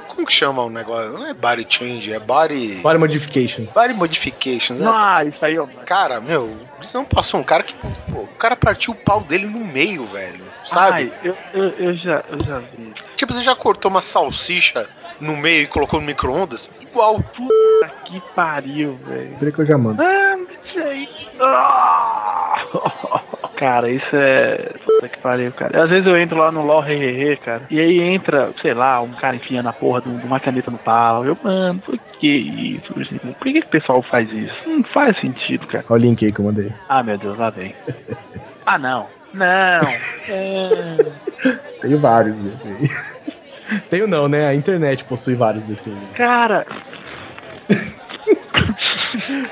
como que chama o negócio? Não é body change, é body. Body modification. Body modification, né? Ah, isso aí, ó. Cara, meu, você não passou um cara que. Pô, o cara partiu o pau dele no meio, velho. Sabe? Ai, eu, eu, eu já, eu já vi. Tipo, você já cortou uma salsicha no meio e colocou no micro-ondas? Igual. Puta que pariu, velho. Peraí que eu já mando. Ah, isso aí. Ah! Cara, isso é. Puta que pariu, cara. Às vezes eu entro lá no LOL cara. E aí entra, sei lá, um cara enfiando a porra de um- uma caneta no pau. Eu, mano, por que isso? Por que, que o pessoal faz isso? Não faz sentido, cara. Olha o link aí que eu mandei. Ah, meu Deus, lá vem. Ah, não. Não. É... Tenho vários aí. Tenho não, né? A internet possui vários desse aí. Cara,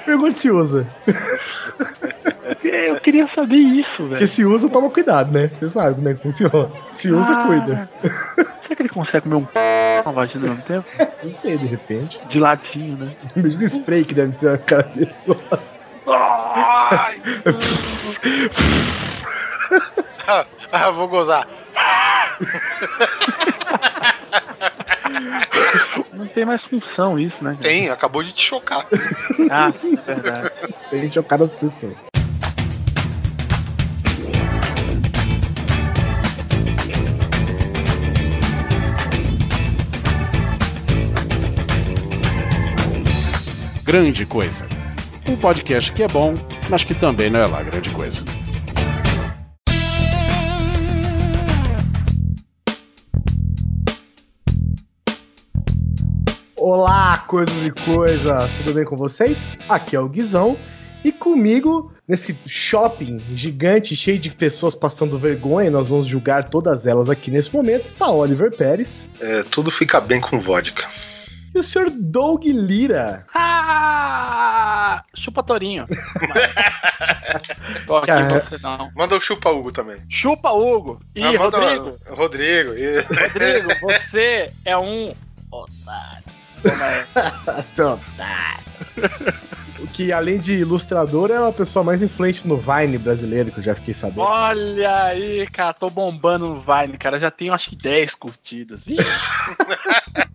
Pergunta se usa. Eu queria saber isso, Porque velho. se usa, toma cuidado, né? Você sabe como é que funciona. Se usa, Ah. cuida. Será que ele consegue comer um p uma vagina ao mesmo tempo? Não sei, de repente. De ladinho, né? Imagina o spray que deve ser a cara desse. Ai, Ah, ah, vou gozar. não tem mais função isso, né? Tem, acabou de te chocar. Ah, é verdade. Tem gente chocada as pessoas. Grande Coisa. Um podcast que é bom, mas que também não é lá grande coisa. Olá, coisas e coisas, tudo bem com vocês? Aqui é o Guizão e comigo, nesse shopping gigante cheio de pessoas passando vergonha, nós vamos julgar todas elas aqui nesse momento, está Oliver Pérez É, tudo fica bem com vodka. E o senhor Doug Lira. Ah, chupa Torinho. Tô aqui Cara. você não. Manda o chupa Hugo também. Chupa Hugo. Ih, Ah, manda- Rodrigo. Rodrigo. e- Rodrigo, você é um otário. Como é? Seu O que, além de ilustrador, é a pessoa mais influente no Vine brasileiro, que eu já fiquei sabendo. Olha aí, cara, tô bombando no Vine, cara. Já tenho acho que 10 curtidas.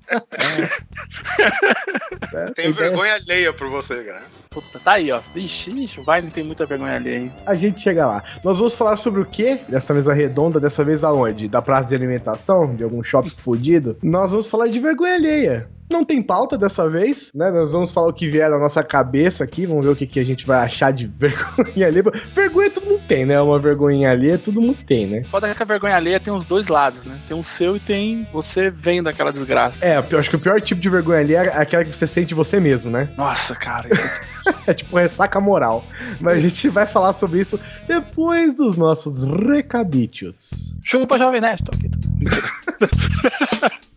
Tenho A ideia- vergonha alheia por você, cara. Puta, tá aí, ó. Ixi, ixi, o Vine tem muita vergonha ali, hein? A gente chega lá. Nós vamos falar sobre o quê? Dessa mesa redonda, dessa vez aonde? Da praça de alimentação? De algum shopping fudido? Nós vamos falar de vergonha alheia. Não tem pauta dessa vez, né? Nós vamos falar o que vier na nossa cabeça aqui, vamos ver o que, que a gente vai achar de vergonha alheia. Vergonha todo mundo tem, né? Uma vergonha alheia todo mundo tem, né? Foda que a vergonha alheia tem os dois lados, né? Tem o seu e tem você vendo aquela desgraça. É, acho que o pior tipo de vergonha alheia é aquela que você sente você mesmo, né? Nossa, cara. É tipo ressaca moral. Mas a gente vai falar sobre isso depois dos nossos recaditos. Chupa, Jovem Nerd. Tô aqui,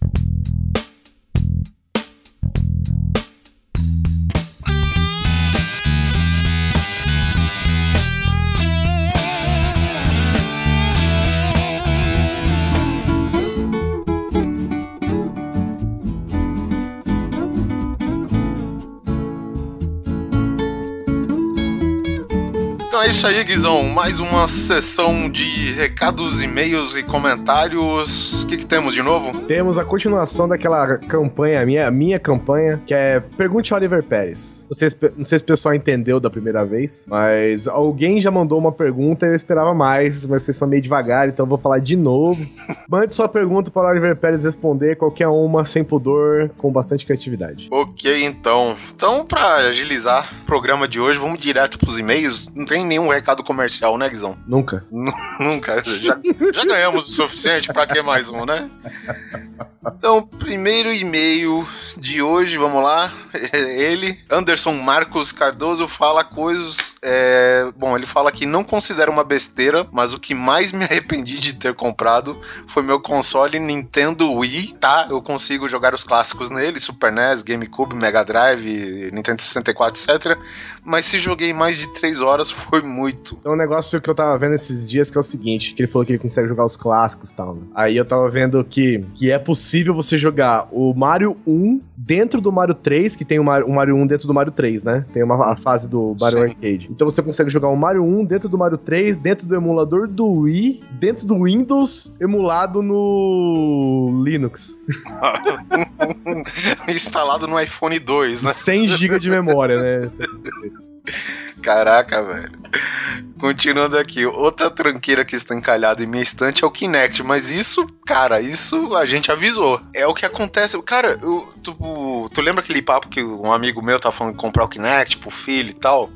Então é isso aí, Guizão. Mais uma sessão de recados, e-mails e comentários. O que, que temos de novo? Temos a continuação daquela campanha, minha, minha campanha, que é Pergunte ao Oliver Pérez. Não sei, se, não sei se o pessoal entendeu da primeira vez, mas alguém já mandou uma pergunta e eu esperava mais, mas vocês são meio devagar, então eu vou falar de novo. Mande sua pergunta para o Oliver Pérez responder, qualquer uma, sem pudor, com bastante criatividade. Ok, então. Então, pra agilizar o programa de hoje, vamos direto pros e-mails. Não tem nenhum recado comercial, né, Guizão? Nunca. Nunca. Já, já ganhamos o suficiente pra que mais um, né? Então, primeiro e-mail de hoje, vamos lá. Ele, Anderson Marcos Cardoso, fala coisas. é, bom, ele fala que não considera uma besteira, mas o que mais me arrependi de ter comprado foi meu console Nintendo Wii, tá? Eu consigo jogar os clássicos nele, Super NES, GameCube, Mega Drive, Nintendo 64, etc. Mas se joguei mais de 3 horas, foi muito. Então, um negócio que eu tava vendo esses dias que é o seguinte: que ele falou que ele consegue jogar os clássicos e tal. né? Aí eu tava vendo que, que é possível você jogar o Mario 1 dentro do Mario 3, que tem o Mario, o Mario 1 dentro do Mario 3, né? Tem uma fase do Mario Sim. Arcade. Então você consegue jogar o Mario 1 dentro do Mario 3, dentro do emulador do Wii, dentro do Windows, emulado no Linux. Instalado no iPhone 2, né? 100 GB de memória, né? Caraca, velho. Continuando aqui, outra tranqueira que está encalhada em minha estante é o Kinect, mas isso, cara, isso a gente avisou. É o que acontece. Cara, eu, tu, tu lembra aquele papo que um amigo meu tá falando de comprar o Kinect pro filho e tal?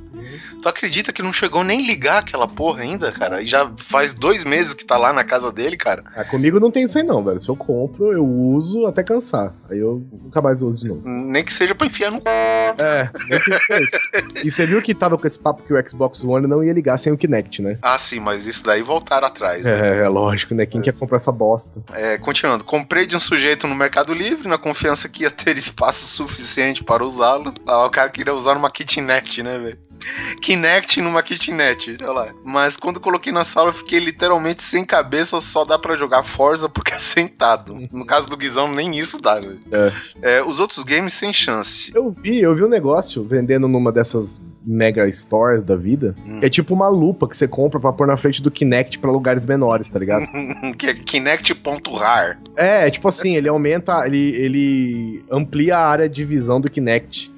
Tu acredita que não chegou nem ligar aquela porra ainda, cara? E já faz dois meses que tá lá na casa dele, cara. Ah, comigo não tem isso aí não, velho. Se eu compro, eu uso até cansar. Aí eu nunca mais uso de novo. Nem que seja pra enfiar no. É, nem que isso. E você viu que tava com esse papo que o Xbox One não ia ligar sem o Kinect, né? Ah, sim, mas isso daí voltaram atrás. né? É, é lógico, né? Quem quer comprar essa bosta? É, continuando, comprei de um sujeito no Mercado Livre, na confiança que ia ter espaço suficiente para usá-lo. Ah, o cara queria usar numa kitnet, né, velho? Kinect numa kitnet, olha lá. Mas quando coloquei na sala, eu fiquei literalmente sem cabeça, só dá pra jogar Forza porque é sentado. No caso do Guizão, nem isso dá, velho. É. É, os outros games, sem chance. Eu vi, eu vi um negócio vendendo numa dessas mega stores da vida, Hum. que é tipo uma lupa que você compra pra pôr na frente do Kinect pra lugares menores, tá ligado? que é Kinect.rar. É, tipo assim, ele aumenta, ele, ele amplia a área de visão do Kinect.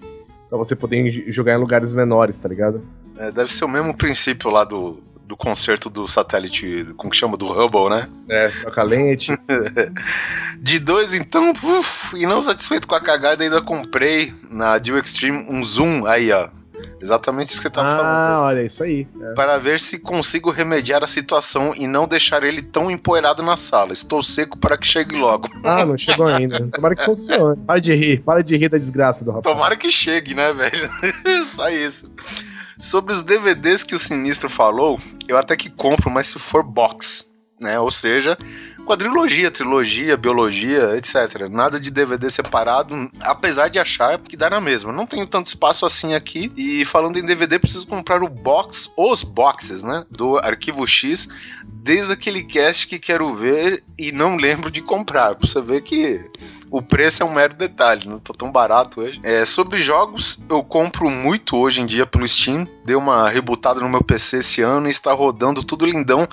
Pra você poder jogar em lugares menores, tá ligado? É, deve ser o mesmo princípio lá do, do concerto do satélite, como que chama? Do Hubble, né? É, troca lente. De dois, então, uf, e não satisfeito com a cagada, ainda comprei na Deal Extreme um zoom aí, ó. Exatamente isso que você tá falando. ah, olha, isso aí. Para ver se consigo remediar a situação e não deixar ele tão empoeirado na sala. Estou seco para que chegue logo. Ah, não chegou ainda. Tomara que funcione. Para de rir, para de rir da desgraça do rapaz. Tomara que chegue, né, velho? Só isso. Sobre os DVDs que o Sinistro falou, eu até que compro, mas se for box, né? Ou seja, quadrilogia, trilogia, biologia, etc. Nada de DVD separado, apesar de achar que dá na mesma. Não tenho tanto espaço assim aqui. E falando em DVD, preciso comprar o box, os boxes, né? Do Arquivo X, desde aquele cast que quero ver e não lembro de comprar. Pra você ver que o preço é um mero detalhe, não tô tão barato hoje. É, sobre jogos, eu compro muito hoje em dia pelo Steam. Dei uma rebutada no meu PC esse ano e está rodando tudo lindão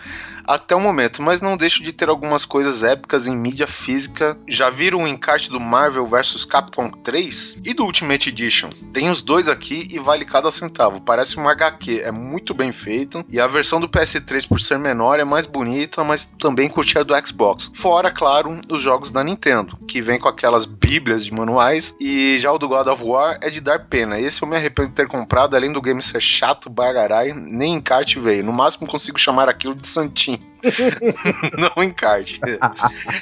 até o momento, mas não deixo de ter algumas coisas épicas em mídia física. Já viram o encarte do Marvel vs Capcom 3 e do Ultimate Edition? Tem os dois aqui e vale cada centavo. Parece um HQ, é muito bem feito. E a versão do PS3, por ser menor, é mais bonita, mas também curti a do Xbox. Fora, claro, os jogos da Nintendo, que vem com aquelas bíblias de manuais. E já o do God of War é de dar pena. Esse eu me arrependo de ter comprado, além do game ser chato, bagarai, nem encarte veio. No máximo consigo chamar aquilo de santinho. não encarte.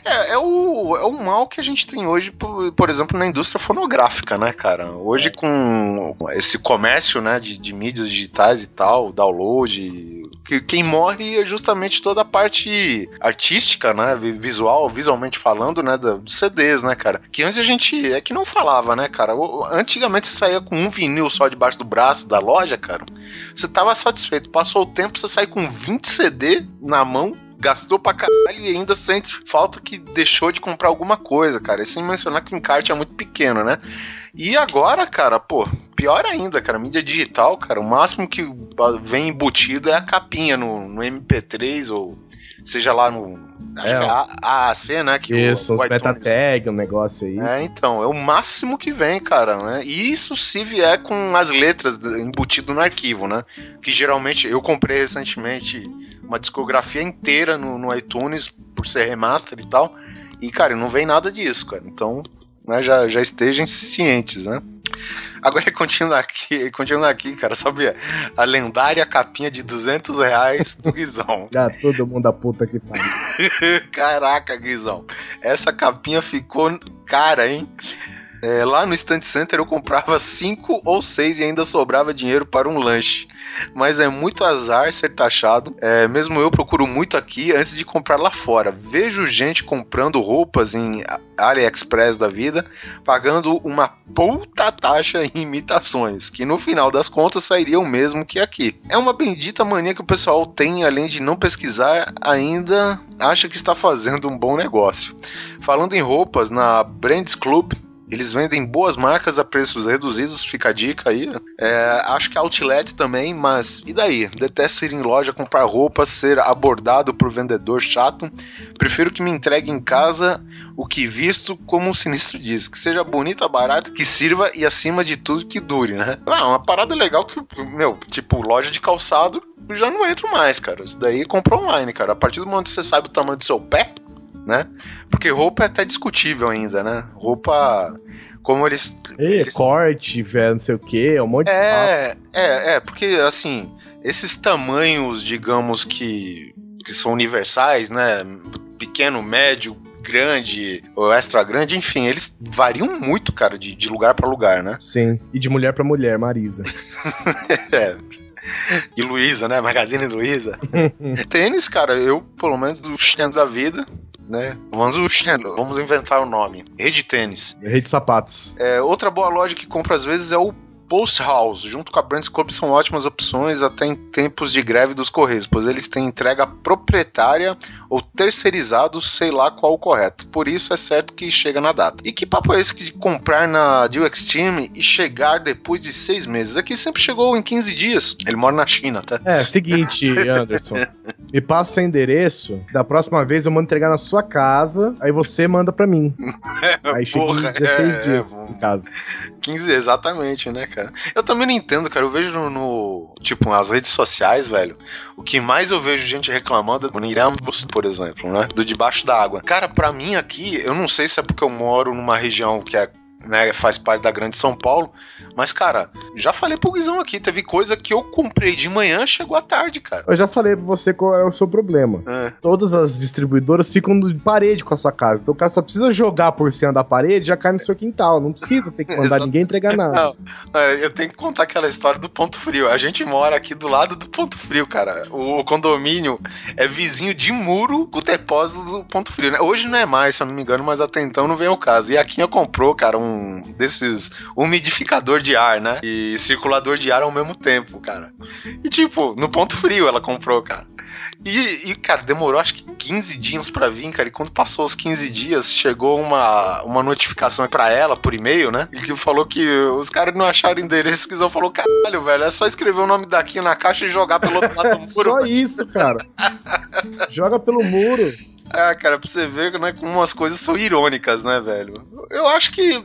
É, é, o, é o mal que a gente tem hoje, por, por exemplo, na indústria fonográfica, né, cara? Hoje com esse comércio, né, de, de mídias digitais e tal, download, que quem morre é justamente toda a parte artística, né, vi- visual, visualmente falando, né, dos CDs, né, cara? Que antes a gente é que não falava, né, cara? Antigamente você saía com um vinil só debaixo do braço da loja, cara. Você tava satisfeito. Passou o tempo, você sai com 20 CD na mão, gastou pra caralho e ainda sente falta que deixou de comprar alguma coisa, cara. E sem mencionar que o encarte é muito pequeno, né? E agora, cara, pô, pior ainda, cara, mídia digital, cara, o máximo que vem embutido é a capinha no, no MP3 ou seja lá no. Acho É, que é a AAC, né? Que Isso, o iTunes- meta tag, um negócio aí. é, então, é o máximo que vem, cara, né? E isso se vier com as letras embutido no arquivo, né? Que geralmente eu comprei recentemente uma discografia inteira no, no iTunes por ser remaster e tal. E, cara, não vem nada disso, cara. Então, né, já, já estejam cientes, né? Agora, continuando aqui, continuando aqui, cara, sabe a lendária capinha de 200 reais do Guizão. Já todo mundo a puta que pariu. Caraca, Guizão. Essa capinha ficou cara, hein? É, lá no Stand Center eu comprava cinco ou seis e ainda sobrava dinheiro para um lanche. Mas é muito azar ser taxado. É, mesmo eu procuro muito aqui antes de comprar lá fora. Vejo gente comprando roupas em AliExpress da vida, pagando uma puta taxa em imitações, que no final das contas sairia o mesmo que aqui. É uma bendita mania que o pessoal tem, além de não pesquisar, ainda acha que está fazendo um bom negócio. Falando em roupas, na Brands Club Eles vendem boas marcas a preços reduzidos, fica a dica aí. É, acho que outlet também, mas e daí? Detesto ir em loja comprar roupas, ser abordado por vendedor chato. Prefiro que me entregue em casa o que visto, como o sinistro diz, que seja bonita, barata, que sirva e acima de tudo que dure, né? Ah, uma parada legal que, meu, tipo, loja de calçado, já não entro mais, cara. Isso daí compra online, cara. A partir do momento que você sabe o tamanho do seu pé, né? Porque roupa é até discutível ainda, né? Roupa. Como eles. Ei, eles... corte, velho, não sei o que, um monte de É, é, é, porque assim, esses tamanhos, digamos que, que são universais, né? Pequeno, médio, grande, ou extra grande, enfim, eles variam muito, cara, de, de lugar para lugar, né? Sim, e de mulher para mulher, Marisa. é. E Luísa, né? Magazine Luísa. Tênis, cara, eu, pelo menos dos tempos da vida, né? Vamos, vamos inventar o nome. Rede Tênis. Rede Sapatos. É, outra boa loja que compra às vezes é o Post House, junto com a Brands Corp, são ótimas opções até em tempos de greve dos Correios, pois eles têm entrega proprietária ou terceirizado, sei lá qual o correto. Por isso é certo que chega na data. E que papo é esse de comprar na Deal Extreme e chegar depois de seis meses? Aqui sempre chegou em 15 dias. Ele mora na China, tá? É, seguinte, Anderson. me passa o endereço, da próxima vez eu mando entregar na sua casa, aí você manda pra mim. aí chega em 16 é, dias é, em casa. 15, exatamente, né, cara? Eu também não entendo, cara. Eu vejo no, no, tipo, nas redes sociais, velho, o que mais eu vejo gente reclamando é do Nirambus, por exemplo, né? Do debaixo da água. Cara, pra mim aqui, eu não sei se é porque eu moro numa região que é né, faz parte da grande São Paulo. Mas, cara, já falei pro Guizão aqui, teve coisa que eu comprei de manhã, chegou à tarde, cara. Eu já falei pra você qual é o seu problema. É. Todas as distribuidoras ficam de parede com a sua casa. Então o cara só precisa jogar por cima da parede já cai no seu quintal. Não precisa ter que mandar ninguém entregar nada. Não, é, eu tenho que contar aquela história do ponto frio. A gente mora aqui do lado do ponto frio, cara. O condomínio é vizinho de muro com o depósito do ponto frio, né? Hoje não é mais, se eu não me engano, mas até então não vem o caso. E a Quinha comprou, cara, um desses umidificador de ar, né? E circulador de ar ao mesmo tempo, cara. E tipo, no ponto frio ela comprou, cara. E, e, cara, demorou acho que 15 dias para vir, cara. E quando passou os 15 dias, chegou uma, uma notificação para ela por e-mail, né? E que falou que os caras não acharam endereço. Que eles falou: caralho, velho, é só escrever o nome daqui na caixa e jogar pelo outro lado do muro. só isso, cara. Joga pelo muro. Ah, cara, pra você ver né, como as coisas são irônicas, né, velho? Eu acho que,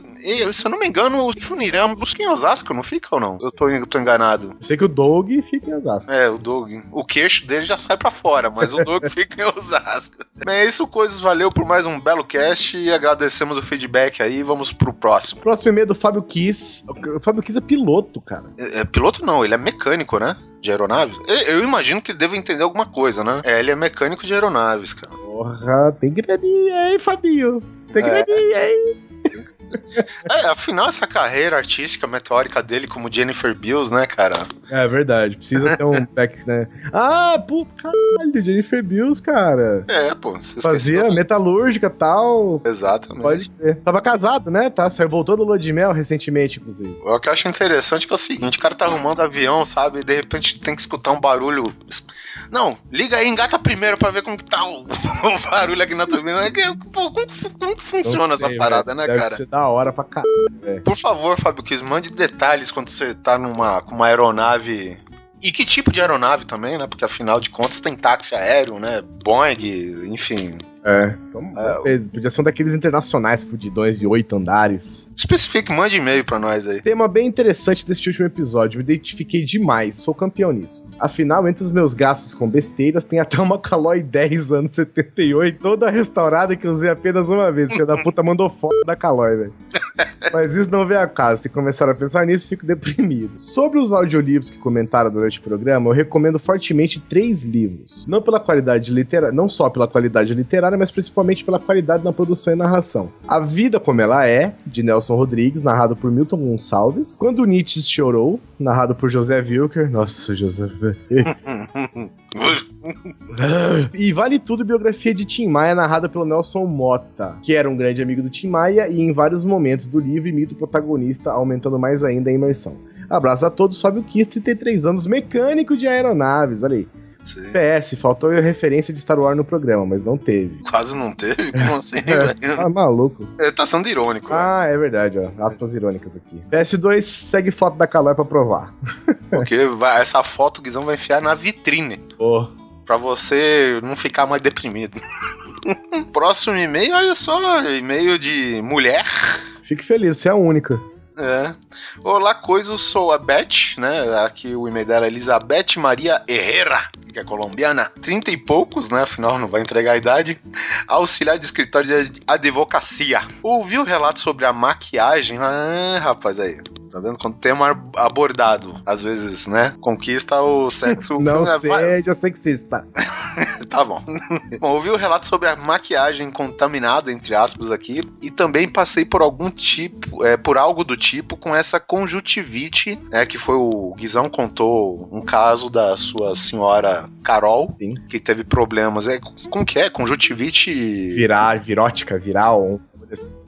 se eu não me engano, o Funirama busca em Osasco, não fica ou não? Eu tô, eu tô enganado. Eu sei que o Doug fica em Osasco. É, o Doug. O queixo dele já sai pra fora, mas o Doug fica em Osasco. Bem, é isso, coisas. Valeu por mais um belo cast e agradecemos o feedback aí. Vamos pro próximo. Próximo e-mail do Fábio Kiss. O Fábio Kiss é piloto, cara. É, é piloto não, ele é mecânico, né? de aeronaves? Eu imagino que ele deve entender alguma coisa, né? É, ele é mecânico de aeronaves, cara. Porra, tem graninha, hein, Fabinho? Tem é. graninha, hein? É, afinal, essa carreira artística meteórica dele como Jennifer Bills, né, cara? É verdade. Precisa ter um pack, né? Ah, pô, caralho, Jennifer Bills, cara. É, pô. Fazia esqueceu, metalúrgica e tal. Exatamente. Pode ter. Tava casado, né? Tá, voltou do Lua de Mel recentemente, inclusive. O que eu acho interessante é, é o seguinte: o cara tá arrumando avião, sabe? E de repente tem que escutar um barulho. Não, liga aí, engata primeiro pra ver como que tá o, o barulho aqui na turbina. Pô, como, como que funciona sei, essa parada, né, Deve cara? Ser da hora pra caralho, Por favor, Fábio Kiss, mande detalhes quando você tá numa com uma aeronave e que tipo de aeronave também, né? Porque afinal de contas tem táxi aéreo, né? Boeing, enfim. É, então, é, podia ser um daqueles internacionais fudidões de oito andares. Especifique, mande e-mail pra nós aí. Tema bem interessante deste último episódio, me identifiquei demais, sou campeão nisso. Afinal, entre os meus gastos com besteiras, tem até uma Caloi 10 anos 78, toda restaurada que eu usei apenas uma vez, porque da puta mandou foto da Caloi, velho. Mas isso não vem a caso, se começar a pensar nisso, fico deprimido. Sobre os audiolivros que comentaram durante o programa, eu recomendo fortemente três livros. Não pela qualidade literária, não só pela qualidade literária, mas principalmente pela qualidade na produção e narração. A Vida Como Ela É, de Nelson Rodrigues, narrado por Milton Gonçalves. Quando Nietzsche Chorou, narrado por José Wilker. Nossa, José. e Vale Tudo, biografia de Tim Maia, narrada pelo Nelson Mota, que era um grande amigo do Tim Maia e em vários momentos do livro imita o protagonista, aumentando mais ainda a imersão. Abraço a todos, Fábio Kiss, 33 anos, mecânico de aeronaves, olha aí. Sim. PS, faltou a referência de Star Wars no programa, mas não teve. Quase não teve? Como assim, É. Ah, maluco. Ele tá sendo irônico. velho. Ah, é verdade, ó. Aspas irônicas aqui. PS2 segue foto da Calói pra provar. Porque vai- essa foto o Guizão vai enfiar na vitrine. Ô, Pra você não ficar mais deprimido. Próximo e-mail, olha só, e-mail de mulher. fique feliz, você é a única. É. Olá, coisa, sou a Beth, né? Aqui o e-mail dela é Elizabeth Maria Herrera, que é colombiana. Trinta e poucos, né? Afinal, não vai entregar a idade. Auxiliar de escritório de advocacia. Ouviu o relato sobre a maquiagem? Ah, rapaz, aí. Tá vendo? Quando tema abordado, às vezes, né? Conquista o sexo. Não É, seja sexista. Tá bom. bom, ouvi o relato sobre a maquiagem contaminada, entre aspas, aqui, e também passei por algum tipo, é, por algo do tipo com essa conjuntivite, né, que foi o Guizão contou um caso da sua senhora Carol, Sim. que teve problemas, é, com que é? Conjuntivite... Virar, virótica, viral.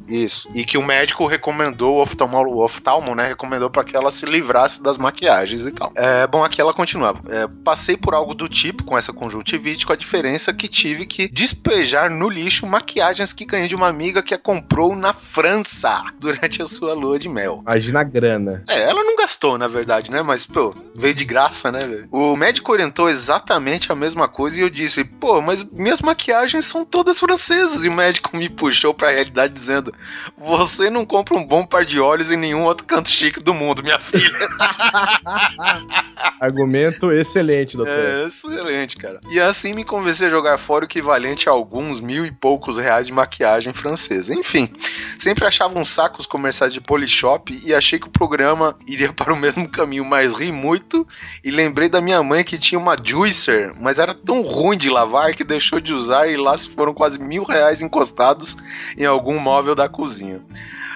Isso. E que o médico recomendou, o oftalmo, o oftalmo né, recomendou para que ela se livrasse das maquiagens e tal. É, bom, aqui ela continua. É, passei por algo do tipo com essa conjuntivite, com a diferença que tive que despejar no lixo maquiagens que ganhei de uma amiga que a comprou na França durante a sua lua de mel. Imagina a grana. É, ela não gastou, na verdade, né? Mas, pô, veio de graça, né, velho? O médico orientou exatamente a mesma coisa e eu disse, pô, mas minhas maquiagens são todas francesas. E o médico me puxou pra realidade dizendo, você não compra um bom par de olhos em nenhum outro canto chique do mundo, minha filha. Argumento excelente, doutor. É, excelente, cara. E assim me convenci a jogar fora o equivalente a alguns mil e poucos reais de maquiagem francesa. Enfim, sempre achava um saco os comerciais de Polishop e achei que o programa iria para o mesmo caminho, mas ri muito e lembrei da minha mãe que tinha uma juicer, mas era tão ruim de lavar que deixou de usar e lá se foram quase mil reais encostados em algum móvel da cozinha.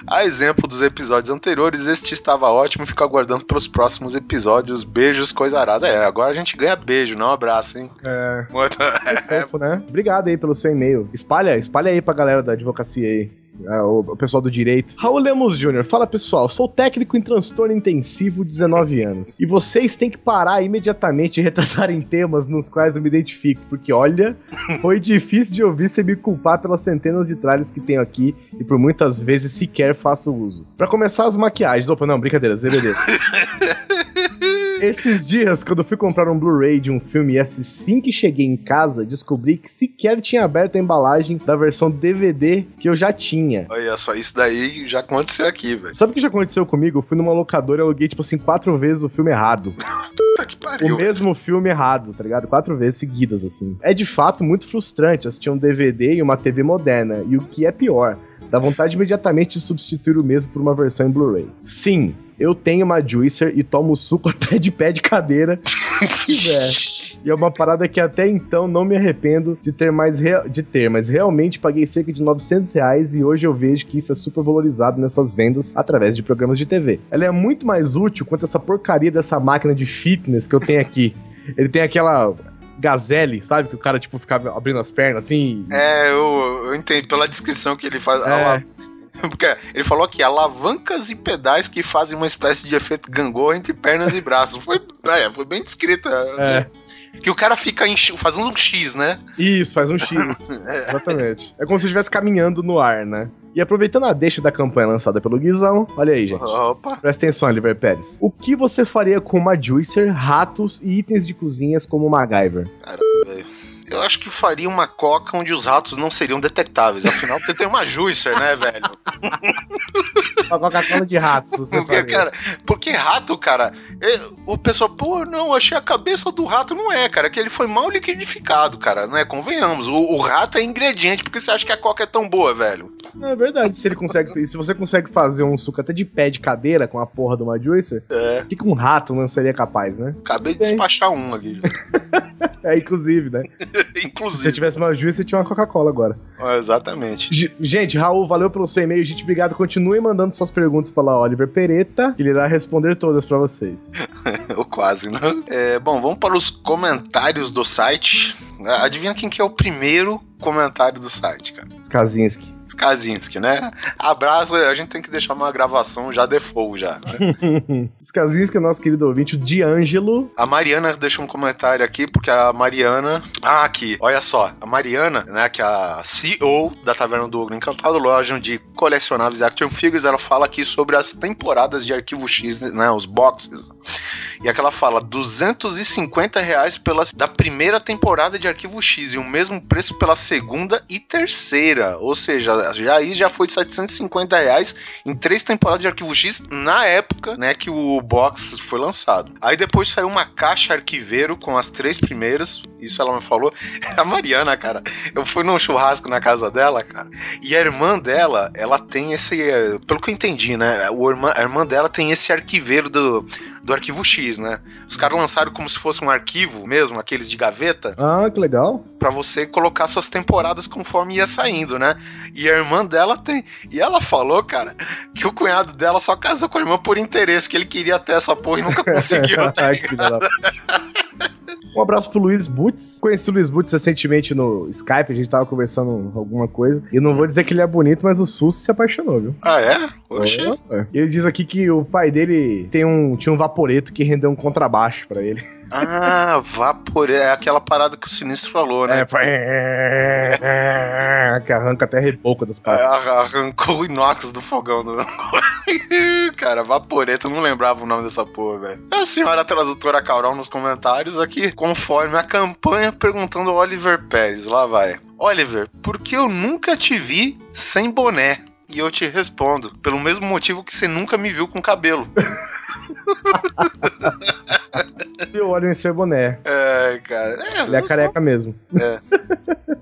A exemplo dos episódios anteriores, este estava ótimo. Fico aguardando pelos próximos episódios. Beijos, coisa arada. É, agora a gente ganha beijo, não abraço, hein? É, Muito- é fofo, né? Obrigado aí pelo seu e-mail. Espalha, espalha aí pra galera da advocacia aí. É, o, pessoal do direito. Raul Lemos Jr., fala pessoal, sou técnico em transtorno intensivo, 19 anos. E vocês têm que parar imediatamente de retratarem temas nos quais eu me identifico, porque olha, foi difícil de ouvir você me culpar pelas centenas de tralhas que tenho aqui e por muitas vezes sequer faço uso. Pra começar, as maquiagens. Opa, não, brincadeira, ZBD. Esses dias, quando eu fui comprar um Blu-ray de um filme e assim que cheguei em casa, descobri que sequer tinha aberto a embalagem da versão DVD que eu já tinha. Olha só, isso daí já aconteceu aqui, velho. Sabe o que já aconteceu comigo? Eu fui numa locadora e aluguei, tipo assim, quatro vezes o filme errado. Puta que O pariu. mesmo filme errado, tá ligado? Quatro vezes seguidas, assim. É de fato muito frustrante assistir um DVD e uma TV moderna. E o que é pior, dá vontade imediatamente de substituir o mesmo por uma versão em Blu-ray. Sim, eu tenho uma juicer e tomo suco até de pé de cadeira. É. E é uma parada que até então não me arrependo de ter mais de ter, mas realmente paguei cerca de 900 reais e hoje eu vejo que isso é super valorizado nessas vendas através de programas de TV. Ela é muito mais útil quanto essa porcaria dessa máquina de fitness que eu tenho aqui. Ele tem aquela gazelle, sabe? Que o cara, tipo, ficava abrindo as pernas assim. É, eu, eu entendo pela descrição que ele faz. É. ala- Porque ele falou aqui, alavancas e pedais que fazem uma espécie de efeito gangorra entre pernas e braços. Foi, é, foi bem descrita. É. Que o cara fica em fazendo um X, né? Isso, faz um X. Exatamente. É como se estivesse caminhando no ar, né? E aproveitando a deixa da campanha lançada pelo Guizão, olha aí, gente. Opa. Presta atenção, Oliver Pérez. O que você faria com uma juicer, ratos e itens de cozinhas como MacGyver? Eu acho que faria uma coca onde os ratos não seriam detectáveis. Afinal, você tem uma juicer, né, velho? Uma Coca-Cola de ratos, você Porque, faria. cara, porque rato, cara, é, o pessoal, pô, não, achei a cabeça do rato. Não é, cara, que ele foi mal liquidificado, cara, né? Convenhamos. O, o rato é ingrediente, porque você acha que a coca é tão boa, velho? Não, é verdade, se ele consegue. Se você consegue fazer um suco até de pé de cadeira com a porra de uma juicer, É, o que um rato não seria capaz, né? acabei de despachar um aqui. É, inclusive, né? Se Inclusive. você tivesse uma juicer, você tinha uma Coca-Cola agora. É, Exatamente. G- Gente, Raul, valeu pelo seu e-mail, gente. Obrigado. Continue mandando suas perguntas para Oliver Pereta, que ele irá responder todas pra vocês. Ou quase, né? É, bom, vamos para os comentários do site. Adivinha quem que é o primeiro comentário do site, cara? Skazinski. Skazinski, né? Abraço, a gente tem que deixar uma gravação já default já. Né? Skazinski é nosso querido ouvinte, o D'Angelo. A Mariana deixou um comentário aqui, porque a Mariana. Ah, aqui, olha só. A Mariana, né, que é a CEO da Taverna do Ogro Encantado, loja de colecionáveis Action Figures, ela fala aqui sobre as temporadas de Arquivo X, né, os boxes. E aqui ela fala 250 reais pela, da primeira temporada de Arquivo X e o mesmo preço pela segunda e terceira. Ou seja, já aí já foi 750 reais em três temporadas de Arquivo X na época, né, que o box foi lançado. Aí depois saiu uma caixa arquiveiro com as três primeiras, isso ela me falou. A Mariana, cara, eu fui num churrasco na casa dela, cara, e a irmã dela, ela tem esse, pelo que eu entendi, né, o irmã, a irmã dela tem esse arquiveiro do, do arquivo X, né? Os caras lançaram como se fosse um arquivo mesmo, aqueles de gaveta. Ah, que legal. Pra você colocar suas temporadas conforme ia saindo, né? E a irmã dela tem. E ela falou, cara, que o cunhado dela só casou com a irmã por interesse, que ele queria ter essa porra e nunca conseguiu, tá ligado? Um abraço pro Luiz Butz. Conheci o Luiz Butz recentemente no Skype, a gente tava conversando alguma coisa. E não vou dizer que ele é bonito, mas o Sus se apaixonou, viu? Ah, é? Oxê. É. Ele diz aqui que o pai dele tem um, tinha um vaporeto que rendeu um contrabaixo pra ele. Ah, vapor. É aquela parada que o Sinistro falou, né? É, que arranca até a reboca das paradas. Arrancou o inox do fogão do. Cara, vaporeto, eu não lembrava o nome dessa porra, velho. A senhora tradutora Carol nos comentários aqui, conforme a campanha, perguntando ao Oliver Pérez. Lá vai. Oliver, por que eu nunca te vi sem boné? E eu te respondo, pelo mesmo motivo que você nunca me viu com cabelo. Eu olho em seu boné. É, cara. É, Ele é careca sou... mesmo. É.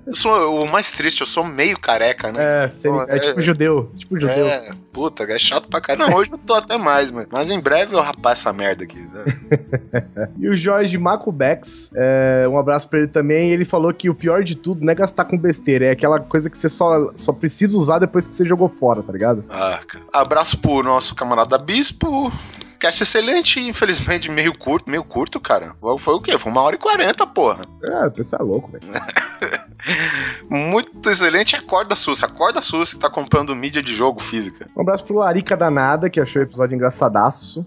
Eu sou o mais triste, eu sou meio careca, né? É, é, é tipo judeu. Tipo judeu. É, puta, é chato pra caramba. Não, hoje eu tô até mais, mas, mas em breve eu rapar essa merda aqui. Né? e o Jorge Macubex, é, um abraço pra ele também. Ele falou que o pior de tudo não é gastar com besteira, é aquela coisa que você só, só precisa usar depois que você jogou fora, tá ligado? Ah, cara. Abraço pro nosso camarada Bispo. Cast excelente, infelizmente meio curto, meio curto, cara. Foi o quê? Foi uma hora e quarenta, porra. É, o pessoal é louco, velho. Muito excelente. Acorda Sus, acorda Sus que tá comprando mídia de jogo física. Um abraço pro Larica Danada, que achou o episódio engraçadaço.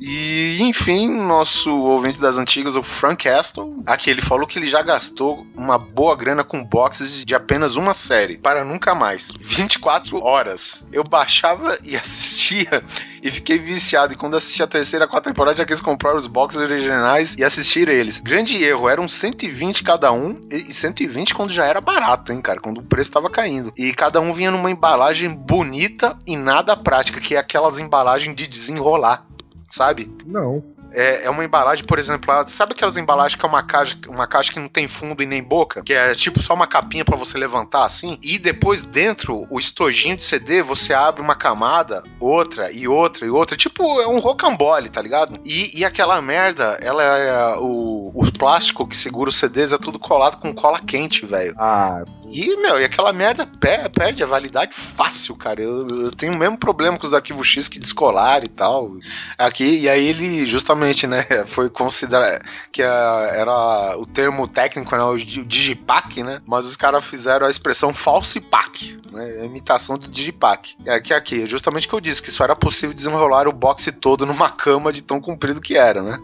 E, enfim, nosso ouvinte das antigas, o Frank Castle, aqui ele falou que ele já gastou uma boa grana com boxes de apenas uma série, para nunca mais. 24 horas. Eu baixava e assistia e fiquei viciado. E quando assisti a terceira, a quarta temporada, já quis comprar os boxes originais e assistir eles. Grande erro, eram 120 cada um, e 120 quando já era barato, hein, cara, quando o preço tava caindo. E cada um vinha numa embalagem bonita e nada prática, que é aquelas embalagens de desenrolar sabe? Não. É, é uma embalagem, por exemplo, sabe aquelas embalagens que é uma caixa, uma caixa que não tem fundo e nem boca? Que é tipo só uma capinha para você levantar assim? E depois dentro, o estojinho de CD, você abre uma camada, outra e outra e outra. Tipo, é um rocambole, tá ligado? E, e aquela merda, ela é. O, o plástico que segura os CDs é tudo colado com cola quente, velho. Ah. E, meu, e aquela merda perde a validade fácil, cara. Eu, eu tenho o mesmo problema com os arquivos X que descolar e tal. Aqui, e aí ele justamente né, foi considerado que era o termo técnico, né, o digipack, né, mas os caras fizeram a expressão falsipack, né, imitação do digipack. É que aqui, justamente o que eu disse, que só era possível desenrolar o boxe todo numa cama de tão comprido que era, né.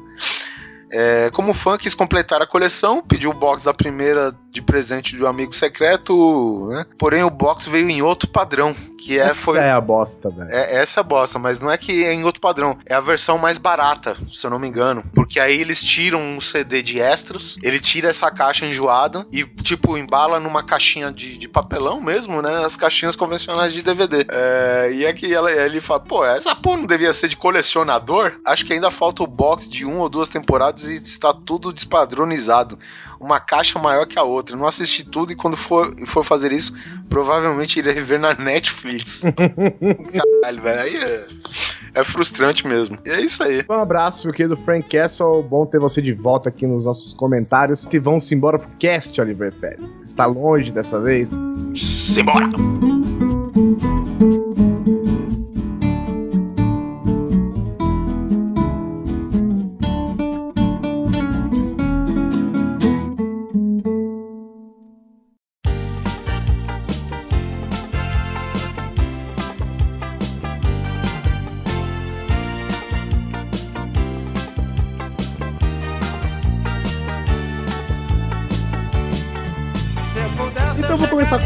É, como fã, quis completar a coleção, pediu o box da primeira de presente um amigo secreto, né? Porém, o box veio em outro padrão, que é... Essa foi, é a bosta, velho. É, essa é a bosta, mas não é que é em outro padrão. É a versão mais barata, se eu não me engano. Porque aí eles tiram um CD de extras, ele tira essa caixa enjoada e, tipo, embala numa caixinha de, de papelão mesmo, né? As caixinhas convencionais de DVD. É, e é que ela, ele fala, pô, essa porra não devia ser de colecionador? Acho que ainda falta o box de uma ou duas temporadas e está tudo despadronizado. Uma caixa maior que a outra. Não assisti tudo e quando for, for fazer isso, provavelmente irei ver na Netflix. Caralho, velho. Aí é, é, frustrante mesmo. E é isso aí. Um abraço, meu querido Frank Castle. Bom ter você de volta aqui nos nossos comentários. E vamos embora pro cast, Oliver Pérez, que está longe dessa vez. Simbora!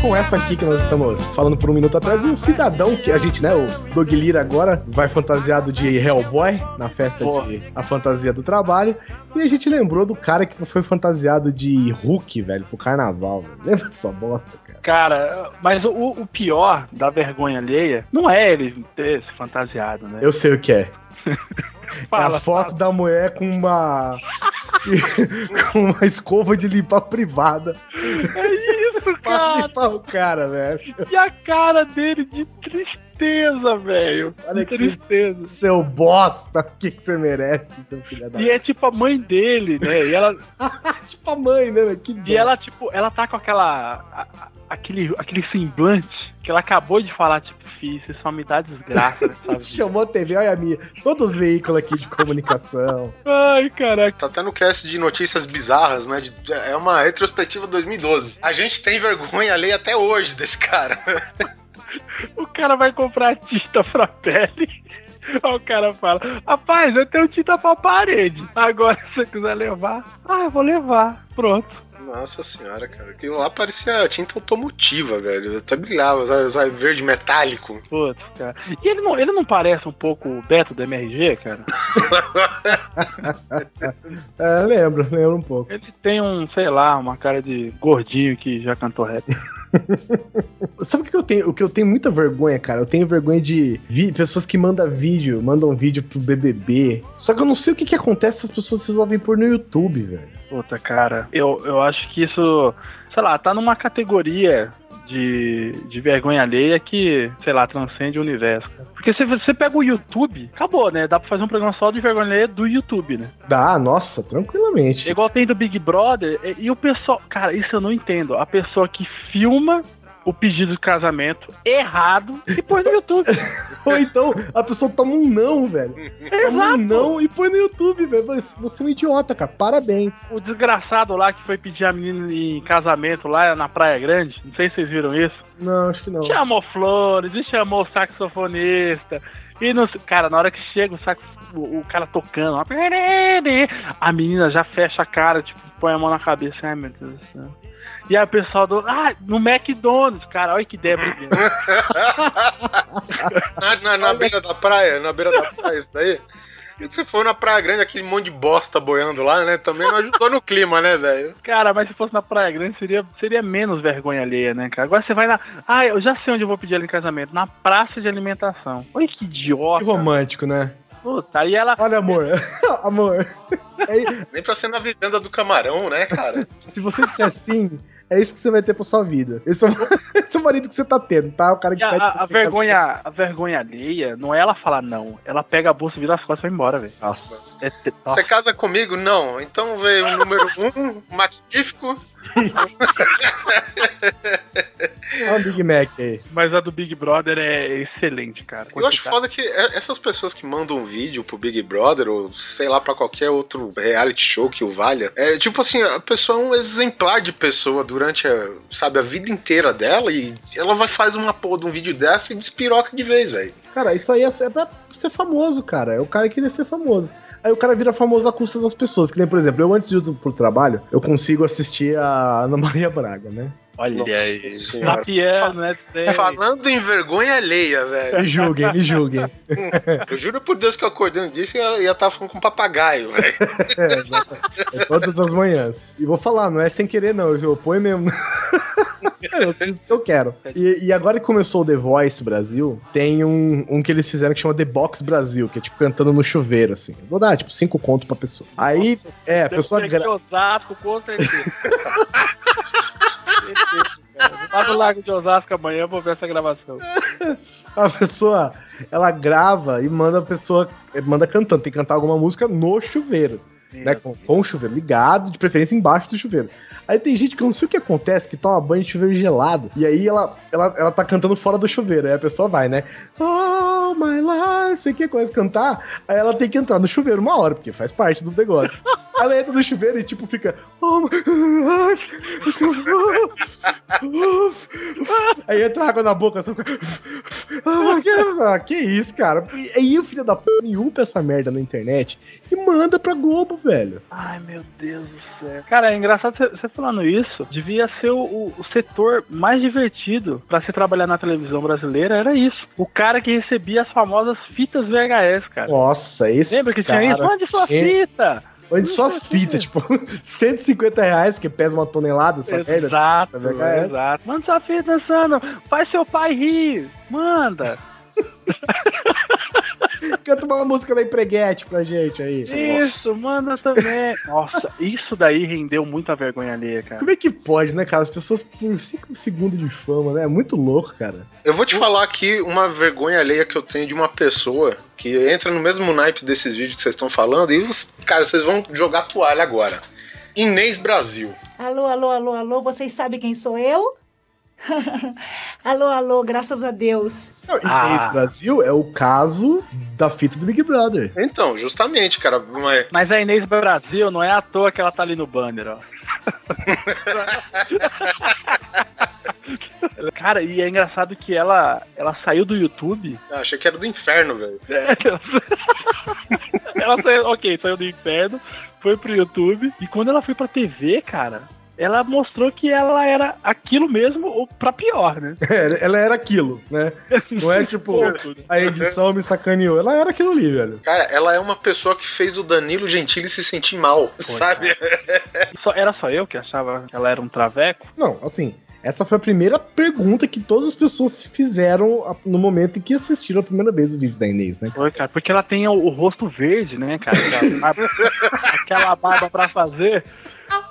Com essa aqui que nós estamos falando por um minuto atrás. E um cidadão que a gente, né, o Dog Lira agora vai fantasiado de Hellboy na festa Porra. de a fantasia do trabalho. E a gente lembrou do cara que foi fantasiado de Hulk, velho, pro carnaval. Velho. Lembra dessa bosta, cara? Cara, mas o, o pior da vergonha alheia não é ele ter se fantasiado, né? Eu sei o que é. é Fala, a foto da mulher com uma. com uma escova de limpar privada É isso, pra o cara, velho. E a cara dele de tristeza, velho. Olha que tristeza. Seu bosta, o que, que você merece, seu filho da. E é tipo a mãe dele, né? E ela, tipo a mãe, né? velho? Que dó. e ela tipo, ela tá com aquela. a- a- aquele, aquele semblante que ela acabou de falar, tipo, filho, você só me dá desgraça. Chamou a TV, olha a minha. Todos os veículos aqui de comunicação. Ai, caraca. Tá até no cast de notícias bizarras, né? de- é uma retrospectiva 2012. A gente tem vergonha alheia até hoje desse cara. O cara vai comprar tinta pra pele. Aí o cara fala, rapaz, eu tenho tinta pra parede. Agora, se você quiser levar, ah, eu vou levar. Pronto. Nossa senhora, cara. Aquilo lá parecia tinta automotiva, velho. Até brilhava, sabe, sabe, verde metálico. Putz, cara. E ele não, ele não parece um pouco o Beto do MRG, cara? É, lembro, lembro um pouco. Ele tem um, sei lá, uma cara de gordinho que já cantou rap. Sabe o que eu tenho? O que eu tenho muita vergonha, cara? Eu tenho vergonha de pessoas que mandam vídeo, mandam vídeo pro BBB. Só que eu não sei o que, que acontece se as pessoas resolvem pôr no YouTube, velho. Puta, cara. Eu, eu acho que isso, sei lá, tá numa categoria de, de vergonha alheia que, sei lá, transcende o universo. Cara. Porque se você pega o YouTube, acabou, né? Dá pra fazer um programa só de vergonha alheia do YouTube, né? Dá, nossa, tranquilamente. Igual tem do Big Brother, e, e o pessoal. Cara, isso eu não entendo. A pessoa que filma o pedido de casamento errado e põe no YouTube. Ou então a pessoa toma um não, velho. Toma um não e põe no YouTube, velho. Você é um idiota, cara. Parabéns. O desgraçado lá que foi pedir a menina em casamento lá na Praia Grande, não sei se vocês viram isso. Não, acho que não. Chamou flores, e chamou o saxofonista. E não sei- cara, na hora que chega o, sax, o, o cara tocando, a menina já fecha a cara, tipo, põe a mão na cabeça. Ai, meu Deus do céu. E aí o pessoal do. Ah, no McDonald's, cara, olha que ideia brilhante. Na, na- na beira da praia, na beira da praia, isso daí. E se for na Praia Grande, aquele monte de bosta boiando lá, né? Também não ajudou no clima, né, velho? Cara, mas se fosse na Praia Grande seria, seria menos vergonha alheia, né, cara? Agora você vai na. Ah, eu já sei onde eu vou pedir ela em casamento. Na praça de alimentação. Olha que Que idiota. romântico, né? Puta, aí ela. Olha, amor. amor. É- Nem pra ser na vivenda do camarão, né, cara? se você disser sim, é isso que você vai ter pra sua vida. Esse é o, esse é o marido que você tá tendo, tá? O cara que E a, pede a- pra a vergonha, a vergonha alheia não é ela falar não. Ela pega a bolsa, vira as costas e vai embora, velho. Nossa. É, te- Você casa comigo? Não. Então veio o número um, magnífico. Olha o Big Mac aí. Mas a do Big Brother é excelente, cara. Eu acho foda que é- essas pessoas que mandam um vídeo pro Big Brother, ou sei lá, pra qualquer outro reality show que o valha, é tipo assim, a pessoa é um exemplar de pessoa durante a, sabe, a vida inteira dela e ela vai fazer uma porra de um vídeo dessa e despiroca de vez, velho. Cara, isso aí é, é pra ser famoso, cara. É o cara que queria ser famoso. Aí o cara vira famoso a custa das pessoas. Que nem, por exemplo, eu antes de ir pro trabalho, eu consigo assistir a Ana Maria Braga, né? Olha Nossa aí. senhora. Tá piano, né? Falando em vergonha alheia, velho. Me julguem, me julguem. Eu juro por Deus que eu acordei um dia e ia ia estar falando com um papagaio, velho. É, exatamente. É todas as manhãs. E vou falar, não é sem querer, não. Eu ponho mesmo. Eu fiz o que eu quero. E, e agora que começou o The Voice Brasil, tem um, um que eles fizeram que chama The Box Brasil, que é tipo cantando no chuveiro, assim. Eles vão dar, tipo, cinco contos pra pessoa. Aí, é, a pessoa. Gra- Osasco, com certeza. Lá no Lago de Osasco amanhã, vou ver essa gravação. A pessoa, ela grava e manda a pessoa, manda cantando, tem que cantar alguma música no chuveiro, né? Com, com o chuveiro ligado, de preferência embaixo do chuveiro. Aí tem gente que eu não sei o que acontece, que toma banho de chuveiro gelado, e aí ela, ela, ela tá cantando fora do chuveiro, aí a pessoa vai, né? Oh, my life, sei que coisa cantar, aí ela tem que entrar no chuveiro uma hora, porque faz parte do negócio. ela entra no chuveiro e tipo fica oh, Aí entra água na boca, só... ah, que isso, cara? E aí o filho da p upa essa merda na internet e manda pra Globo, velho. Ai, meu Deus do céu. Cara, é engraçado você falando isso. Devia ser o, o, setor mais divertido para se trabalhar na televisão brasileira, era isso. O cara que recebia as famosas fitas VHS, cara. Nossa, esse Lembra que tinha isso? Onde sua fita? Onde só fita, tipo, 150 reais, porque pesa uma tonelada essa merda. Exato, exato. Manda sua fita dançando, faz seu pai rir, manda. Canta uma música da Empreguete pra gente aí. Isso, Nossa. manda também. Nossa, isso daí rendeu muita vergonha alheia, cara. Como é que pode, né, cara? As pessoas por 5 segundos de fama, né? É muito louco, cara. Eu vou te falar aqui uma vergonha alheia que eu tenho de uma pessoa que entra no mesmo naipe desses vídeos que vocês estão falando e os. Cara, vocês vão jogar toalha agora. Inês Brasil. Alô, alô, alô, alô, vocês sabem quem sou eu? alô, alô, graças a Deus. Não, Inês ah. Brasil é o caso da fita do Big Brother. Então, justamente, cara. Mas, mas a Inês Brasil não é à toa que ela tá ali no banner, ó. Cara, e é engraçado que ela, ela saiu do YouTube. Ah, achei que era do inferno, velho. É, ela saiu, ok, saiu do inferno, foi pro YouTube. E quando ela foi pra TV, cara, ela mostrou que ela era aquilo mesmo, ou pra pior, né? É, ela era aquilo, né? Não é tipo, a edição me sacaneou. Ela era aquilo ali, velho. Cara, ela é uma pessoa que fez o Danilo Gentili se sentir mal, sabe? Só, era só eu que achava que ela era um traveco? Não, assim, essa foi a primeira pergunta que todas as pessoas fizeram no momento em que assistiram a primeira vez o vídeo da Inês, né? Foi, cara, porque ela tem o, o rosto verde, né, cara? Aquela, aquela barba pra fazer.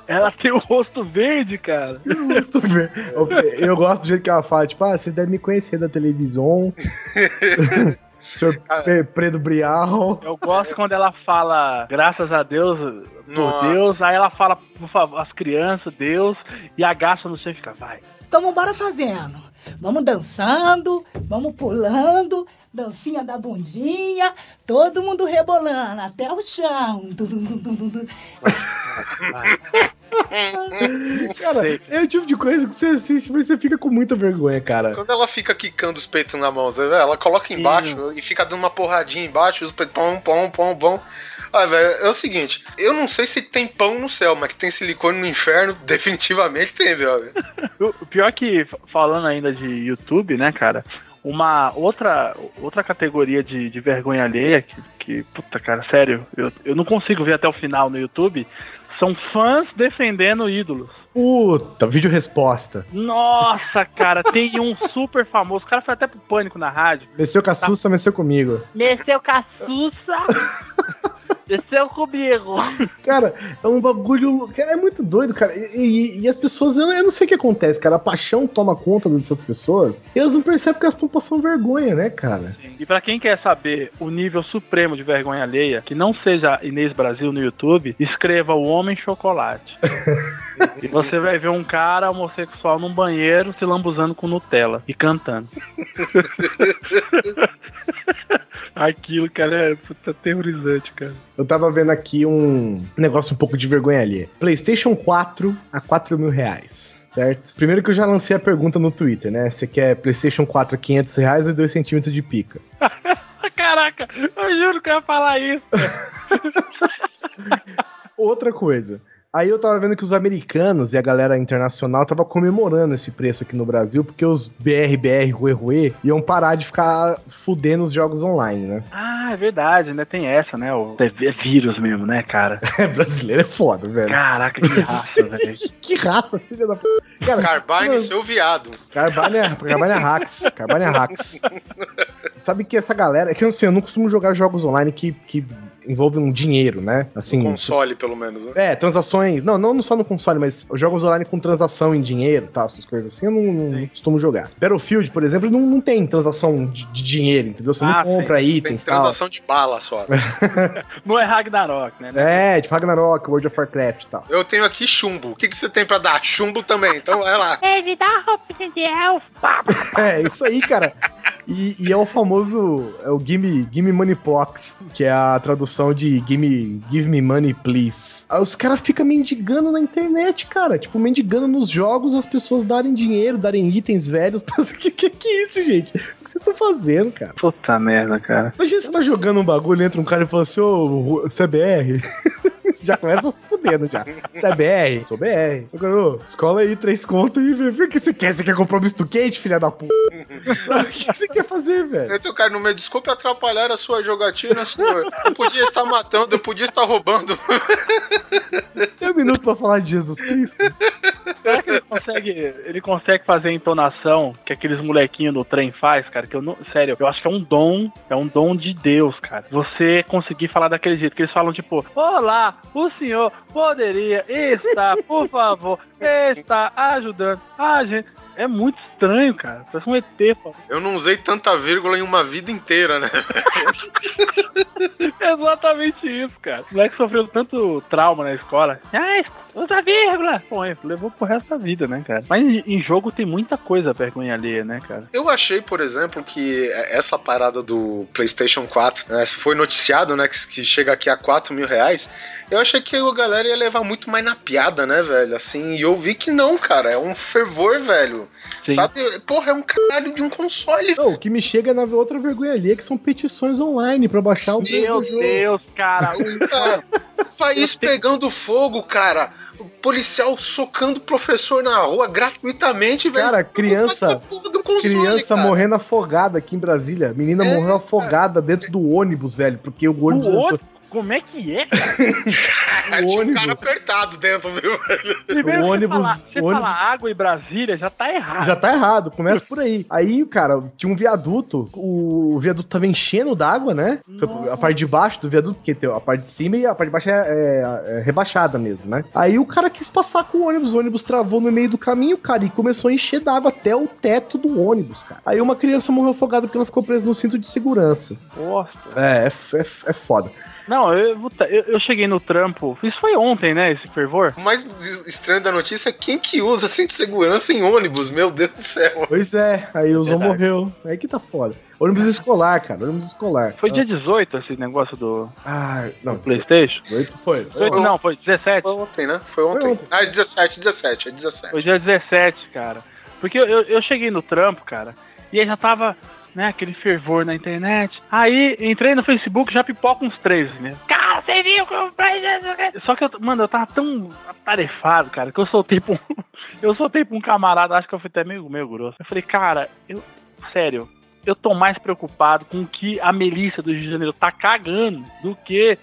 Ela tem o rosto verde, cara. O rosto verde. Eu, eu, gosto do jeito que ela fala, tipo, ah, você deve me conhecer da televisão. Senhor Pedro Brial. Eu gosto quando ela fala, graças a Deus, por Nossa. Deus, aí ela fala, por favor, as crianças, Deus, e agacha no chão e fica, vai. Então bora fazendo. Vamos dançando, vamos pulando, dancinha da bundinha, todo mundo rebolando até o chão. cara, é o tipo de coisa que você assiste, mas você fica com muita vergonha, cara. Quando ela fica quicando os peitos na mão, ela coloca embaixo Sim. e fica dando uma porradinha embaixo, os peitos pão, pão, pão, pão. Ah, velho, é o seguinte, eu não sei se tem pão no céu, mas que tem silicone no inferno, definitivamente tem, velho. o pior que, falando ainda de YouTube, né, cara, uma outra, outra categoria de, de vergonha alheia, que, que, puta, cara, sério, eu, eu não consigo ver até o final no YouTube, são fãs defendendo ídolos. Puta, vídeo resposta. Nossa, cara, tem um super famoso. O cara foi até pro pânico na rádio. Mexeu com a Sussa, tá. mexeu comigo. Mexeu com a Sussa. Desceu comigo. Cara, é um bagulho. É muito doido, cara. E, e, e as pessoas, eu, eu, não sei o que acontece, cara. A paixão toma conta dessas pessoas e elas não percebem que elas estão passando vergonha, né, cara? Sim. E para quem quer saber o nível supremo de vergonha alheia, que não seja Inês Brasil no YouTube, escreva o Homem Chocolate. e você vai ver um cara homossexual num banheiro se lambuzando com Nutella e cantando. Aquilo, cara, é puta aterrorizante, cara. Eu tava vendo aqui um negócio um pouco de vergonha ali. PlayStation 4 a 4 mil reais certo? Primeiro que eu já lancei a pergunta no Twitter, né? Você quer PlayStation 4 a 500 reais ou 2 centímetros de pica? Caraca, eu juro que eu ia falar isso. Outra coisa. Aí eu tava vendo que os americanos e a galera internacional tava comemorando esse preço aqui no Brasil, porque os BRBR Rue Rue iam parar de ficar fudendo os jogos online, né? Ah, é verdade, ainda tem essa, né? O... É vírus mesmo, né, cara? É, brasileiro é foda, velho. Caraca, que raça, velho. que, que, raça, filha da p. Cara, Carbine, mano, seu viado. Carbine é, Carbine é hacks. Carbine é hacks. Sabe que essa galera. É que eu não sei, eu não costumo jogar jogos online que, que envolve um dinheiro, né? Assim, no console, pelo menos, né? É, transações. Não, não só no console, mas jogos online com transação em dinheiro tal, essas coisas assim, eu não, não costumo jogar. Battlefield, por exemplo, não, não tem transação de, de dinheiro, entendeu? Você ah, não compra tem, itens. Tem transação tal. de bala só. não é Ragnarok, né? É, tipo Ragnarok, World of Warcraft e tal. Eu tenho aqui chumbo. O que, que você tem pra dar? Chumbo também, então vai lá. Ele dá roupinha de elfo. É, isso aí, cara. E, e é o famoso. É o Gimme, Gimme Money Plox, que é a tradução de Gimme, Give Me Money Please. Aí os caras ficam mendigando na internet, cara. Tipo, mendigando nos jogos as pessoas darem dinheiro, darem itens velhos. Que, que, que é isso, gente? O que vocês estão fazendo, cara? Puta merda, cara. Imagina você tá jogando um bagulho, entra um cara e fala assim, ô, CBR. já começa se fudendo já. Você é BR? Sou BR. Ô, escola aí, três contas e vê o que você quer. Você quer comprar um misto quente, filha da puta? o que você quer fazer, velho? Então, cara, não me desculpe atrapalhar a sua jogatina, senhor. Eu podia estar matando, eu podia estar roubando. Tem um minuto pra falar de Jesus Cristo. Será que ele consegue, ele consegue fazer a entonação que aqueles molequinhos no trem faz, cara? Que eu não. Sério, eu acho que é um dom, é um dom de Deus, cara. Você conseguir falar daquele jeito, que eles falam, tipo, olá, o senhor poderia estar, por favor, estar ajudando a gente. É muito estranho, cara. Parece um ET, pô. Eu não usei tanta vírgula em uma vida inteira, né? Exatamente isso, cara. O moleque sofreu tanto trauma na escola. Ai, usa vírgula! Bom, é, levou pro resto da vida, né, cara? Mas em, jogo tem muita coisa vergonha alheia, né, cara? Eu achei, por exemplo, que essa parada do PlayStation 4, né, foi noticiado, né, que, que chega aqui a 4 mil reais. Eu achei que a galera ia levar muito mais na piada, né, velho? Assim, e eu vi que não, cara. É um fervor, velho. Sim. Sabe? Porra, é um caralho de um console. Não, o que me chega na outra vergonha ali é que são petições online pra baixar o. Meu o jogo. Deus, cara. o- Cara, país pegando fogo, cara. O policial socando o professor na rua gratuitamente, velho. Cara, criança- console, Criança cara. morrendo afogada aqui em Brasília. Menina É, morreu afogada dentro do ônibus, velho. Porque o ônibus. O ônibus? Como é que é, cara? Cara, tinha um cara apertado dentro, viu? Primeiro, O ônibus- falar- você o ônibus- falar água e Brasília já tá errado. Já tá errado, começa por aí. Aí, cara, tinha um viaduto, o viaduto tava enchendo d'água, né? Foi A parte de baixo do viaduto, porque tem a parte de cima e a parte de baixo é, é- é rebaixada mesmo, né? Aí o cara quis passar com o ônibus, o ônibus travou no meio do caminho, cara, e começou a encher d'água até o teto do ônibus, cara. Aí uma criança morreu afogada porque ela ficou presa no cinto de segurança. Nossa. É, é, é, é foda. Não, eu, eu, eu cheguei no trampo. Isso foi ontem, né? Esse fervor? O mais estranho da notícia é quem que usa cinto de segurança em ônibus, meu Deus do céu. Pois é, aí o Zon morreu. Aí que tá foda. Ônibus escolar, cara, ônibus escolar. Foi dia 18 esse negócio do Ah, não, PlayStation? 18 foi. Foi- Foi- não, foi 17. Foi ontem, né? Foi ontem. Foi ontem. Ah, 17, 17, é 17. Foi dia 17, cara. Porque eu, eu, eu cheguei no trampo, cara, e aí já tava, né, aquele fervor na internet. Aí entrei no Facebook, já pipoca uns três, né? Cara, você viu que eu? Só que, eu, mano, eu tava tão atarefado, cara, que eu soltei pra um, eu soltei pra um camarada, acho que eu fui até meio, meio grosso. Eu falei, cara, eu, sério, eu tô mais preocupado com que a Melissa do Rio de Janeiro tá cagando do que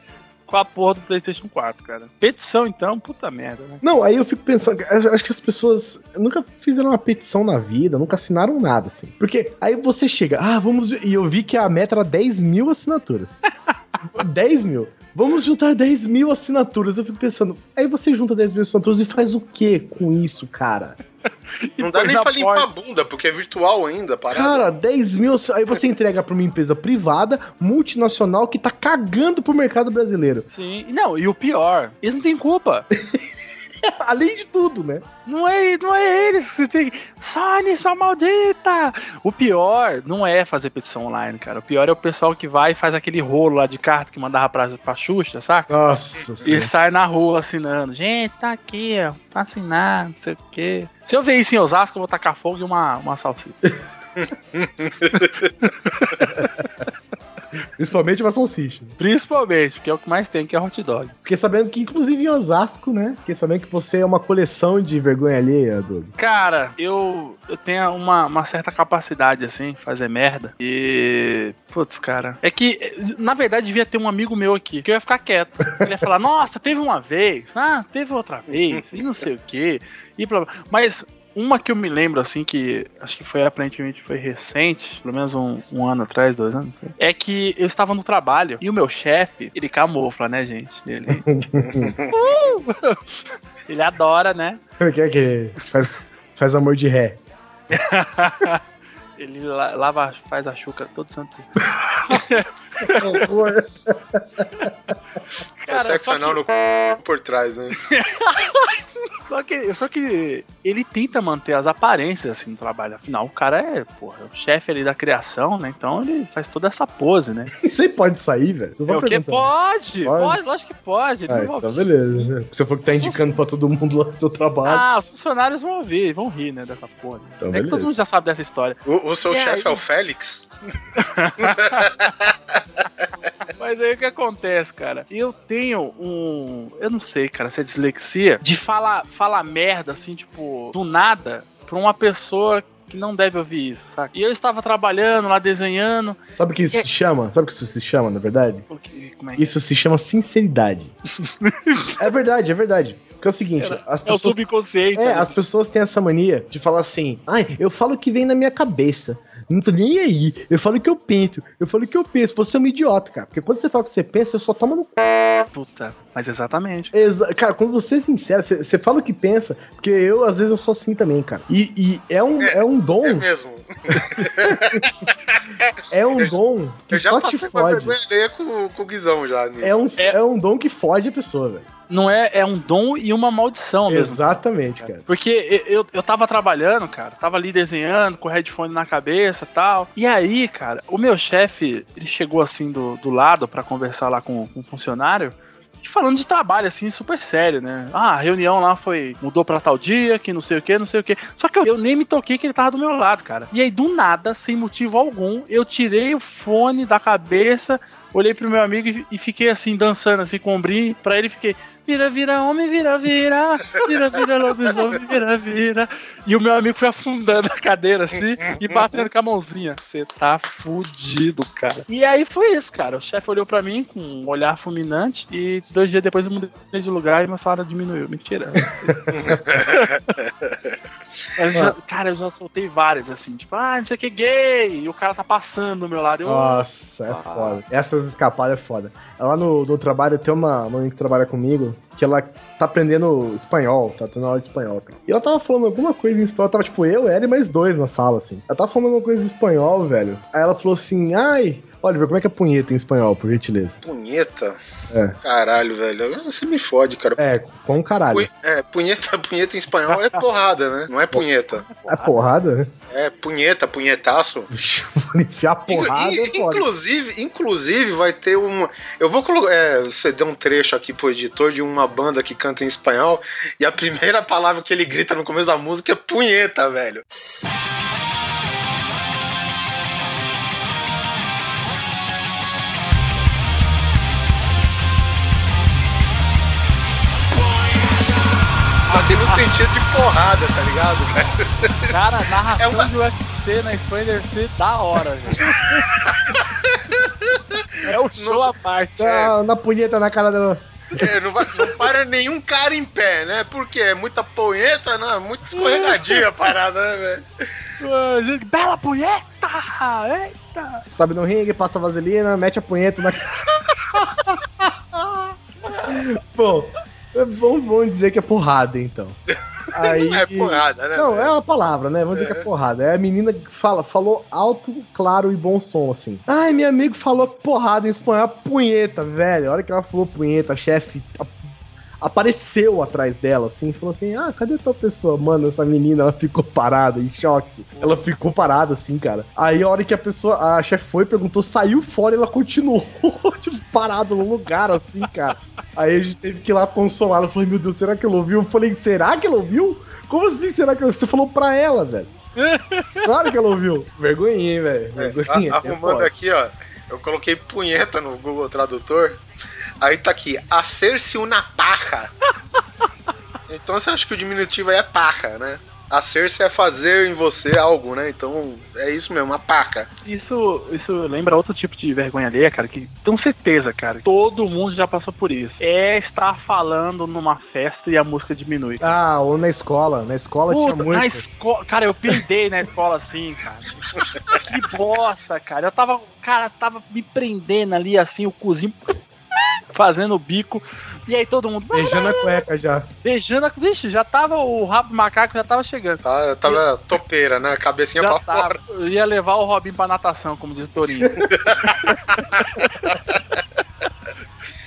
com a porra do PlayStation 4, cara. Petição, então, puta merda, né? Não, aí eu fico pensando, acho que as pessoas nunca fizeram uma petição na vida, nunca assinaram nada, assim. Porque aí você chega, ah, vamos. E eu vi que a meta era 10 mil assinaturas. 10 mil. Vamos juntar 10 mil assinaturas. Eu fico pensando, aí você junta 10 mil assinaturas e faz o que com isso, cara? Não dá nem na pra limpar a porta. bunda, porque é virtual ainda, parada. Cara, 10 mil. Aí você entrega pra uma empresa privada, multinacional, que tá cagando pro mercado brasileiro. Sim, não, e o pior, eles não têm culpa. Além de tudo, né? Não é, não é eles que você tem. Sony, sua maldita! O pior não é fazer petição online, cara. O pior é o pessoal que vai e faz aquele rolo lá de carta que mandava pra, pra Xuxa, saca? Nossa E sai na rua assinando. Gente, tá aqui, ó. Tá assinado, não sei o quê. Se eu ver isso em Osasco, eu vou tacar fogo e uma, uma salsicha. Principalmente uma salsicha. Principalmente, porque é o que mais tem, que é hot dog. Fiquei sabendo que, inclusive, em Osasco, né? Fiquei sabendo que você é uma coleção de vergonha alheia, Doug. Cara, eu, eu tenho uma, uma certa capacidade, assim, fazer merda. E. Putz, cara. É que, na verdade, devia ter um amigo meu aqui, que eu ia ficar quieto. Ele ia falar, nossa, teve uma vez, ah, teve outra vez, e não sei o quê. E blá, blá. Mas. Uma que eu me lembro, assim, que acho que foi aparentemente foi recente, pelo menos um, um ano atrás, dois anos, não sei, é que eu estava no trabalho e o meu chefe, ele camufla, né, gente? Ele. Uh! ele adora, né? O que é que faz, faz amor de ré? Ele la- lava, faz a chuca todo santo. É sexo anal no c... por trás, né? Só que, só que ele tenta manter as aparências assim no trabalho. Afinal, o cara é, porra, o chefe ali da criação, né? Então ele faz toda essa pose, né? Isso aí pode sair, velho? É o que pode, Pode? pode, lógico que pode. Ah, então beleza. Você for que tá indicando pra todo mundo lá no seu trabalho. Ah, os funcionários vão ouvir, vão rir, né, dessa porra. Então, é que beleza. todo mundo já sabe dessa história. O, o seu chefe aí? é o Félix? Mas aí o que acontece, cara? Eu tenho um. Eu não sei, cara, se é dislexia de falar, falar merda, assim, tipo, do nada, pra uma pessoa que não deve ouvir isso, saca? E eu estava trabalhando lá, desenhando. Sabe o que isso se chama? Sabe o que isso se chama, na verdade? é que Isso se chama sinceridade. é verdade, é verdade. Porque é o seguinte, Era- as é o pessoas. subconsciente. É, né? as pessoas têm essa mania de falar assim, ai, eu falo o que vem na minha cabeça. Não tô nem aí. Eu falo o que eu penso. Eu falo o que eu penso. Você é um idiota, cara. Porque quando você fala o que você pensa, você só toma no cu. Puta, mas exatamente. Exa cara, quando você é sincero, você, você fala o que pensa. Porque eu, às vezes, eu sou assim também, cara. E, e é, um, é. um dom. É mesmo. É um Eu- dom que Eu já só te passei uma fode. vergonha alheia com, com o Guizão já nisso. É um, É- é um dom que fode a pessoa, velho. Não é, é um dom e uma maldição mesmo. Exatamente, cara. Porque eu, eu tava trabalhando, cara, tava ali desenhando, com o headphone na cabeça e tal. E aí, cara, o meu chefe, ele chegou assim do, do lado pra conversar lá com, com o funcionário. Falando de trabalho, assim, super sério, né? Ah, a reunião lá foi. mudou pra tal dia, que não sei o que, não sei o que. Só que eu, eu nem me toquei que ele tava do meu lado, cara. E aí, do nada, sem motivo algum, eu tirei o fone da cabeça, olhei pro meu amigo e, e fiquei assim, dançando assim com o ombrinho. Pra ele fiquei. Vira, vira, homem, vira, vira. Vira, vira, lobisomem, vira, vira. E o meu amigo foi afundando a cadeira assim e batendo com a mãozinha. Você tá fudido, cara. E aí foi isso, cara. O chefe olhou pra mim com um olhar fulminante e dois dias depois eu mudei de lugar e meu salário diminuiu. Mentira. Mas já- cara, eu já soltei várias assim, tipo, ah, não sei o que, gay. E o cara tá passando do meu lado. Eu, Nossa, é Ah. foda. Essas escapadas é foda. Lá no, no trabalho tem uma menina que trabalha comigo que ela tá aprendendo espanhol, tá tendo aula de espanhol. Cara. E ela tava falando alguma coisa em espanhol, tava tipo eu, ela e mais dois na sala, assim. Ela tava falando alguma coisa em espanhol, velho. Aí ela falou assim, ai, Oliver, como é que é punheta em espanhol, por gentileza? Punheta? É. Caralho, velho. Você me fode, cara. É, com caralho. Pu- É, punheta, punheta em espanhol é porrada, né? Não é punheta. É porrada? É punheta, punhetaço. Vou enfiar porrada, In- é in- inclusive, inclusive vai ter uma. Eu vou colocar. É, você deu um trecho aqui pro editor de uma banda que canta em espanhol. E a primeira palavra que ele grita no começo da música é punheta, velho. Tem no sentido de porrada, tá ligado? velho? Cara, a narração É uma- do UFC na deve ser da hora, velho. é um show à parte. Tá na punheta na cara dela. É, não, vai- não para nenhum cara em pé, né? Porque é muita punheta, né? Muito escorregadia a parada, né, velho? Ah, Bela punheta! Eita! Sobe no ringue, passa a vaselina, mete a punheta na Bom, é bom, vamos dizer que é porrada, então. Aí... Não é porrada, né? Não, velho? é uma palavra, né? Vamos dizer que é porrada. É a menina que fala, falou alto, claro e bom som, assim. Ai, meu amigo falou porrada em espanhol, punheta, velho. A hora que ela falou punheta, chefe apareceu atrás dela, assim, e falou assim: Ah, cadê tua pessoa? Mano, essa menina, ela ficou parada, em choque. Ela ficou parada, assim, cara. Aí a hora que a pessoa, a chefe foi, perguntou, saiu fora e ela continuou, tipo, parada no lugar, assim, cara. Aí a gente teve que ir lá consolar. Eu falei, meu Deus, será que ela ouviu? Eu falei, será que ela ouviu? Como assim será que ela Você falou pra ela, velho. Claro que ela ouviu. Vergonhinha, hein, velho. É, Vergonhinha. a- é arrumando foda. aqui, ó. Eu coloquei punheta no Google Tradutor. Aí tá aqui, hacer-se uma paja. Então você acha que o diminutivo aí é paja, né? Hacer-se é fazer em você algo, né? Então é isso mesmo, uma paca. Isso, isso lembra outro tipo de vergonha alheia, cara, que tenho certeza, cara, todo mundo já passou por isso. É estar falando numa festa e a música diminui. Ah, ou na escola. Na escola tinha Puta, muito. na escola, cara, eu peidei na escola assim, cara. que bosta, cara. Eu tava, cara, tava me prendendo ali assim, o cozinho fazendo o bico. E aí todo mundo Beijando a cueca já. beijando. a- Vixe, já tava o rabo do macaco, já tava chegando. Tá, tava topeira, né? Cabecinha Já pra tava. fora. Eu ia levar o Robin pra natação, como diz o Torinho.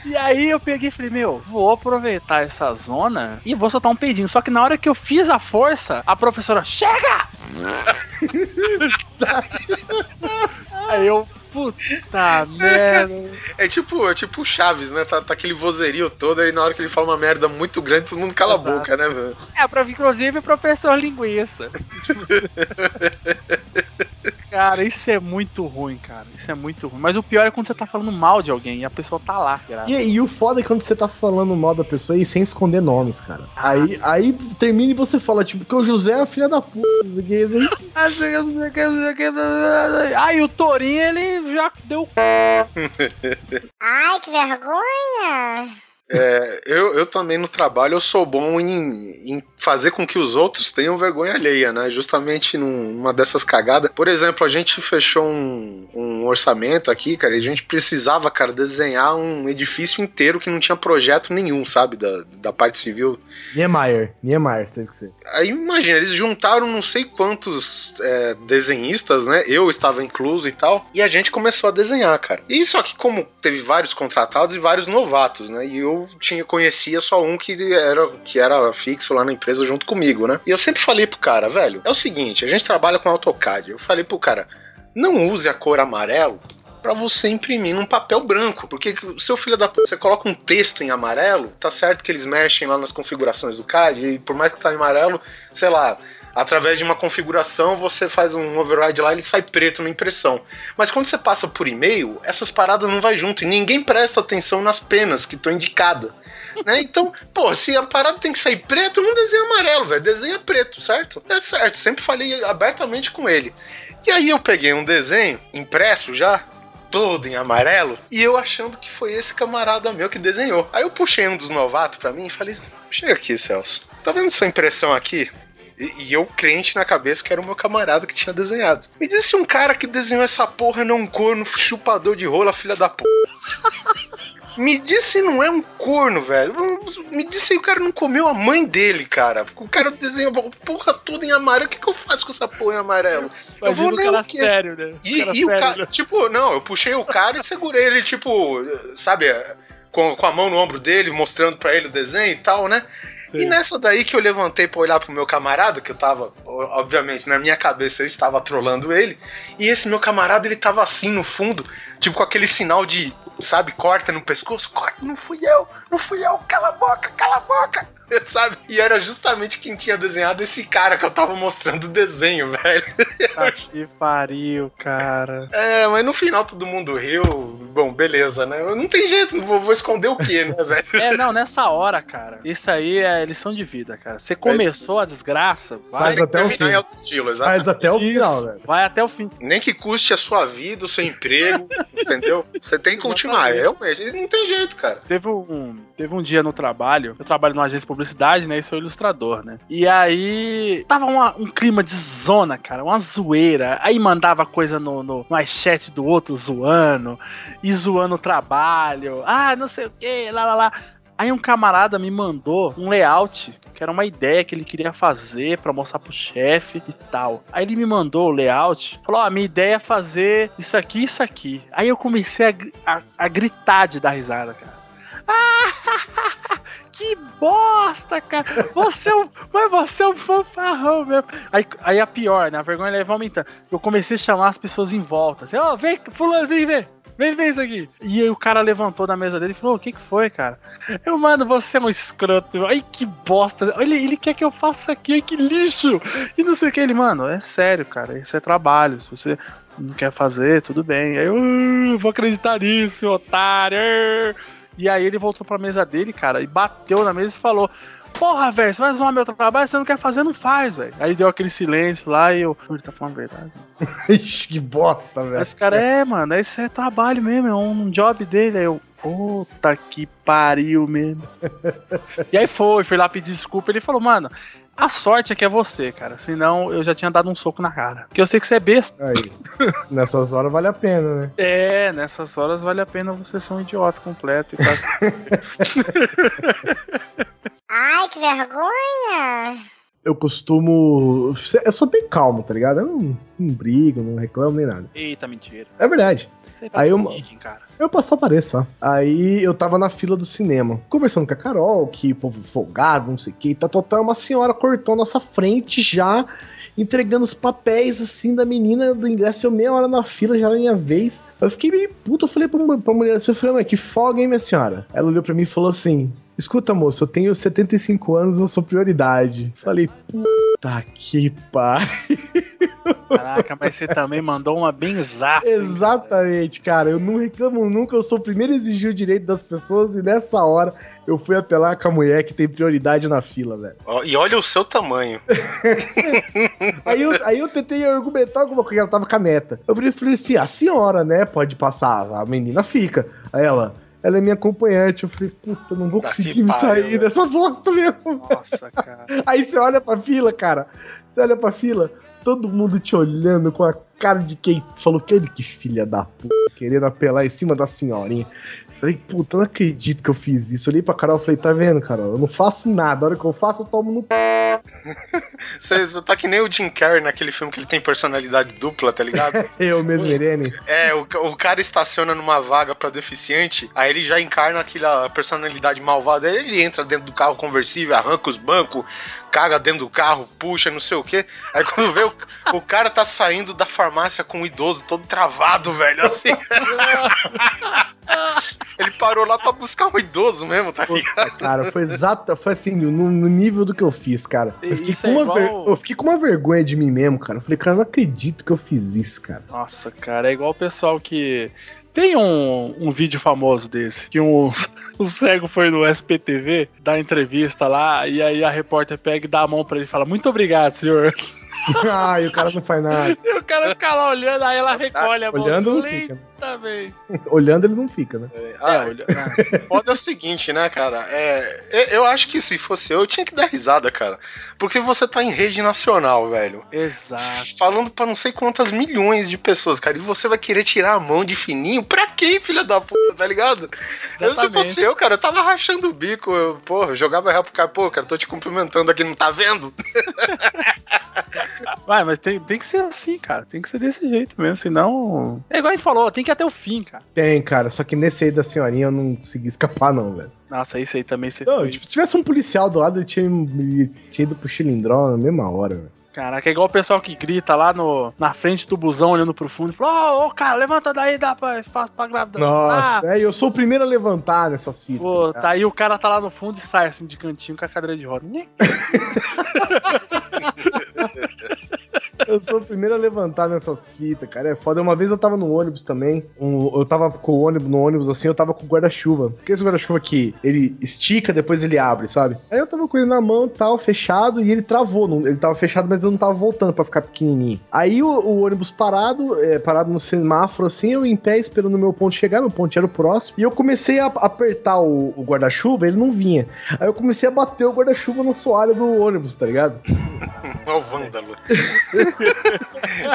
e aí eu peguei e falei, meu, vou aproveitar essa zona e vou soltar um peidinho. Só que na hora que eu fiz a força, a professora, chega! aí eu, puta merda. É tipo, é tipo o Chaves, né? Tá, tá aquele vozerio todo aí na hora que ele fala uma merda muito grande, todo mundo cala a boca, né, velho? É, pra, inclusive professor linguista. Cara, isso é muito ruim, cara. Isso é muito ruim. Mas o pior é quando você tá falando mal de alguém e a pessoa tá lá, cara. E, e o foda é quando você tá falando mal da pessoa e sem esconder nomes, cara. Aí, aí termina e você fala, tipo, que o José é a filha da puta. que, assim. Aí o Torinho, ele já deu. Ai, que vergonha! É, eu, eu também no trabalho eu sou bom em, em fazer com que os outros tenham vergonha alheia, né? Justamente num- numa dessas cagadas. Por exemplo, a gente fechou um, um orçamento aqui, cara, e a gente precisava, cara, desenhar um edifício inteiro que não tinha projeto nenhum, sabe? Da, da parte civil. Niemeyer. Niemeyer, teve que ser. Aí imagina, eles juntaram não sei quantos é, desenhistas, né? Eu estava incluso e tal. E a gente começou a desenhar, cara. E só que como teve vários contratados e vários novatos, né? E eu tinha conhecia só um que era que era fixo lá na empresa junto comigo, né? E eu sempre falei pro cara, velho, é o seguinte, a gente trabalha com AutoCAD. Eu falei pro cara, não use a cor amarelo pra você imprimir num papel branco, porque o seu filho da puta, você coloca um texto em amarelo, tá certo que eles mexem lá nas configurações do CAD e por mais que tá em amarelo, sei lá, através de uma configuração você faz um override lá e ele sai preto na impressão. Mas quando você passa por e-mail, essas paradas não vai junto e ninguém presta atenção nas penas que estão indicadas. Né? Então, pô, se a parada tem que sair preto, não desenha amarelo, velho. Desenha preto, certo? É certo, sempre falei abertamente com ele. E aí eu peguei um desenho impresso já, todo em amarelo, e eu achando que foi esse camarada meu que desenhou. Aí eu puxei um dos novatos pra mim e falei: Chega aqui, Celso. Tá vendo essa impressão aqui? E, e eu crente na cabeça que era o meu camarada que tinha desenhado. Me disse um cara que desenhou essa porra não um corno chupador de rola, filha da p. Me disse não é um corno, velho. Me disse o cara não comeu a mãe dele, cara. O cara desenhou a porra toda em amarelo. O que, que eu faço com essa porra em amarelo? eu Imagina vou o ler o quê? sério, né? E, cara e o sério, cara, né? tipo, não, eu puxei o cara e segurei ele, tipo, sabe, com, com a mão no ombro dele, mostrando pra ele o desenho e tal, né? E nessa daí que eu levantei pra olhar pro meu camarada, que eu tava, obviamente, na minha cabeça eu estava trolando ele, e esse meu camarada ele tava assim no fundo, tipo com aquele sinal de, sabe, corta no pescoço, corta, não fui eu, não fui eu, cala a boca, cala a boca, sabe? E era justamente quem tinha desenhado esse cara que eu tava mostrando o desenho, velho. Tá que pariu, cara. É, mas no final todo mundo riu. Bom, beleza, né? Não tem jeito, vou, vou esconder o quê, né, velho? É, não, nessa hora, cara. Isso aí é lição de vida, cara. Você começou a desgraça, vai, Faz até o Terminar fim. em alto estilo, exato. Faz até o final, velho. vai até o fim. Nem que custe a sua vida, o seu emprego, entendeu? Você tem que continuar, realmente. E Não tem jeito, cara. Teve um, teve um dia no trabalho, eu trabalho numa agência de publicidade, né? E sou ilustrador, né? E aí tava uma- um clima de zona, cara, uma zoeira. Aí mandava coisa no, no, no chat do outro zoando, e zoando o trabalho. Ah, não sei o que, lá lá lá. Aí um camarada me mandou um layout, que era uma ideia que ele queria fazer pra mostrar pro chefe e tal. Aí ele me mandou o layout, falou: Ó, a minha ideia é fazer isso aqui isso aqui. Aí eu comecei a, a, a gritar de dar risada, cara. Ah, que bosta, cara! Você é um, mas você é um fanfarrão mesmo. Aí, aí a pior, né? A vergonha leva aumentando. Eu comecei a chamar as pessoas em volta. Assim, ó, vem, fulano, vem ver. Vem ver isso aqui. E aí o cara levantou da mesa dele e falou: O que que foi, cara? Eu, mano, você é um escroto. Ai, que bosta. Ele, ele quer que eu faça aqui, ai, que lixo. E não sei o que. Ele, mano, é sério, cara. Isso é trabalho. Se você não quer fazer, tudo bem. Aí eu, "Ah, vou acreditar nisso, otário. E aí ele voltou pra mesa dele, cara, e bateu na mesa e falou: Porra, velho, você vai zoar meu trabalho, você não quer fazer, não faz, velho. Aí deu aquele silêncio lá e eu. Ele tá falando a verdade. Ixi, que bosta, velho. Esse cara, é, mano, esse é trabalho mesmo, é um job dele. Aí eu, puta que pariu mesmo. e aí foi, fui lá pedir desculpa. Ele falou, mano, a sorte é que é você, cara. Senão eu já tinha dado um soco na cara. Porque eu sei que você é besta. Aí. Nessas horas vale a pena, né? É, nessas horas vale a pena você ser um idiota completo e tal. Ai, que vergonha! Eu costumo. Eu sou bem calmo, tá ligado? Eu não, não brigo, não reclamo nem nada. Eita, mentira. É verdade. Tá Aí eu- origem, cara. Eu passo apareço, ó. Aí eu tava na fila do cinema, conversando com a Carol, que povo folgado, não sei o que, tá total. Uma senhora cortou a nossa frente já, entregando os papéis assim da menina do ingresso. Eu meia hora na fila, já era minha vez. Eu fiquei meio puto, eu falei pra, pra mulher assim, eu falei, "Ué, que folga, hein, minha senhora? Ela olhou pra mim e falou assim. Escuta, moço, eu tenho 75 anos, eu sou prioridade. Falei, puta que pariu. Caraca, mas você também mandou uma benzaça. Exatamente, cara. Eu não reclamo nunca, eu sou o primeiro a exigir o direito das pessoas e nessa hora eu fui apelar com a mulher que tem prioridade na fila, velho. E olha o seu tamanho. Aí eu, aí eu tentei argumentar alguma coisa, ela tava com a neta. Eu e falei assim: a senhora, né, pode passar, a menina fica. Aí ela. Ela é minha acompanhante. Eu falei, puta, não vou Tá conseguir me pariu, sair velho. dessa bosta mesmo. Nossa, cara. Aí você olha pra fila, cara. Você olha pra fila, todo mundo te olhando com a cara de quem falou que ele que filha da puta, querendo apelar em cima da senhorinha. Falei, puta, eu não acredito que eu fiz isso. Olhei pra Carol e falei, tá vendo, Carol? Eu não faço nada. A hora que eu faço, eu tomo no. Você você tá que nem o Jim Carrey naquele filme que ele tem personalidade dupla, tá ligado? Eu mesmo, Irene. É, o, o cara estaciona numa vaga pra deficiente, aí ele já encarna aquela personalidade malvada, aí ele entra dentro do carro conversível, arranca os bancos, caga dentro do carro, puxa, não sei o quê. Aí quando vê o, o cara tá saindo da farmácia com o idoso todo travado, velho, assim. ele parou lá pra buscar um idoso mesmo, tá ligado? Puta, cara, foi exato, foi assim, no, no nível do que eu fiz, cara. Eu fiquei, é uma igual- ver- eu fiquei com uma vergonha de mim mesmo, cara. Eu falei, cara, eu não acredito que eu fiz isso, cara. Nossa, cara, é igual o pessoal que. Tem um, um vídeo famoso desse, que um, o cego foi no SPTV dar entrevista lá, e aí a repórter pega e dá a mão pra ele e fala: Muito obrigado, senhor. Ai, o cara não faz nada. E o cara fica lá olhando, aí ela recolhe a mão. Olhando não Lenta, fica. Velho. Olhando ele não fica, né? Ah, É, olha- Foda é o seguinte, né, cara? É, eu- acho que se fosse eu, eu tinha que dar risada, cara. Porque você tá em rede nacional, velho. Exato. Falando pra não sei quantas milhões de pessoas, cara. E você vai querer tirar a mão de fininho? Pra quem, filha da puta, tá ligado? Eu, se fosse eu, cara, eu tava rachando o bico. Eu, porra, eu jogava real pro cara, pô, cara, tô te cumprimentando aqui, não tá vendo? Vai, mas tem, tem que ser assim, cara. Tem que ser desse jeito mesmo, senão. É igual a gente falou, tem que ir até o fim, cara. Tem, cara. Só que nesse aí da senhorinha eu não consegui escapar, não, velho. Nossa, isso aí também você Não, foi. tipo, se tivesse um policial do lado, ele tinha, ele tinha ido pro Chilindró na mesma hora, velho. Caraca, é igual o pessoal que grita lá no, na frente do busão, olhando pro fundo, e fala: Ô, ô, cara, levanta daí, dá pra espaço pra grávida. Nossa, é, eu sou o primeiro a levantar nessas fitas. Pô, cara. tá aí o cara tá lá no fundo e sai assim de cantinho com a cadeira de roda. Eu sou o primeiro a levantar nessas fitas, cara. É foda. Uma vez eu tava no ônibus também. um- eu tava com o ônibus no ônibus assim, eu tava com o guarda-chuva. Porque esse guarda-chuva aqui, ele estica, depois ele abre, sabe? Aí eu tava com ele na mão tal, fechado, e ele travou. não- ele tava fechado, mas eu não tava voltando pra ficar pequenininho. Aí o, o ônibus parado, é, parado no semáforo assim, eu em pé esperando o meu ponto chegar, meu ponto era o próximo. E eu comecei a apertar o, o guarda-chuva, ele não vinha. Aí eu comecei a bater o guarda-chuva no soalho do ônibus, tá ligado? Ó, o vândalo.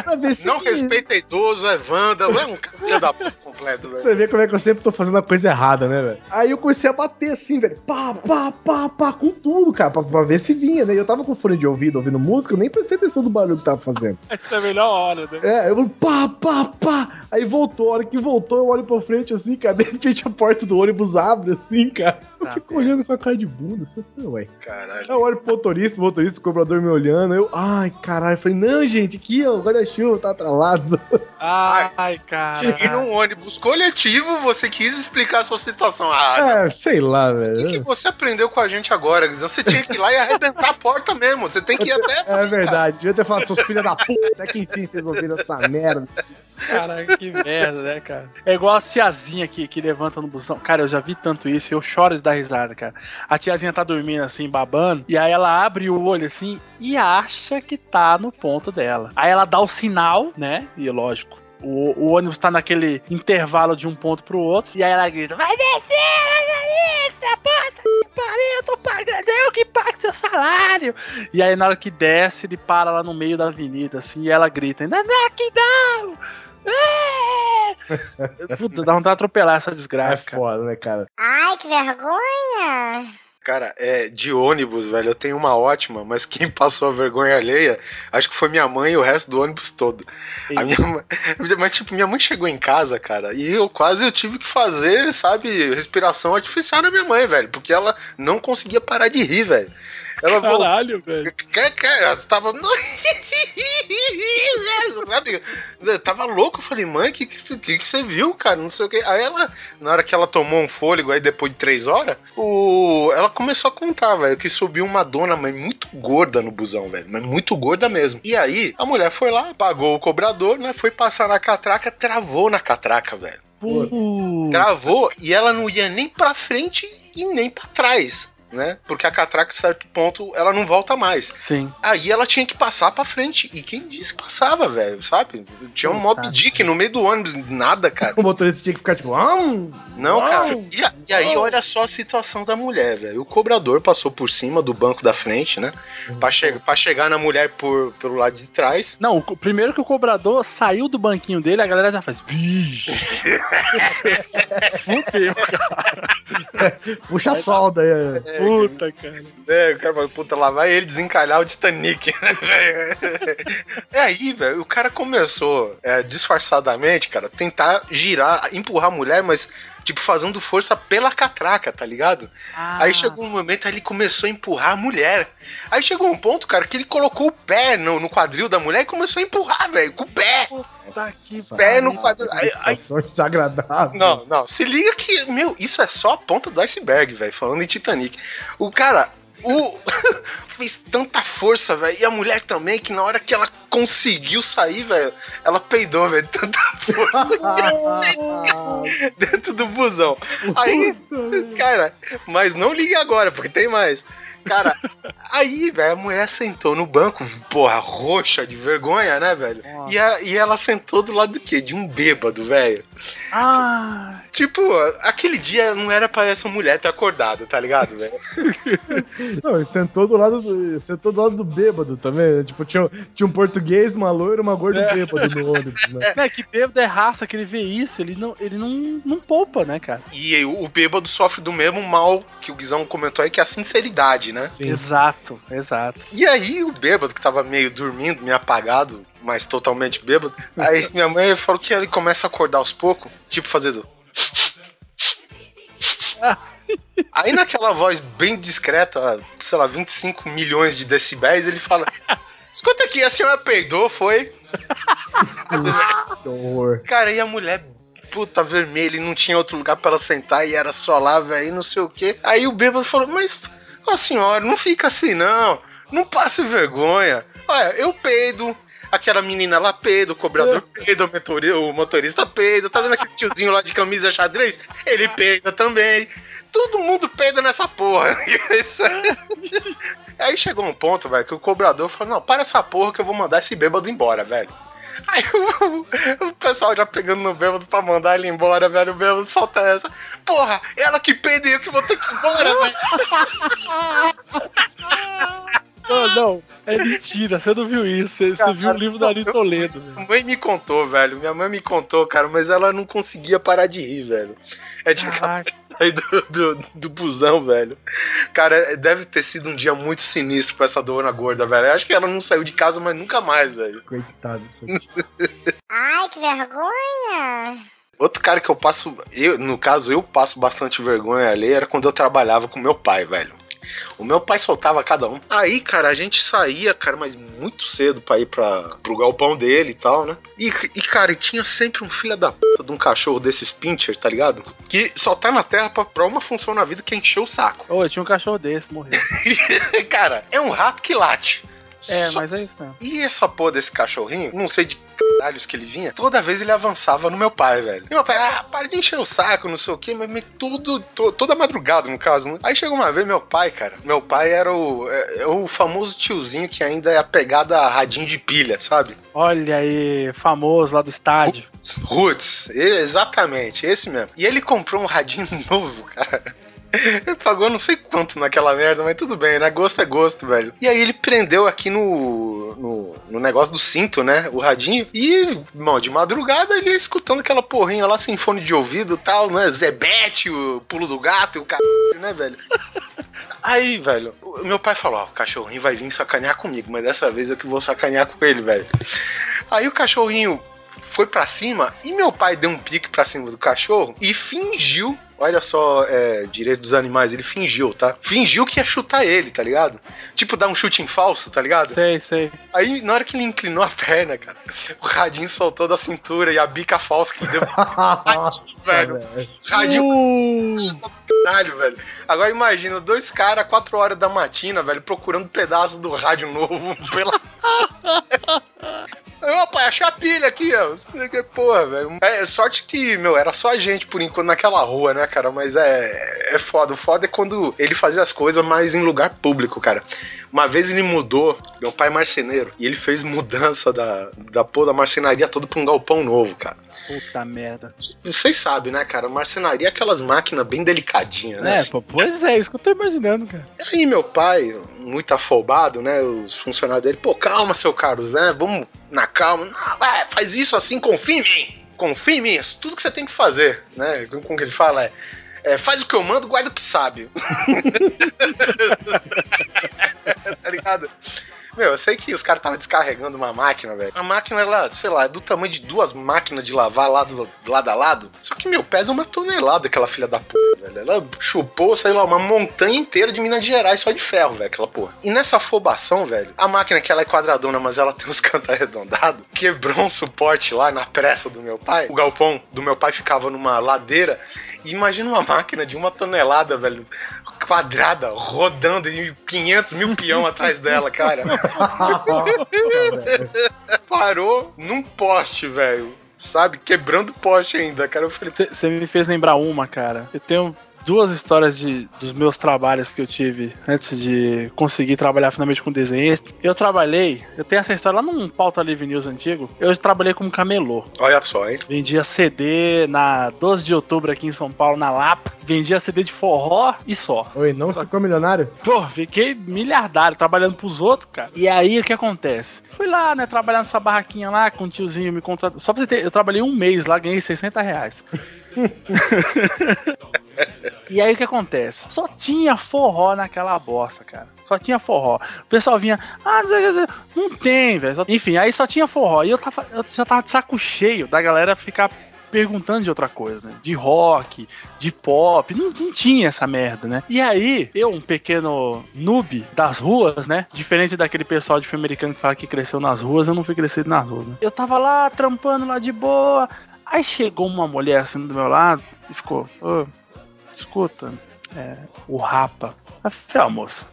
Pra ver se Não respeita idoso, é vândalo, é um filho da puta completo, velho. Você vê como é que eu sempre tô fazendo a coisa errada, né, velho? Aí eu comecei a bater assim, velho. Pá, pá, pá, pá, com tudo, cara, pra, pra ver se vinha, né? Eu tava com fone de ouvido, ouvindo música, eu nem prestei atenção no barulho que tava fazendo. Essa é a melhor hora, né? É, eu pá, pá, pá. Aí voltou, a hora que voltou, eu olho pra frente assim, cara. De repente a porta do ônibus abre assim, cara. Eu Ah, fico olhando com a cara de bunda, assim, ué. Aí Caralho. eu olho pro motorista, o motorista, o cobrador me olhando. Eu, ai, caralho. Eu falei, não, gente, aqui, ó, o guarda-chuva tá travado. Ai, cara. E num ônibus coletivo, você quis explicar a sua situação. Ah, É, sei lá, o que, que velho. você aprendeu com a gente agora, Guizão? Você tinha que ir lá e arrebentar a porta mesmo. Você tem que ir até. É verdade, devia ter falado, seus filhos da puta, até que enfim vocês ouviram essa merda. Caraca, que merda, né, cara? É igual as tiazinha que, que levanta no busão. Cara, eu já vi tanto isso, eu choro de dar risada, cara. A tiazinha tá dormindo assim, babando, e aí ela abre o olho assim e acha que tá no ponto dela. Aí ela dá o sinal, né? E lógico. O, o ônibus tá naquele intervalo de um ponto pro outro. E aí ela grita: Vai descer, motorista, puta que pariu, eu tô pagando, eu que pago seu salário. E aí na hora que desce, ele para lá no meio da avenida, assim, e ela grita: Não, não, que não! É! Puta, dá vontade de atropelar essa É desgraça, cara. foda, né, cara? Ai, que vergonha! Cara, é, de ônibus, velho, eu tenho uma ótima, mas quem passou a vergonha alheia, acho que foi minha mãe e o resto do ônibus todo. A minha mãe, mas, tipo, minha mãe chegou em casa, cara, e eu quase eu tive que fazer, sabe, respiração artificial na minha mãe, velho, porque ela não conseguia parar de rir, velho. Ela falou, Caralho, velho. Cara, ela tava. Sabe? Tava louco. Eu falei, mãe, o que, que, você- viu, cara? Não sei o que. Aí ela, na hora que ela tomou um fôlego, aí depois de três horas, o... ela começou a contar, velho, que subiu uma dona, mas muito gorda no busão, velho. Mas muito gorda mesmo. E aí, a mulher foi lá, pagou o cobrador, né? Foi passar na catraca, travou na catraca, velho. Travou e ela não ia nem pra frente e nem pra trás. Né? Porque a catraca, a certo ponto, ela não volta mais. Sim. Aí ela tinha que passar pra frente. E quem disse que passava, velho? Sabe? Tinha um Mob Dick no meio do ônibus, nada, cara. O motorista tinha que ficar tipo, ah, Não, Uau! cara. E, a- e aí, olha só a situação da mulher, velho. O cobrador passou por cima do banco da frente, né? Pra, che pra chegar na mulher por, pelo lado de trás. Não, o- primeiro que o cobrador saiu do banquinho dele, a galera já faz. Vixe. Fudeu, cara. puxa a solda aí. Puta, cara. É, o cara falou, puta, lá vai ele desencalhar o Titanic, né, velho? É aí, velho, o cara começou, é, disfarçadamente, cara, tentar girar, empurrar a mulher, mas, tipo, fazendo força pela catraca, tá ligado? Aí chegou um momento, aí ele começou a empurrar a mulher. Aí chegou um ponto, cara, que ele colocou o pé no, no quadril da mulher e começou a empurrar, velho, com o pé. Puta que Pé no quadril. Aí, aí- desagradável. não, não, se liga que, meu, isso é só a ponta do iceberg, velho, falando em Titanic. O cara, o fez tanta força, velho, e a mulher também, que na hora que ela conseguiu sair, velho, ela peidou, velho, tanta força dentro do busão. Aí, cara, mas não ligue agora, porque tem mais. Cara, aí, velho, a mulher sentou no banco, porra, roxa de vergonha, né, velho? E, e ela sentou do lado do quê? De um bêbado, velho. Ah, Tipo, aquele dia não era pra essa mulher ter acordado, tá ligado, velho? Não, ele sentou do lado do, sentou do lado do bêbado também. né? Tipo, tinha, tinha um português, uma loira uma gorda É. bêbado no ônibus, né? né, que bêbado é raça, que ele vê isso, ele não, ele não, não poupa, né, cara? E aí, o bêbado sofre do mesmo mal que o Guizão comentou aí, que é a sinceridade, né? Sim. Exato, exato. E aí, o bêbado, que tava meio dormindo, meio apagado, mas totalmente bêbado, aí minha mãe falou que ele começa a acordar aos poucos, tipo fazendo. Aí naquela voz bem discreta, sei lá, 25 milhões de decibéis, ele fala: Escuta aqui, a senhora peidou, foi? Cara, e a mulher, puta vermelha, e não tinha outro lugar pra ela sentar, e era só lá, velho, não sei o quê. Aí o bêbado falou: Mas, ó senhora, não fica assim não, não passe vergonha. Olha, eu peido. Aquela menina lá peida, o cobrador peida, o motori- o motorista peida. Tá vendo aquele tiozinho lá de camisa xadrez? Ele peida também. Todo mundo peida nessa porra. Aí chegou um ponto, velho, que o cobrador falou: Não, para essa porra que eu vou mandar esse bêbado embora, velho. Aí o, o pessoal já pegando no bêbado pra mandar ele embora, velho. O bêbado solta essa. Porra, ela que peida e eu que vou ter que ir embora, velho. Não, não, é mentira, você não viu isso, você, você viu o livro da Ari Toledo. velho. Minha mãe me contou, velho. Minha mãe me contou, cara, mas ela não conseguia parar de rir, velho. É de sair do, do, do busão, velho. Cara, deve ter sido um dia muito sinistro pra essa dona gorda, velho. Eu acho que ela não saiu de casa, mas nunca mais, velho. Coitado aqui. Ai, que vergonha. Outro cara que eu passo, eu, no caso, eu passo bastante vergonha ali era quando eu trabalhava com meu pai, velho. O meu pai soltava cada um. Aí, cara, a gente saía, cara, mas muito cedo pra ir pra, pro galpão dele e tal, né? E, e, cara, e tinha sempre um filho da puta de um cachorro desses pincher, tá ligado? Que só tá na terra pra, pra uma função na vida que é encher o saco. Ô, eu tinha um cachorro desse, morreu. cara, é um rato que late. É, Só- mas é isso mesmo. E essa porra desse cachorrinho, não sei de caralhos que ele vinha, toda vez ele avançava no meu pai, velho. E meu pai, ah, para de encher o saco, não sei o quê, mas, mas tudo, to- toda madrugada, no caso. Né? Aí chegou uma vez, meu pai, cara, meu pai era o, é, é o famoso tiozinho que ainda é apegado a radinho de pilha, sabe? Olha aí, famoso lá do estádio. Roots, exatamente, esse mesmo. E ele comprou um radinho novo, cara. Ele pagou não sei quanto naquela merda, mas tudo bem, né? Gosto é gosto, velho. E aí ele prendeu aqui no, no, no negócio do cinto, né? O radinho. E, irmão, de madrugada ele ia escutando aquela porrinha lá sem fone de ouvido tal, né? Zebete, o pulo do gato e o caralho, né, velho? Aí, velho, meu pai falou: Ó, o cachorrinho vai vir sacanear comigo, mas dessa vez eu que vou sacanear com ele, velho. Aí o cachorrinho foi pra cima e meu pai deu um pique pra cima do cachorro e fingiu. Olha só, é, direito dos animais, ele fingiu, tá? Fingiu que ia chutar ele, tá ligado? Tipo, dar um chute em falso, tá ligado? Sei, sei. Aí, na hora que ele inclinou a perna, cara, o radinho soltou da cintura e a bica falsa que ele deu. velho. Radinho Uh, Caralho, velho. Agora imagina, dois caras, quatro horas da matina, velho, procurando pedaço do rádio novo pela. Opa, achei a pilha aqui, ó. Porra, velho. É, sorte que, meu, era só a gente por enquanto naquela rua, né, cara? Mas é, é foda. O foda é quando ele fazia as coisas, mas em lugar público, cara. Uma vez ele mudou, meu pai é marceneiro, e ele fez mudança da, da porra da marcenaria toda pra um galpão novo, cara. Puta merda. Vocês sabem, né, cara? Marcenaria é aquelas máquinas bem delicadinhas, né? É, pô, pois é, isso que eu tô imaginando, cara. Aí meu pai, muito afobado, né? Os funcionários dele, pô, calma, seu Carlos, né? Vamos na calma. Não, vai, faz isso assim, confia em mim. Confia em mim, isso tudo que você tem que fazer, né? Como que ele fala é. é, faz o que eu mando, guarda o que sabe. tá ligado? Meu, eu sei que os caras estavam descarregando uma máquina, velho. A máquina, ela, sei lá, é do tamanho de duas máquinas de lavar lado, lado a lado. Só que, meu, pesa uma tonelada aquela filha da porra, velho. Ela chupou, sei lá, uma montanha inteira de Minas Gerais só de ferro, velho, aquela porra. E nessa afobação, velho, a máquina que ela é quadradona, mas ela tem os cantos arredondados, quebrou um suporte lá na pressa do meu pai. O galpão do meu pai ficava numa ladeira. Imagina uma máquina de uma tonelada, velho, quadrada, rodando e 500 mil peão atrás dela, cara. Parou num poste, velho. Sabe? Quebrando poste ainda, cara. Eu falei, Você me fez lembrar uma, cara. Eu tenho duas histórias de, dos meus trabalhos que eu tive antes de conseguir trabalhar finalmente com desenhista. Eu trabalhei, eu tenho essa história lá num pauta livre news antigo. Eu trabalhei como camelô. olha só, hein? Vendia CD na 12 de outubro aqui em São Paulo, na Lapa. Vendia CD de forró e só. Oi, não ficou milionário? Pô, fiquei miliardário trabalhando pros outros, cara. E aí o que acontece? Fui lá, né, trabalhar nessa barraquinha lá com o tiozinho me contratou. Só pra você ter, eu trabalhei um mês lá, ganhei 60 reais. e aí o que acontece? Só tinha forró naquela bosta, cara. Só tinha forró. O pessoal vinha, ah, não tem, velho. Enfim, aí só tinha forró. E eu, tava, eu já tava de saco cheio da galera ficar perguntando de outra coisa, né? De rock, de pop, não, não tinha essa merda, né? E aí, eu, um pequeno noob das ruas, né? Diferente daquele pessoal de filme americano que fala que cresceu nas ruas, eu não fui crescido nas ruas, né? Eu tava lá, trampando lá de boa, aí chegou uma mulher assim do meu lado e ficou, ô, escuta, é, o Rapa. Falei, ó, moça,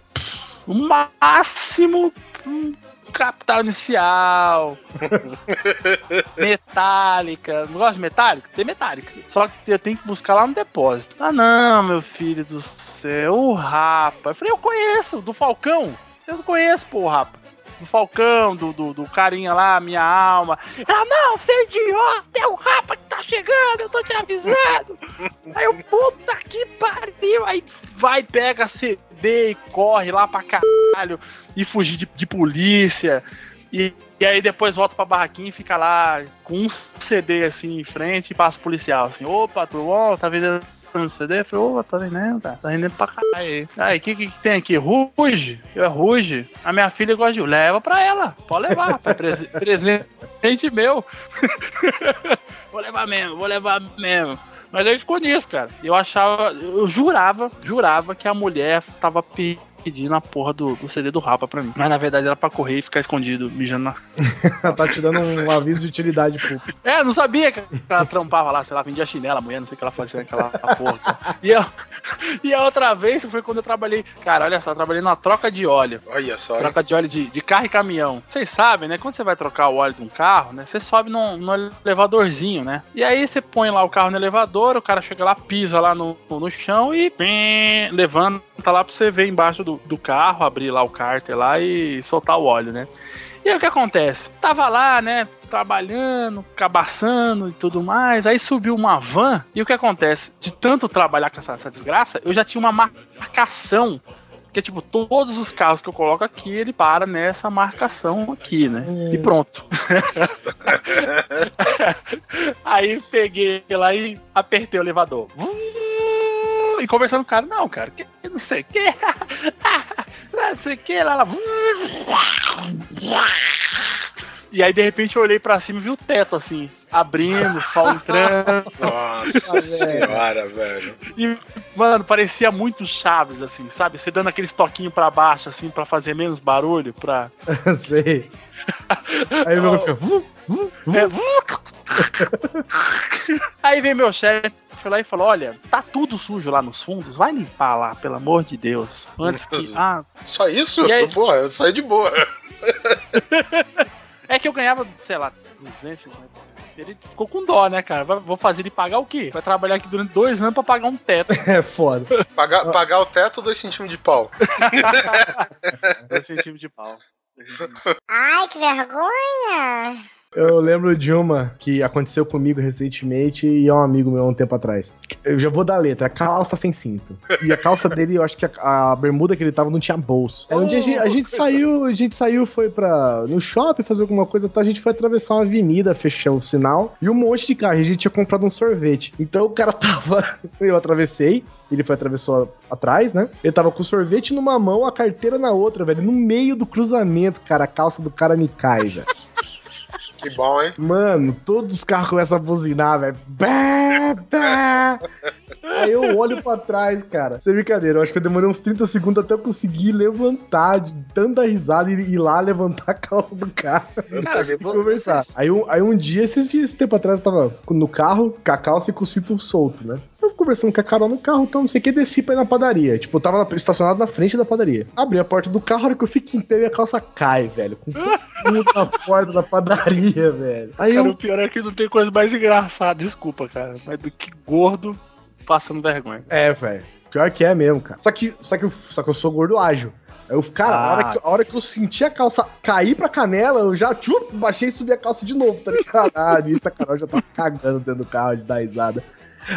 o máximo um capital inicial, metálica. Não gosta de metálica? Tem metálica. Só que eu tenho que buscar lá no depósito. Ah, não, meu filho do céu, o Rapa. Eu falei, eu conheço, do Falcão. Eu não conheço, pô, o Rapa. Do Falcão, do, do, do carinha lá, minha alma. Ela, não, você é idiota, é o Rapa que tá chegando, eu tô te avisando. Aí eu, puta que pariu. Aí vai, pega CD e corre lá pra caralho e fugir de, de polícia. E, e aí depois volta pra barraquinha e fica lá com um CD assim em frente e passa o policial assim, opa, tudo bom? Tá vendendo um CD? Eu falei, opa, tá vendendo. Tá vendendo pra caralho aí. O que, que que tem aqui? Ruge? Eu é Ruge. A minha filha gosta de. Leva pra ela. Pode levar, pai. Prese- Presente meu. vou levar mesmo, vou levar mesmo. Mas aí ficou nisso, cara. Eu achava, eu jurava, jurava que a mulher tava pedindo a porra do, do CD do Rapa pra mim. Mas na verdade era pra correr e ficar escondido, mijando na. tá te dando um aviso de utilidade pública. É, não sabia que ela trampava lá, sei lá, vendia chinela, a mulher, não sei o que ela fazia naquela porra. cara. E, eu, e a outra vez foi quando eu trabalhei. Cara, olha só, eu trabalhei numa troca de óleo. Olha só, hein? Troca de óleo de, de carro e caminhão. Vocês sabem, né? Quando você vai trocar o óleo de um carro, né? Você sobe num, num elevadorzinho, né? E aí você põe lá o carro no elevador, o cara chega lá, pisa lá no, no chão e pim, levanta lá pra você ver embaixo do, do carro, abrir lá o cárter lá e soltar o óleo, né? E aí o que acontece? Tava lá, né? Trabalhando, cabaçando e tudo mais. Aí subiu uma van. E o que acontece? De tanto trabalhar com essa, essa desgraça, eu já tinha uma marcação que é tipo, todos os carros que eu coloco aqui, ele para nessa marcação aqui, né? E pronto. Aí peguei lá e apertei o elevador. E conversando com o cara, não, cara, que, não sei o que. Não sei o que, lá, lá. E aí, de repente, eu olhei pra cima e vi o teto, assim, abrindo, sol entrando. Nossa senhora, velho. E, mano, parecia muito Chaves, assim, sabe? Você dando aqueles toquinhos pra baixo, assim, pra fazer menos barulho, pra... Sei. Aí o meu fica. É. Aí vem meu chefe foi lá e falou: Olha, tá tudo sujo lá nos fundos, vai limpar lá, pelo amor de Deus. Antes que. Ah, Só isso? E aí? Porra, eu saí de boa. é que eu ganhava, sei lá, 250. Ele ficou com dó, né, cara? Vou fazer ele pagar o quê? Vai trabalhar aqui durante dois anos pra pagar um teto. É foda. Pagar, pagar o teto, dois centímetros de pau. dois centímetros de pau. Ai, que vergonha! Eu lembro de uma que aconteceu comigo recentemente e é um amigo meu há um tempo atrás. Eu já vou dar a letra, calça sem cinto. E a calça dele, eu acho que a, a bermuda que ele tava não tinha bolso. A gente, a gente saiu, a gente saiu, foi pra, no shopping fazer alguma coisa, tá? a gente foi atravessar uma avenida, fechou o sinal e um monte de carro. A gente tinha comprado um sorvete. Então o cara tava, eu atravessei, ele foi atravessou atrás, né? Ele tava com o sorvete numa mão, a carteira na outra, velho. No meio do cruzamento, cara, a calça do cara me cai, velho. Que bom, hein? Mano, todos os carros começam a buzinar, velho. Aí eu olho pra trás, cara. Sem brincadeira, eu acho que eu demorei uns 30 segundos até eu conseguir levantar de tanta risada e ir lá levantar a calça do carro Cara, e conversar. Aí, um- aí um dia, esses dias, esse tempo atrás, eu tava no carro, com a calça e com o cinto solto, né? Eu conversando com a Carol no carro, então não sei o que, desci pra ir na padaria. Tipo, eu tava na- estacionado na frente da padaria. Abri a porta do carro, a hora que eu fico em pé, minha calça cai, velho. Com todo mundo na porta da padaria, velho. Aí Cara, eu o pior é que não tem coisa mais engraçada, desculpa, cara, mas do que gordo passando vergonha. É, velho. Pior que é mesmo, cara. Só que, só que, eu, só que eu sou gordo ágil. Aí Eu, cara, a, hora Ah. que, a hora que eu senti a calça cair pra canela, eu já tchup, baixei e subi a calça de novo, tá ligado? Ah, nisso a Carol já tava cagando dentro do carro de dar risada.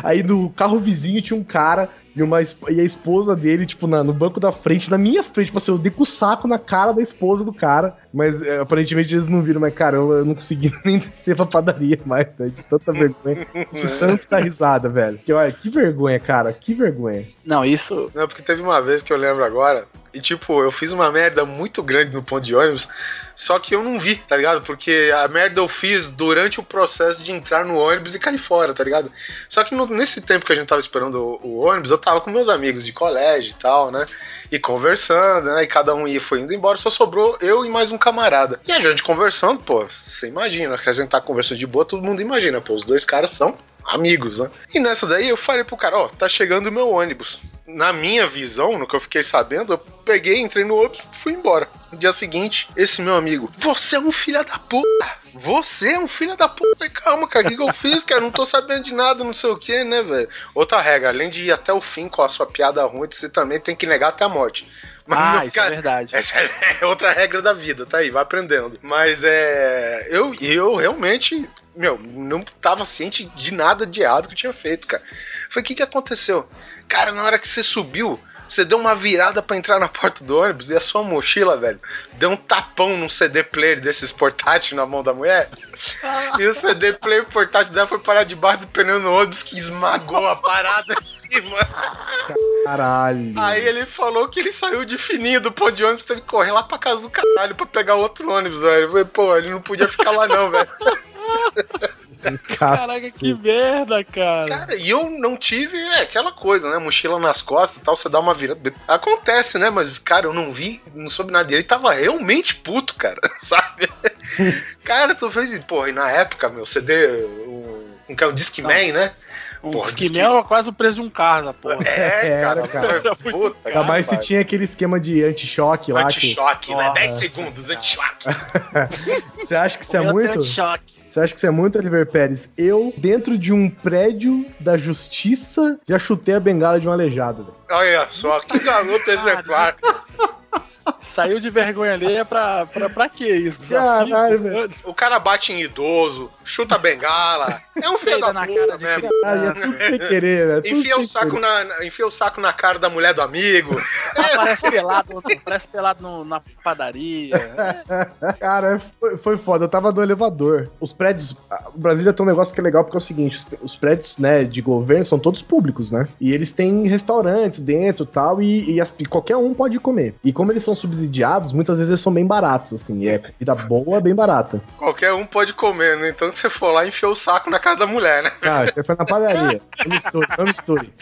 Aí no carro vizinho tinha um cara e, uma, e a esposa dele, tipo, na- no banco da frente, na minha frente. Tipo assim, eu dei com o saco na cara da esposa do cara. Mas é, aparentemente eles não viram, mas caramba, eu não consegui nem descer pra padaria mais, velho. De tanta vergonha. De tanto dar risada, velho. Que, olha, que vergonha, cara. Que vergonha. Não, isso. Não, porque teve uma vez que eu lembro agora, e tipo, eu fiz uma merda muito grande no ponto de ônibus, só que eu não vi, tá ligado? Porque a merda eu fiz durante o processo de entrar no ônibus e cair fora, tá ligado? Só que no- nesse tempo que a gente tava esperando o, o ônibus, eu tava com meus amigos de colégio e tal, né? E conversando, né? E cada um ia, foi indo embora, só sobrou eu e mais um camarada. E a gente conversando, pô, você imagina, que a gente tá conversando de boa, todo mundo imagina, pô, os dois caras são amigos, né? E nessa daí eu falei pro cara, ó, tá chegando o meu ônibus. Na minha visão, no que eu fiquei sabendo, eu peguei, entrei no ônibus e fui embora. No dia seguinte, esse meu amigo, você é um filho da puta! Você é um filho da puta! Calma, cara, o que, que eu fiz, cara? Não tô sabendo de nada, não sei o que, né, velho? Outra regra, além de ir até o fim com a sua piada ruim, você também tem que negar até a morte. Mas, Ah, meu isso é verdade. essa é outra regra da vida, tá aí, vai aprendendo. Mas é. Eu, eu realmente, meu, não tava ciente de nada de errado que eu tinha feito, cara. Falei, o que que aconteceu? Cara, na hora que você subiu, você deu uma virada pra entrar na porta do ônibus e a sua mochila, velho, deu um tapão num CD player desses portátil na mão da mulher. E o CD player portátil dela foi parar debaixo do pneu no ônibus que esmagou a parada em cima. Caralho. Aí ele falou que ele saiu de fininho do ponto de ônibus, teve que correr lá pra casa do caralho pra pegar outro ônibus, velho. Pô, ele não podia ficar lá não, velho. Caraca, que merda, cara. Cara, e eu não tive, é, aquela coisa, né? Mochila nas costas e tal, você dá uma virada. Acontece, né? Mas, cara, eu não vi, não soube nada dele. Ele tava realmente puto, cara, sabe? cara, tu fez, porra, e na época, meu, CD, um, um, um Discman, né? Um Porra, que era quase o preço de um carro, essa porra. É, Era, cara, cara. puta, Ainda mais se tinha aquele esquema de anti-choque lá. que- Anti-choque, né? Porra. 10 segundos, anti-choque. Você acha que isso é muito? Deus, choque. Você acha que isso é muito, Oliver Pérez? Eu, dentro de um prédio da justiça, já chutei a bengala de um aleijado. velho. Olha só, que garoto exemplar. Saiu de vergonha alheia pra, pra, pra quê isso? Caralho, velho. O cara bate em idoso, chuta a bengala. É um filho da puta cara mesmo. Caralho, é tudo sem querer, velho. tudo Enfia o, saco querer. na, enfia o saco na cara da mulher do amigo. Aparece pelado, parece pelado no- na padaria. Cara, foi, foi foda. Eu tava no elevador. Os prédios. ah, O Brasília tem um negócio que é legal porque é o seguinte: os, os prédios, né, de governo são todos públicos, né? E eles têm restaurantes dentro tal, e, e as- e qualquer um pode comer. E como eles são subsidiados, muitas vezes eles são bem baratos, assim. E é comida boa, bem barata. Qualquer um pode comer, no entanto, você for lá e enfia o saco na cara da mulher, né? Cara, você foi na padaria. Não misture, não misture.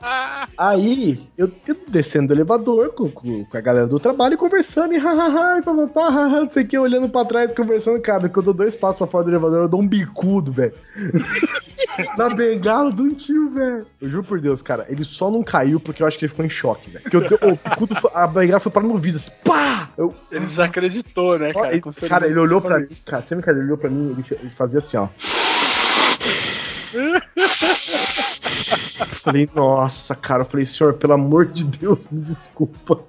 Aí, eu, eu descendo do elevador com, com, com a galera do trabalho e conversando, e hahaha, e papapá, haha, não sei o que, olhando pra trás, conversando, cara, que eu dou dois passos pra fora do elevador, eu dou um bicudo, velho. Na bengala do tio, velho. Eu juro por Deus, cara, ele só não caiu porque eu acho que ele ficou em choque, velho. Porque eu o bicudo, foi- a bengala foi parar no vidro, assim, pá! Eu, Ele desacreditou, né, cara? ele- cara, ele olhou pra mim. Cara, sempre que ele olhou pra mim, ele, ele fazia assim, ó. falei, nossa, cara. Eu falei, senhor, pelo amor de Deus, me desculpa.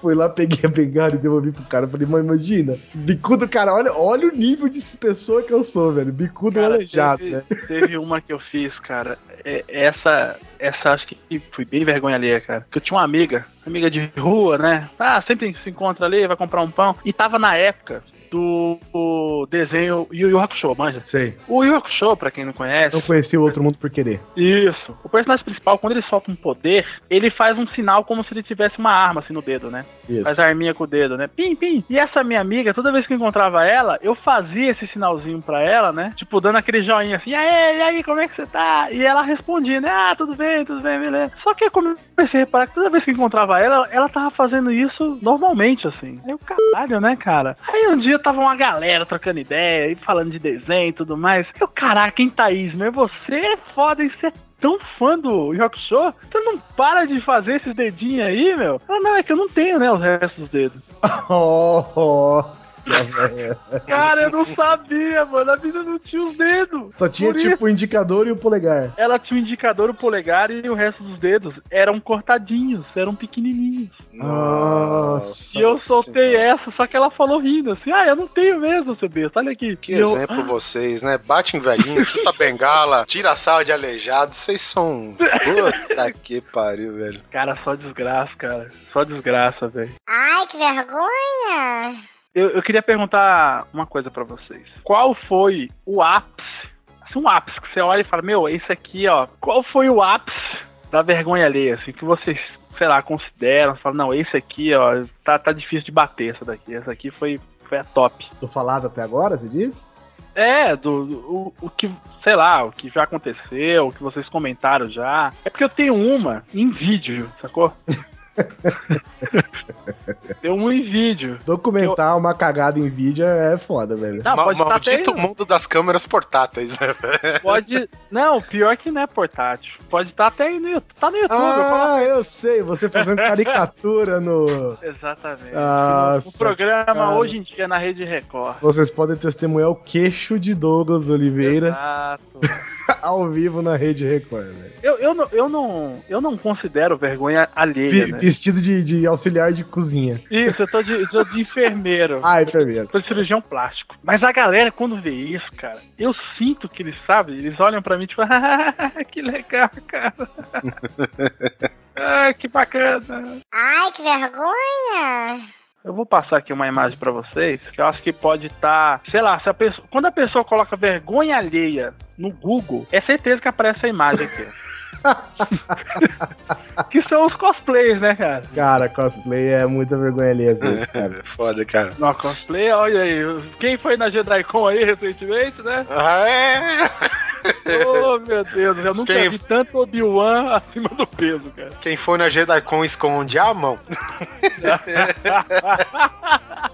Fui lá, peguei a bengala e devolvi pro cara. Falei, mas imagina, bicudo, cara, olha, olha o nível de pessoa que eu sou, velho. Bicudo Cara, aleijado, teve, né? teve uma que eu fiz, cara. É- essa, essa acho que foi bem vergonha alheia, cara. Que eu tinha uma amiga, amiga de rua, né? Ah, sempre se encontra ali, vai comprar um pão. E tava na época do desenho Yu Yu Hakusho, manja? Sei. O Yu Hakusho, pra quem não conhece, Não conheci o outro mundo por querer. isso. O personagem principal, quando ele solta um poder, ele faz um sinal como se ele tivesse uma arma assim no dedo, né? Isso. Faz a arminha com o dedo, né? Pim, pim. E essa minha amiga, toda vez que eu encontrava ela, eu fazia esse sinalzinho pra ela, né? Tipo, dando aquele joinha assim, e aí, e aí, como é que você tá? E ela respondia, né? Ah, tudo bem, tudo bem, beleza. Só que eu comecei a reparar que toda vez que eu encontrava ela, ela tava fazendo isso normalmente, assim. Aí eu, caralho, né, cara? Aí um dia tava uma galera trocando ideia e falando de desenho e tudo mais. Eu, caraca, hein, Thaís, mas você é foda, hein? Você é tão fã do Rock Show, você não para de fazer esses dedinhos aí, meu? Ela, não, é que eu não tenho, né, os restos dos dedos. Oh. Cara, eu não sabia, mano. A vida não tinha os dedos. Só tinha Por tipo o indicador e o polegar. Ela tinha o indicador, o polegar e o resto dos dedos eram cortadinhos, eram pequenininhos. Nossa. E eu soltei essa, só que ela falou rindo assim: Ah, eu não tenho mesmo, seu besta, olha aqui. Que E eu, exemplo vocês, né? Bate em velhinho, chuta bengala, tira a sala de aleijado. Vocês são. Puta que pariu, velho. Cara, só desgraça, cara. Só desgraça, velho. Ai, que vergonha! Eu, eu queria perguntar uma coisa pra vocês. Qual foi o ápice? Assim, um ápice que você olha e fala, meu, esse aqui, ó. Qual foi o ápice da vergonha alheia, assim, que vocês, sei lá, consideram? Falam, não, esse aqui, ó, tá, tá difícil de bater essa daqui. Essa aqui foi, foi a top. Tô falado até agora, você diz? É, do, do- o, o que, sei lá, o que já aconteceu, o que vocês comentaram já. É porque eu tenho uma em vídeo, sacou? Tem um em vídeo. Documentar uma cagada em vídeo é foda, velho. Não, Ma- pode estar até Maldito mundo das câmeras portáteis, né? velho? Pode. Não, pior que não é portátil. Pode estar até aí no YouTube. Tá no YouTube. eu falo- Ah, eu sei, você fazendo caricatura no. Exatamente. Nossa, no, no programa cara. hoje em dia na Rede Record. Vocês podem testemunhar o queixo de Douglas Oliveira Exato. ao vivo na Rede Record, velho. Eu, eu, não, eu, não, eu não considero vergonha alheia, Vi- né? Vestido de, de auxiliar de cozinha. Isso, eu tô de, eu tô de enfermeiro. Ah, enfermeiro. Sou de cirurgião plástico. Mas a galera, quando vê isso, cara, eu sinto que eles, sabe, eles olham pra mim tipo, ah, que legal, cara. ah, que bacana. Ai, que vergonha! Eu vou passar aqui uma imagem pra vocês que eu acho que pode estar, sei lá, se a pessoa, quando a pessoa coloca vergonha alheia no Google, é certeza que aparece a imagem aqui. que são os cosplays, né, cara? Cara, cosplay é muita vergonha ali, às vezes, cara. Foda, cara. No cosplay, olha aí. Quem foi na JediCon aí recentemente, né? Ah, é? Oh, meu Deus, eu nunca Quem- vi tanto Obi-Wan acima do peso, cara. Quem for na JediCon esconde a mão.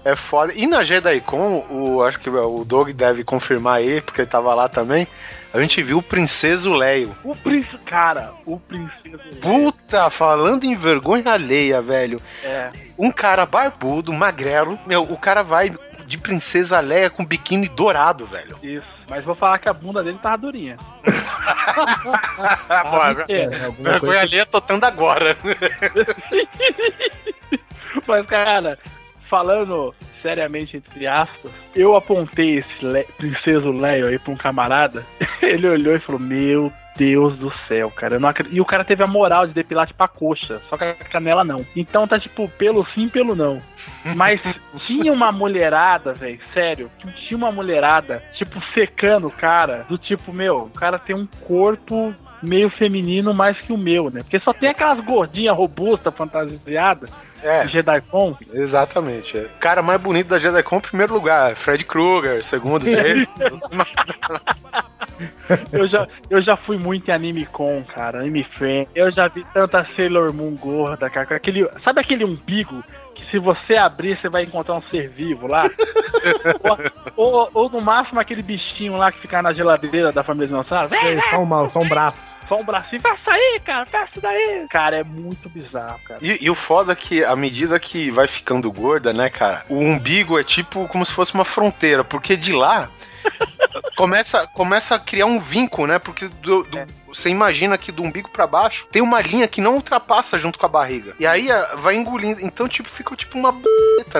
É foda. E na JediCon, o, acho que o Doug deve confirmar aí, porque ele tava lá também. A gente viu o Princeso Leio. o príncipe, cara, o princesa. Puta, falando em vergonha alheia, velho. É. Um cara barbudo, magrelo. Meu, o cara vai de Princesa Leia com biquíni dourado, velho. Isso. Mas vou falar que a bunda dele tava durinha. Alguma vergonha alheia tô tendo agora. Mas, cara, falando seriamente, entre aspas, eu apontei esse Le princeso Leio aí pra um camarada, ele olhou e falou, meu Deus do céu, cara. Eu não acredito. E o cara teve a moral de depilar tipo a coxa, só que a canela não. Então tá tipo pelo sim, pelo não. Mas tinha uma mulherada, velho, sério, tinha uma mulherada, tipo, secando o cara, do tipo, meu, o cara tem um corpo meio feminino mais que o meu, né? Porque só tem aquelas gordinhas robustas, fantasiadas. É, JediCon. exatamente. É. Cara mais bonito da JediCon, em primeiro lugar, Fred Krueger, segundo Jason. eu, já, eu já fui muito em Anime Con, cara, Anime Fan. Eu já vi tanta Sailor Moon gorda, cara. Aquele, sabe aquele umbigo que se você abrir, você vai encontrar um ser vivo lá? ou, ou, ou no máximo aquele bichinho lá que fica na geladeira da família dinossauro. Sei, só, uma, só um braço. Só um bracinho, faça aí, cara, faça daí. Cara, é muito bizarro, cara. E, e o foda é que, à medida que vai ficando gorda, né, cara, o umbigo é tipo como se fosse uma fronteira, porque de lá começa, começa a criar um vinco, né? Porque do- do- você imagina que do umbigo pra baixo tem uma linha que não ultrapassa junto com a barriga. E aí a- vai engolindo. Então, tipo, fica tipo uma b****,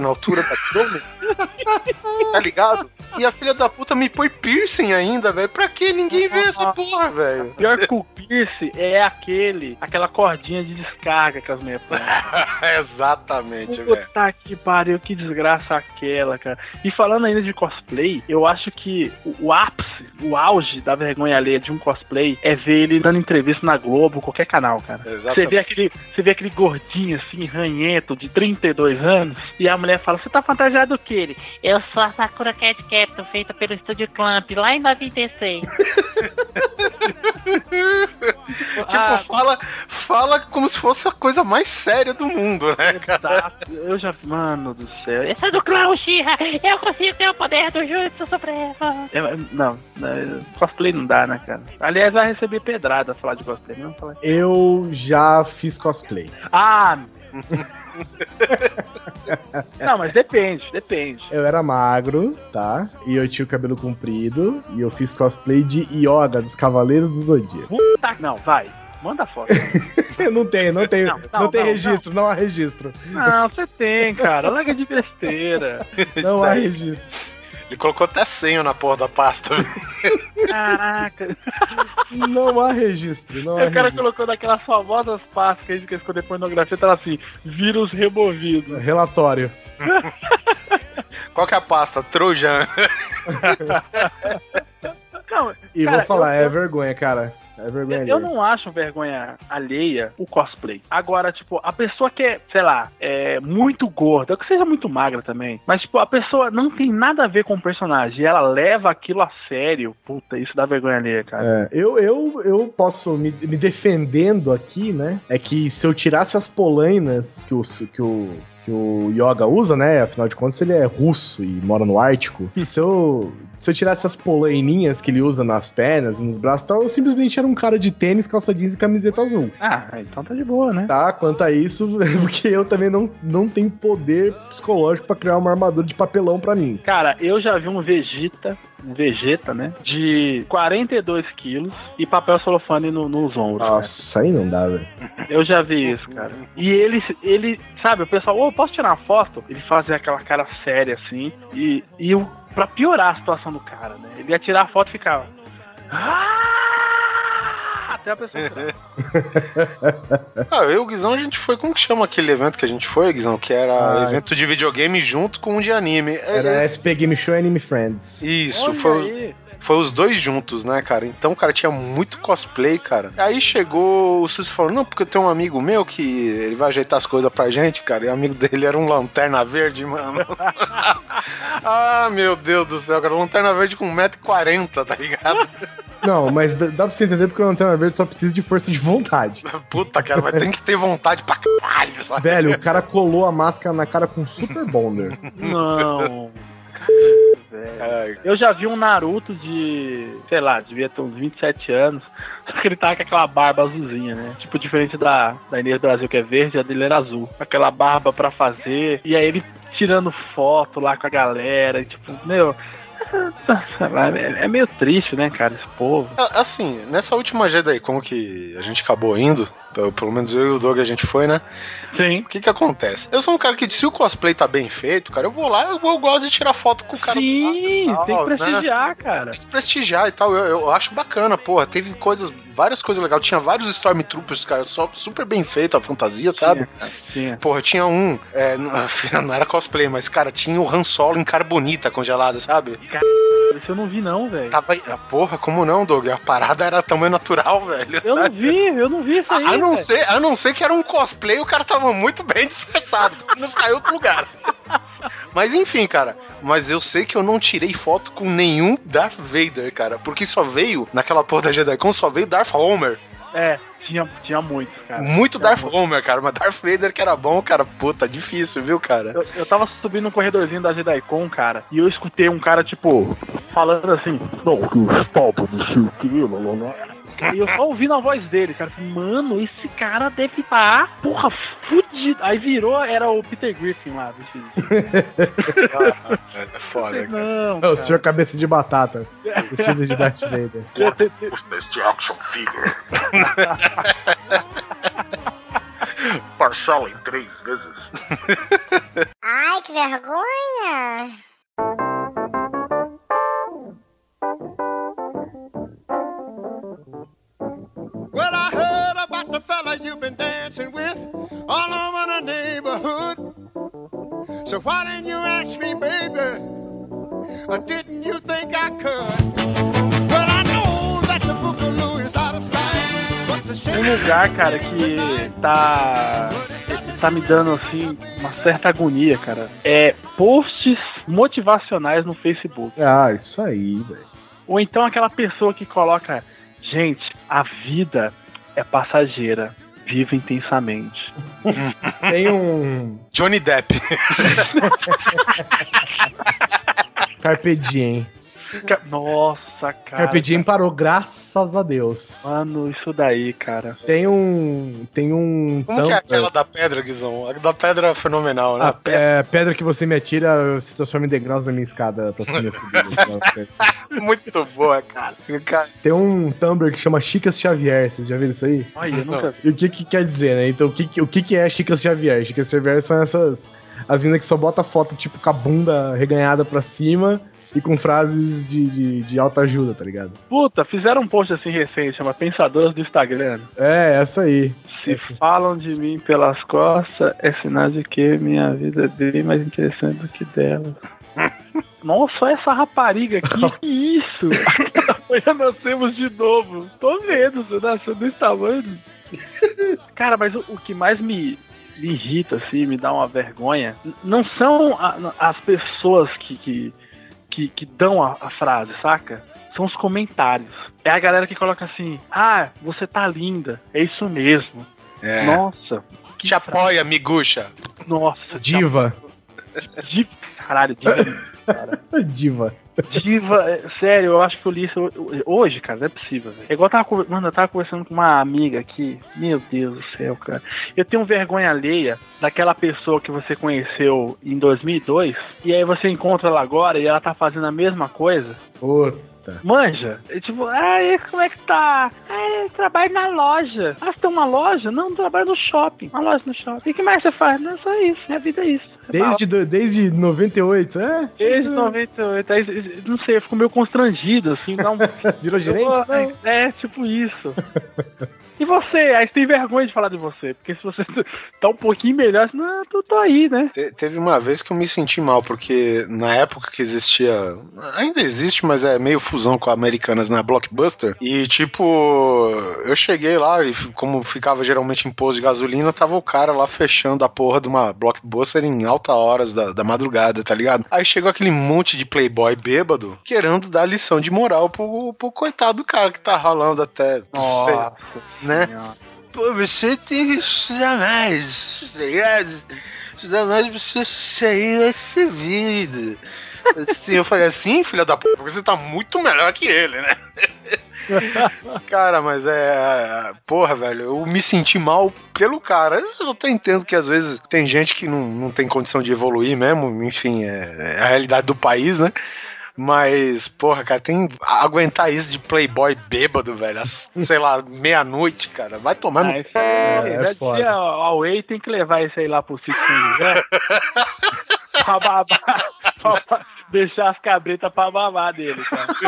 na altura da abdômen. tá ligado? E a filha da puta me põe piercing ainda, velho. Pra que ninguém vê essa porra, velho? Pior que o piercing é aquele, aquela cordinha de descarga que as mulheres. Exatamente, velho. Puta que pariu, que desgraça aquela, cara. E falando ainda de cosplay, eu acho que o, o ápice, o auge da vergonha alheia de um cosplay é ver ele dando entrevista na Globo, qualquer canal, cara. Você vê aquele, você vê aquele gordinho assim, ranhento, de 32 anos, e a mulher fala: Você tá fantasiado do que? Ele, Eu sou a Sakura Cat Captain, feita pelo Estúdio Clamp, lá em 96. Tipo, "Ah, fala, fala como se fosse a coisa mais séria do mundo, né, cara? exato." Eu já. Mano do céu. Eu sou do clã Uchiha, eu consigo ter o poder do Jutsu Supremo. É, não, é, cosplay não dá, né, cara? Aliás, vai receber pedrada falar de cosplay, não falar. Eu já fiz cosplay. Ah! não, mas depende, depende. Eu era magro, tá? E eu tinha o cabelo comprido. E eu fiz cosplay de Yoga dos Cavaleiros do Zodíaco. Puta, não, vai. Manda foto. não tem, não tem. Não, Não, não, tem não, registro, não. há registro. Não, você tem, cara. Larga de besteira. Não há registro. Ele colocou até senho na porra da pasta. Caraca. Não há registro. Não há O cara registro. colocou daquelas famosas pastas que a gente quer esconder pornografia, tava assim, vírus removido. Relatórios. Qual que é a pasta? Trojan. Não, E Cara, vou falar, eu- é vergonha, cara. É vergonha. Eu, eu não acho vergonha alheia o cosplay. Agora, tipo, a pessoa que é, sei lá, é muito gorda, que seja muito magra também, mas, tipo, a pessoa não tem nada a ver com o personagem, e ela leva aquilo a sério. Puta, isso dá vergonha alheia, cara. É, eu, eu, eu posso me, me defendendo aqui, né? É que se eu tirasse as polainas que o, que o, que o Yoga usa, né? Afinal de contas, ele é russo e mora no Ártico. se, eu, se eu tirasse as polaininhas que ele usa nas pernas e nos braços e tal, eu simplesmente era um cara de tênis, calça jeans e camiseta azul. Ah, então tá de boa, né? Tá, quanto a isso, porque eu também não, não tenho poder psicológico pra criar uma armadura de papelão pra mim. Cara, eu já vi um Vegeta, Vegeta, né? De 42 quilos e papel celofane no, nos ombros. cara. Nossa, aí não dá, velho. Eu já vi isso, cara. E ele, ele sabe, o pessoal, ô, posso tirar uma foto? Ele fazia aquela cara séria assim. E, e pra piorar a situação do cara, né? Ele ia tirar a foto e ficava. "Ah!" Até a pessoa tirar. Ah, eu e o Guizão, a gente foi. Como que chama aquele evento que a gente foi, Guizão? Que era Ah. evento de videogame junto com um de anime. É- Era é- SP Game Show e Anime Friends. Isso, Olha foi, os- aí. foi os dois juntos, né, cara? Então, cara, tinha muito cosplay, cara. Aí chegou o e falou: Não, porque eu tenho um amigo meu que ele vai ajeitar as coisas pra gente, cara. E o amigo dele era um lanterna verde, mano. ah, meu Deus do céu, cara. Lanterna verde com 1,40m, tá ligado? Não, mas dá, dá pra você entender porque o Lanterna Verde só precisa de força de vontade. Puta, cara, mas tem que ter vontade pra caralho, sabe? Velho, o cara colou a máscara na cara com Super Bonder. Não. Ai, Eu já vi um Naruto de, sei lá, devia ter uns 27 anos. Só que ele tava com aquela barba azulzinha, né? Tipo, diferente da, da Inês Brasil, que é verde, a dele era azul. Aquela barba pra fazer. E aí ele tirando foto lá com a galera. E, tipo, meu. É é meio triste, né, cara, esse povo. A- Assim, nessa última GDI, como que a gente acabou indo, Pelo pelo menos eu e o Doug a gente foi, né? Sim. O que que acontece? Eu sou um cara que, se o cosplay tá bem feito, cara, eu vou lá, eu, eu gosto de tirar foto com o cara Sim, do lado tem tal, que né? prestigiar, cara. prestigiar e tal. Eu, eu acho bacana, porra. Teve coisas, várias coisas legais. Tinha vários Stormtroopers, cara, só super bem feito a fantasia, sabe? Tinha. Porra, tinha um. é, não, não era cosplay, mas, cara, tinha o Han Solo em carbonita congelada, sabe? Isso eu não vi, não, velho. Tava. ah, Porra, como não, Doug? A parada era tamanho natural, velho. Eu não sabe? vi, eu não vi isso aí. A não ser, a não ser que era um cosplay, o cara tava muito bem disfarçado, porque não saiu do lugar. Mas enfim, cara. Mas eu sei que eu não tirei foto com nenhum Darth Vader, cara. Porque só veio, naquela porra da JediCon, só veio Darth Homer. É, tinha, tinha muito, cara. Muito Tinha Darth muito. Homer, cara. Mas Darth Vader que era bom, cara. Puta, difícil, viu, cara? Eu, eu tava subindo um corredorzinho da JediCon, cara, e eu escutei um cara, tipo, falando assim, não, que os papas, não sei o E eu só ouvindo a voz dele, cara. Mano, esse cara deve estar, porra, fudido. Aí virou, era o Peter Griffin lá do X. Ah, é foda, cara. Não, É cara. o senhor cabeça de batata. Precisa de Darth Vader. Custa este action figure. Parcela em três vezes. Ai, que vergonha! You've been dancing with all over the neighborhood. So why didn't you ask me, baby? Or didn't you think I could? Well, I know that the Boogaloo is out of sight, but the Tem um lugar, cara, que tá. Tá me dando assim uma certa agonia, cara. É posts motivacionais no Facebook. Ah, isso aí, velho. Ou então aquela pessoa que coloca, gente, a vida é passageira. Viva intensamente. Tem um Johnny Depp. Carpe Diem. Nossa, cara. Carpe Diem parou, graças a Deus. Mano, isso daí, cara. Tem um. Tem um. Como que é aquela da pedra, Guizão? A da pedra é fenomenal, né? A pe- é, pedra que você me atira se transforma em degraus na minha escada pra subir a. Muito boa, cara. Tem um Tumblr que chama Chicas Xavier, vocês já viram isso aí? Olha, eu nunca vi. E o que que quer dizer, né? Então, o que, o que, que é Chicas Xavier? Chicas Xavier são essas. As meninas que só botam foto, tipo, com a bunda reganhada pra cima e com frases de, de, de alta ajuda, tá ligado? Puta, fizeram um post assim recente, chama Pensadoras do Instagram. É, essa aí. Se falam de mim pelas costas, é sinal de que minha vida é bem mais interessante do que dela. Nossa, essa rapariga aqui, que isso? Amanhã nós temos de novo. Tô vendo, você nasceu desse tamanho. Cara, mas o, o que mais me, me irrita, assim, me dá uma vergonha, não são a- as pessoas que, que, que, que dão a, a frase, saca? São os comentários. É a galera que coloca assim, ah, você tá linda, é isso mesmo. é. Nossa. que Te apoia, miguxa. Nossa, Diva. Diva. Caralho, diva. cara. Diva. Diva, é, sério, eu acho que eu li isso ho- hoje, cara, não é possível, velho. É igual eu tava, mano, eu tava conversando com uma amiga aqui, meu Deus do céu, cara. Eu tenho vergonha alheia daquela pessoa que você conheceu em 2002, e aí você encontra ela agora e ela tá fazendo a mesma coisa. Puta. Manja, é tipo, ai, como é que tá? Ai, eu trabalho na loja. Ah, você tem uma loja? Não, eu trabalho no shopping. Uma loja no shopping. E o que mais você faz? Não, só isso, minha vida é isso. Desde, do- desde 98, é? Desde 98, aí, não sei, eu fico meio constrangido, assim, dá um. Virou gerente? Eu- Não. É, tipo isso. E você? Aí você tem vergonha de falar de você, porque se você tá um pouquinho melhor, assim, não, eu tô aí, né? Te- Teve uma vez que eu me senti mal, porque na época que existia. Ainda existe, mas é meio fusão com a Americanas na Blockbuster. E tipo, eu cheguei lá e como ficava geralmente em posto de gasolina, tava o cara lá fechando a porra de uma Blockbuster em alta horas da, da madrugada, tá ligado? Aí chegou aquele monte de playboy bêbado querendo dar lição de moral pro, pro coitado do cara que tá ralando até. sei, né? Senhora. Pô, você tem que estudar mais, tá ligado? Estudar mais pra você sair dessa vida. Assim, eu falei assim, filha da puta, porque você tá muito melhor que ele, né? cara, mas é. Porra, velho, eu me senti mal pelo cara. Eu até entendo que às vezes tem gente que não, não tem condição de evoluir mesmo, enfim, é, é a realidade do país, né? Mas, porra, cara, tem. Aguentar isso de Playboy bêbado, velho. às, sei lá, meia-noite, cara. Vai tomar no. Ah, é foda. dizia, a Way tem que levar isso aí lá pro sítio José. pra babar. pra- deixar as cabretas pra babar dele, cara.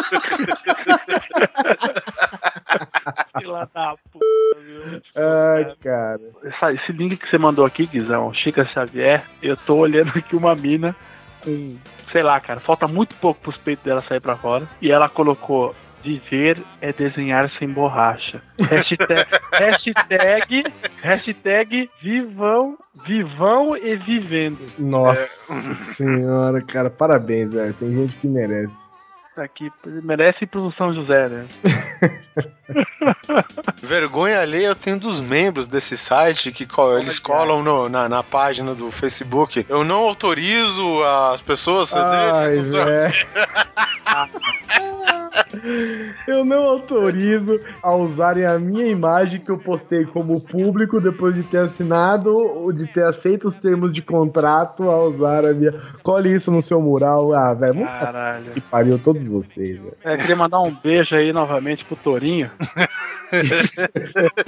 Filha da puta, viu? Ai, cara. Essa- esse link que você mandou aqui, Guizão, Chica Xavier, eu tô olhando aqui uma mina com, sei lá, cara, falta muito pouco pros peitos dela sair pra fora. E ela colocou. Viver é desenhar sem borracha. Hashtag, hashtag, hashtag vivão, vivão e vivendo. Nossa senhora, cara. Parabéns, velho. Tem gente que merece. Isso aqui merece ir pro São José, né? Vergonha alheia eu tenho dos membros desse site que co- eles colam no- na, na página do Facebook. Eu não autorizo as pessoas a Ai. Eu não autorizo a usarem a minha imagem que eu postei como público depois de ter assinado ou de ter aceito os termos de contrato a usar a minha. Cole isso no seu mural. Ah, velho, vamos Caralho. que pariu todos vocês, velho. É, queria mandar um beijo aí novamente pro Torinho.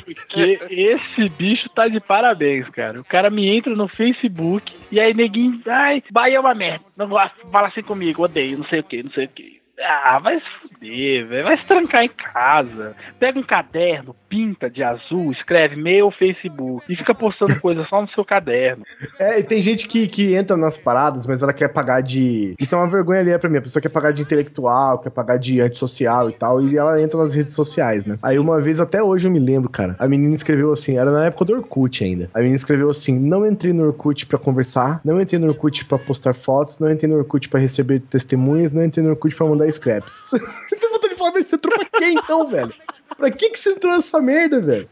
Porque esse bicho tá de parabéns, cara. O cara me entra no Facebook e aí neguinho, ai, Bahia é uma merda. Não gosto, fala assim comigo, odeio, não sei o que, não sei o que. Ah, vai se fuder, velho. Vai se trancar em casa. Pega um caderno, pinta de azul, escreve meu Facebook e fica postando coisa só no seu caderno. É, e tem gente que, que entra nas paradas, mas ela quer pagar de. Isso é uma vergonha ali pra mim. A pessoa quer pagar de intelectual, quer pagar de antissocial e tal, e ela entra nas redes sociais, né? Aí uma vez, até hoje eu me lembro, cara, a menina escreveu assim, era na época do Orkut ainda. A menina escreveu assim: não entrei no Orkut pra conversar, não entrei no Orkut pra postar fotos, não entrei no Orkut pra receber testemunhas, não entrei no Orkut pra mandar scraps. Tem vontade de falar, mas você entrou pra quê então, velho? Pra que que você entrou nessa merda, velho?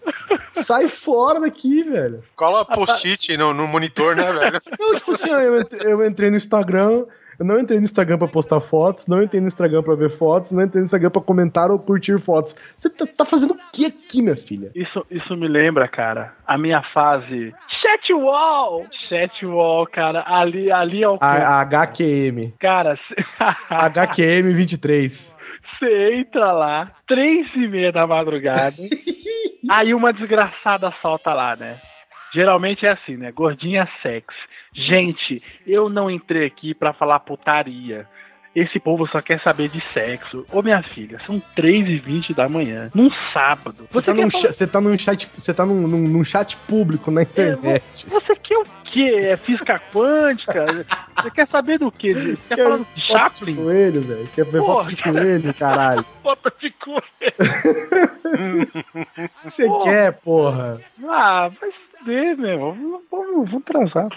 Sai fora daqui, velho. Cola post-it no, no monitor, né, velho? Não, tipo assim, eu entrei no Instagram, eu não entrei no Instagram pra postar fotos, não entrei no Instagram pra ver fotos, não entrei no Instagram pra comentar ou curtir fotos. Você tá, tá fazendo o que aqui, minha filha? Isso, isso me lembra, cara, a minha fase. Chat wall! Chat wall, cara. Ali, ali é o. A, a HQM. Cara, HQM 23. você entra lá, três e meia da madrugada, aí uma desgraçada solta lá, né? Geralmente é assim, né? Gordinha sexy. Gente, eu não entrei aqui pra falar putaria. Esse povo só quer saber de sexo. Ô minha filha, são 3 e 20 da manhã, num sábado. Você tá, quer num, falar- você tá num chat, você tá num, num- num chat público na internet. Você quer o quê? É física quântica? Você quer saber do quê? Você quer falar do Foto de Chaplin? coelho, velho. Você quer ver foto de coelho, caralho. Foto de coelho. O que você Porra. quer, porra? Ah, vai fuder, meu. Vamos, vamos, vamos transar.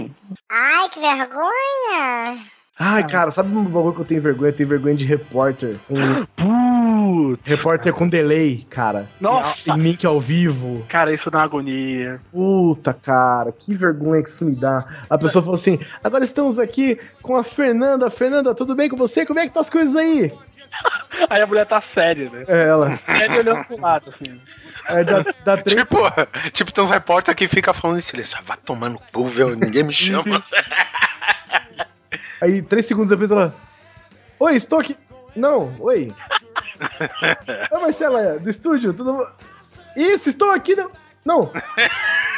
Ai, que vergonha! Ai, cara, sabe um bagulho que eu tenho vergonha? Eu tenho vergonha de repórter. Um Putz. repórter com delay, cara. Nossa. Em link ao vivo. Cara, isso dá agonia. Puta, cara, que vergonha que isso me dá. A pessoa falou assim: agora estamos aqui com a Fernanda. Fernanda, tudo bem com você? Como é que tá as coisas aí? Aí a mulher tá séria, né? É ela. Séria olhando pro lado, assim. Aí dá, dá três. Tipo, tipo, tem uns repórter que fica falando em silêncio. "Ah, Vai tomar no cu, viu? Ninguém me chama. Aí três segundos depois ela. Oi, estou aqui. Não, oi. Oi, Marcela, do estúdio, tudo? Isso, estou aqui. Não. Não.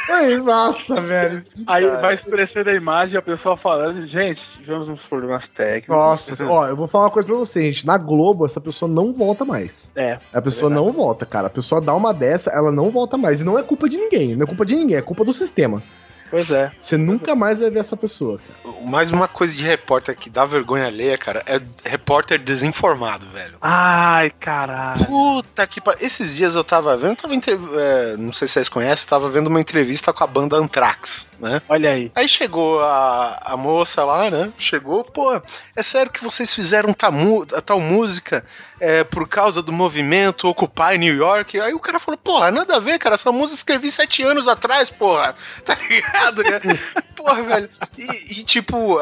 Nossa, velho. Aí vai expressando a imagem a pessoa falando, gente, tivemos uns problemas técnicos. Nossa, ó, eu vou falar uma coisa pra você, gente. Na Globo, essa pessoa não volta mais. É. A pessoa não volta, cara. A pessoa dá uma dessa, ela não volta mais. E não é culpa de ninguém. Não é culpa de ninguém, é culpa do sistema. Pois é. Você nunca mais vai ver essa pessoa, cara. Mais uma coisa de repórter que dá vergonha alheia, cara, é repórter desinformado, velho. Ai, caralho. Puta que pariu. Esses dias eu tava vendo, tava entre... é, não sei se vocês conhecem, tava vendo uma entrevista com a banda Anthrax, né? Olha aí. Aí chegou a, a moça lá, né? Chegou, pô, é sério que vocês fizeram ta mu- a tal música é, por causa do movimento Occupy New York? Aí o cara falou, porra, nada a ver, cara, essa música escrevi sete anos atrás, porra, tá ligado? né? porra, velho. E, e, tipo,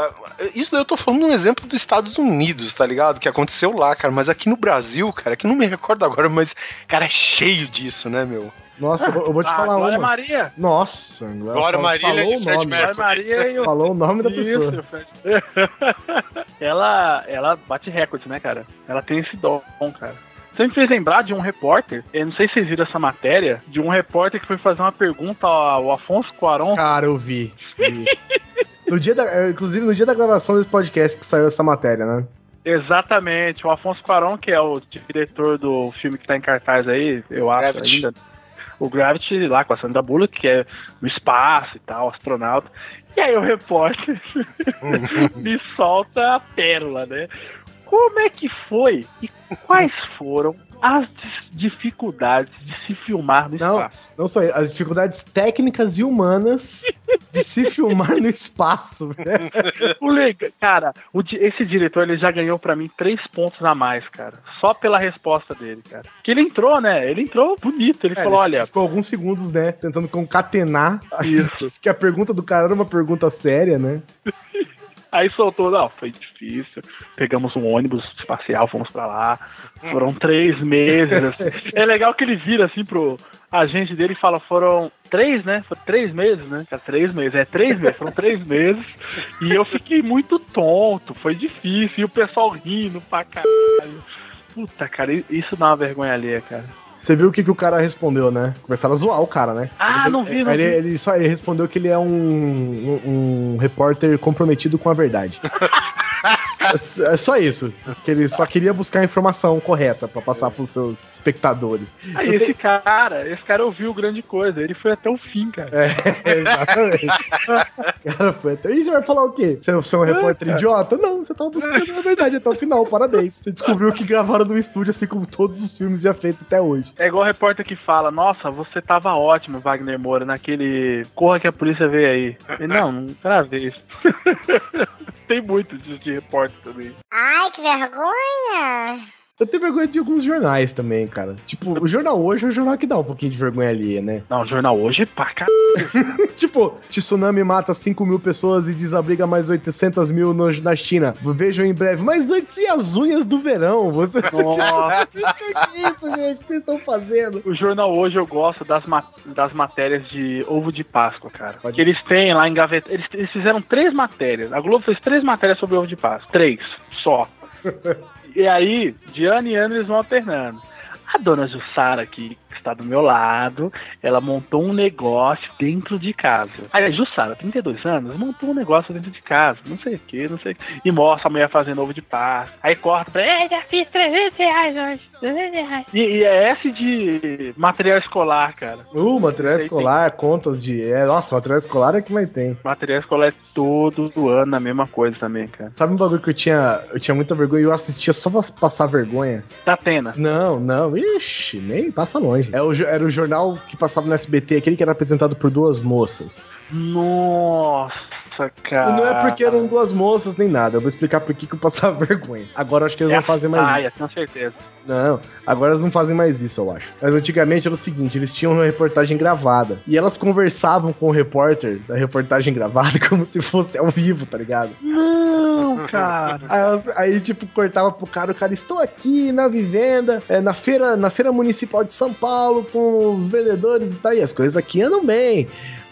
isso daí eu tô falando um exemplo dos Estados Unidos, tá ligado? Que aconteceu lá, cara, mas aqui no Brasil, cara, que não me recordo agora, mas, cara, é cheio disso, né, meu? Nossa, eu vou, eu vou te Ah, falar Glória uma. Maria. Nossa, agora Glória falou- Marília falou o Fred nome. Mercury. Glória Maria e o... Falou o nome da pessoa. Isso, Fred. ela, ela bate recordes, né, cara? Ela tem esse dom, cara. Você me fez lembrar de um repórter, eu não sei se vocês viram essa matéria, de um repórter que foi fazer uma pergunta ao Afonso Cuarón. Cara, eu vi. vi. no dia da, é, inclusive, no dia da gravação desse podcast que saiu essa matéria, né? Exatamente, o Afonso Cuarón, que é o diretor do filme que tá em cartaz aí, eu acho Gravity. ainda. O Gravity lá com a Sandra Bullock, que é no espaço e tal, astronauta. E aí o repórter me solta a pérola, né? Como é que foi e quais foram as dificuldades de se filmar no Não, espaço? não só as dificuldades técnicas e humanas de se filmar no espaço, né? O lega- cara, o esse diretor ele já ganhou pra mim três pontos a mais, cara. Só pela resposta dele, cara. Que ele entrou, né? Ele entrou bonito. Ele É, falou: olha, Ficou alguns segundos, né? Tentando concatenar isso. que a pergunta do cara era uma pergunta séria, né? Aí soltou, não, foi difícil. Pegamos um ônibus espacial, fomos pra lá. Foram três meses. assim. É legal que ele vira assim pro agente dele e fala: foram três, né? Foram três meses, né? Cara, três meses. É três meses, foram três meses. E eu fiquei muito tonto, foi difícil. E o pessoal rindo pra caralho. Puta, cara, isso dá uma vergonha alheia, cara. Você viu o que, que o cara respondeu, né? Começaram a zoar o cara, né? Ah, não vi, não ele, vi. ele só ele respondeu que ele é um, um, um repórter comprometido com a verdade. é, é só isso. Que ele só queria buscar a informação correta pra passar pros seus espectadores. Aí esse cara, esse cara ouviu grande coisa, ele foi até o fim, cara. É, exatamente. cara, foi até... E você vai falar o quê? Você, você é um repórter idiota? Não, você tava buscando a verdade até o final, parabéns. Você descobriu que gravaram no estúdio, assim como todos os filmes já feitos até hoje. É igual o repórter que fala, nossa, você tava ótimo, Wagner Moura, naquele Corra que a polícia veio aí. E, não, não gravei isso. Tem muito de repórter também. Ai, que vergonha! Eu tenho vergonha de alguns jornais também, cara. Tipo, o Jornal Hoje é um jornal que dá um pouquinho de vergonha alheia, né? Não, o jornal hoje, pá, cara. tipo, tsunami mata 5 mil pessoas e desabriga mais 800 mil no- na China. Vejam em breve. Mas antes e as unhas do verão? Você... Nossa. que que é isso, gente? O que vocês estão fazendo? O jornal hoje eu gosto das, ma- das matérias de ovo de Páscoa, cara. Que eles têm lá em gaveta. Eles, eles fizeram três matérias. A Globo fez três matérias sobre ovo de Páscoa. Três, só. E aí, de ano em ano, eles vão alternando. A dona Jussara, que está do meu lado, ela montou um negócio dentro de casa. Aí a Jussara, 32 anos, montou um negócio dentro de casa. Não sei o que, não sei o que. E mostra a mulher fazendo ovo de Páscoa. Aí corta pra. É, já fiz 300 reais hoje. 300 reais. E, e é esse de material escolar, cara. Uh, material Tem, escolar, contas de. É, nossa, material escolar é que mais tem. Material escolar é todo ano a mesma coisa também, cara. Sabe um bagulho que eu tinha, eu tinha muita vergonha e eu assistia só pra passar vergonha? Da Atena. Não, não, ixi, nem passa longe. É o, era o jornal que passava no SBT, aquele que era apresentado por duas moças. Nossa, cara. E não é porque eram duas moças nem nada, eu vou explicar por que que eu passava vergonha. Agora eu acho que eles É não fazem mais Ah, isso. com certeza. Não, agora elas não fazem mais isso, eu acho. Mas antigamente era o seguinte, eles tinham uma reportagem gravada. E elas conversavam com o repórter da reportagem gravada como se fosse ao vivo, tá ligado? Não, cara. Aí, elas- aí, tipo, cortava pro cara, o cara, estou aqui na vivenda, é, na, feira, na feira municipal de São Paulo, com os vendedores e tal, e as coisas aqui andam bem.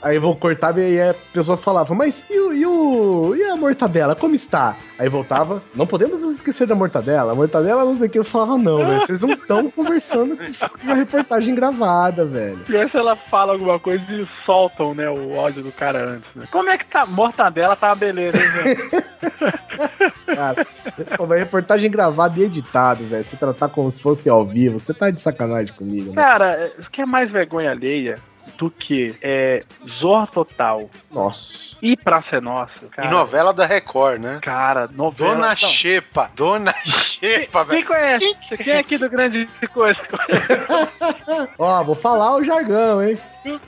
Aí vou cortar e aí a pessoa falava, mas e, o, e, o, e a mortadela, como está? Aí voltava, não podemos nos esquecer da mortadela, a mortadela não sei o que. Eu falava, não, velho, vocês não estão conversando com a reportagem gravada, velho. Pior se ela fala alguma coisa e soltam, né, o áudio do cara antes, né? Como é que tá? Mortadela tá uma beleza, hein, velho? Cara, mas reportagem gravada e editado, velho, você tratar como se fosse ao vivo, você tá de sacanagem comigo, né? Cara, é- que é mais vergonha alheia do que é, Zorra Total Nossa. e Praça é Nossa. E Cara, novela da Record, né? cara novela... Dona não. Xepa, Dona Xepa, Quem velho. conhece? Quem é aqui do Grande Coisa? Ó, vou falar o jargão, hein?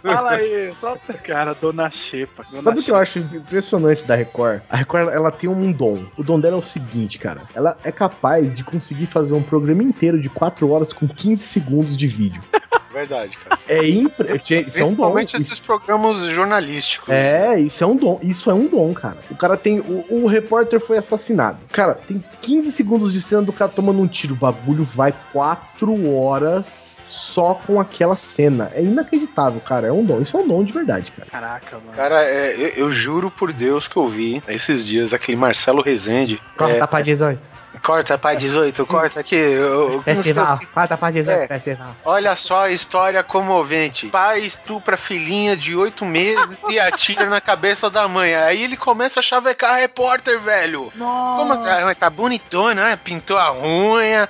Fala aí. Solta, cara, Dona Xepa. Dona Sabe o que eu acho impressionante da Record? A Record, ela tem um dom. O dom dela é o seguinte, cara. Ela é capaz de conseguir fazer um programa inteiro de 4 horas com 15 segundos de vídeo. Verdade, cara. É impre... Isso é um dom. Principalmente Isso- esses programas jornalísticos. É, isso é um dom. Isso é um dom, cara. O cara tem. O, o repórter foi assassinado. Cara, tem 15 segundos de cena do cara tomando um tiro. O bagulho vai 4 horas só com aquela cena. É inacreditável, cara. É um dom. Isso é um dom de verdade, cara. Caraca, mano. Cara, é, eu, eu juro por Deus que eu vi esses dias aquele Marcelo Rezende. Corta É, pra 18. corta pra 18, corta aqui. eu- Festival. Corta pra 18, É. festival. Olha só a história comovente. Pai estupra filhinha de oito meses e atira na cabeça da mãe. Aí ele começa a chavecar a repórter, velho. Como assim? Ah, mas tá bonitona, né? Pintou a unha,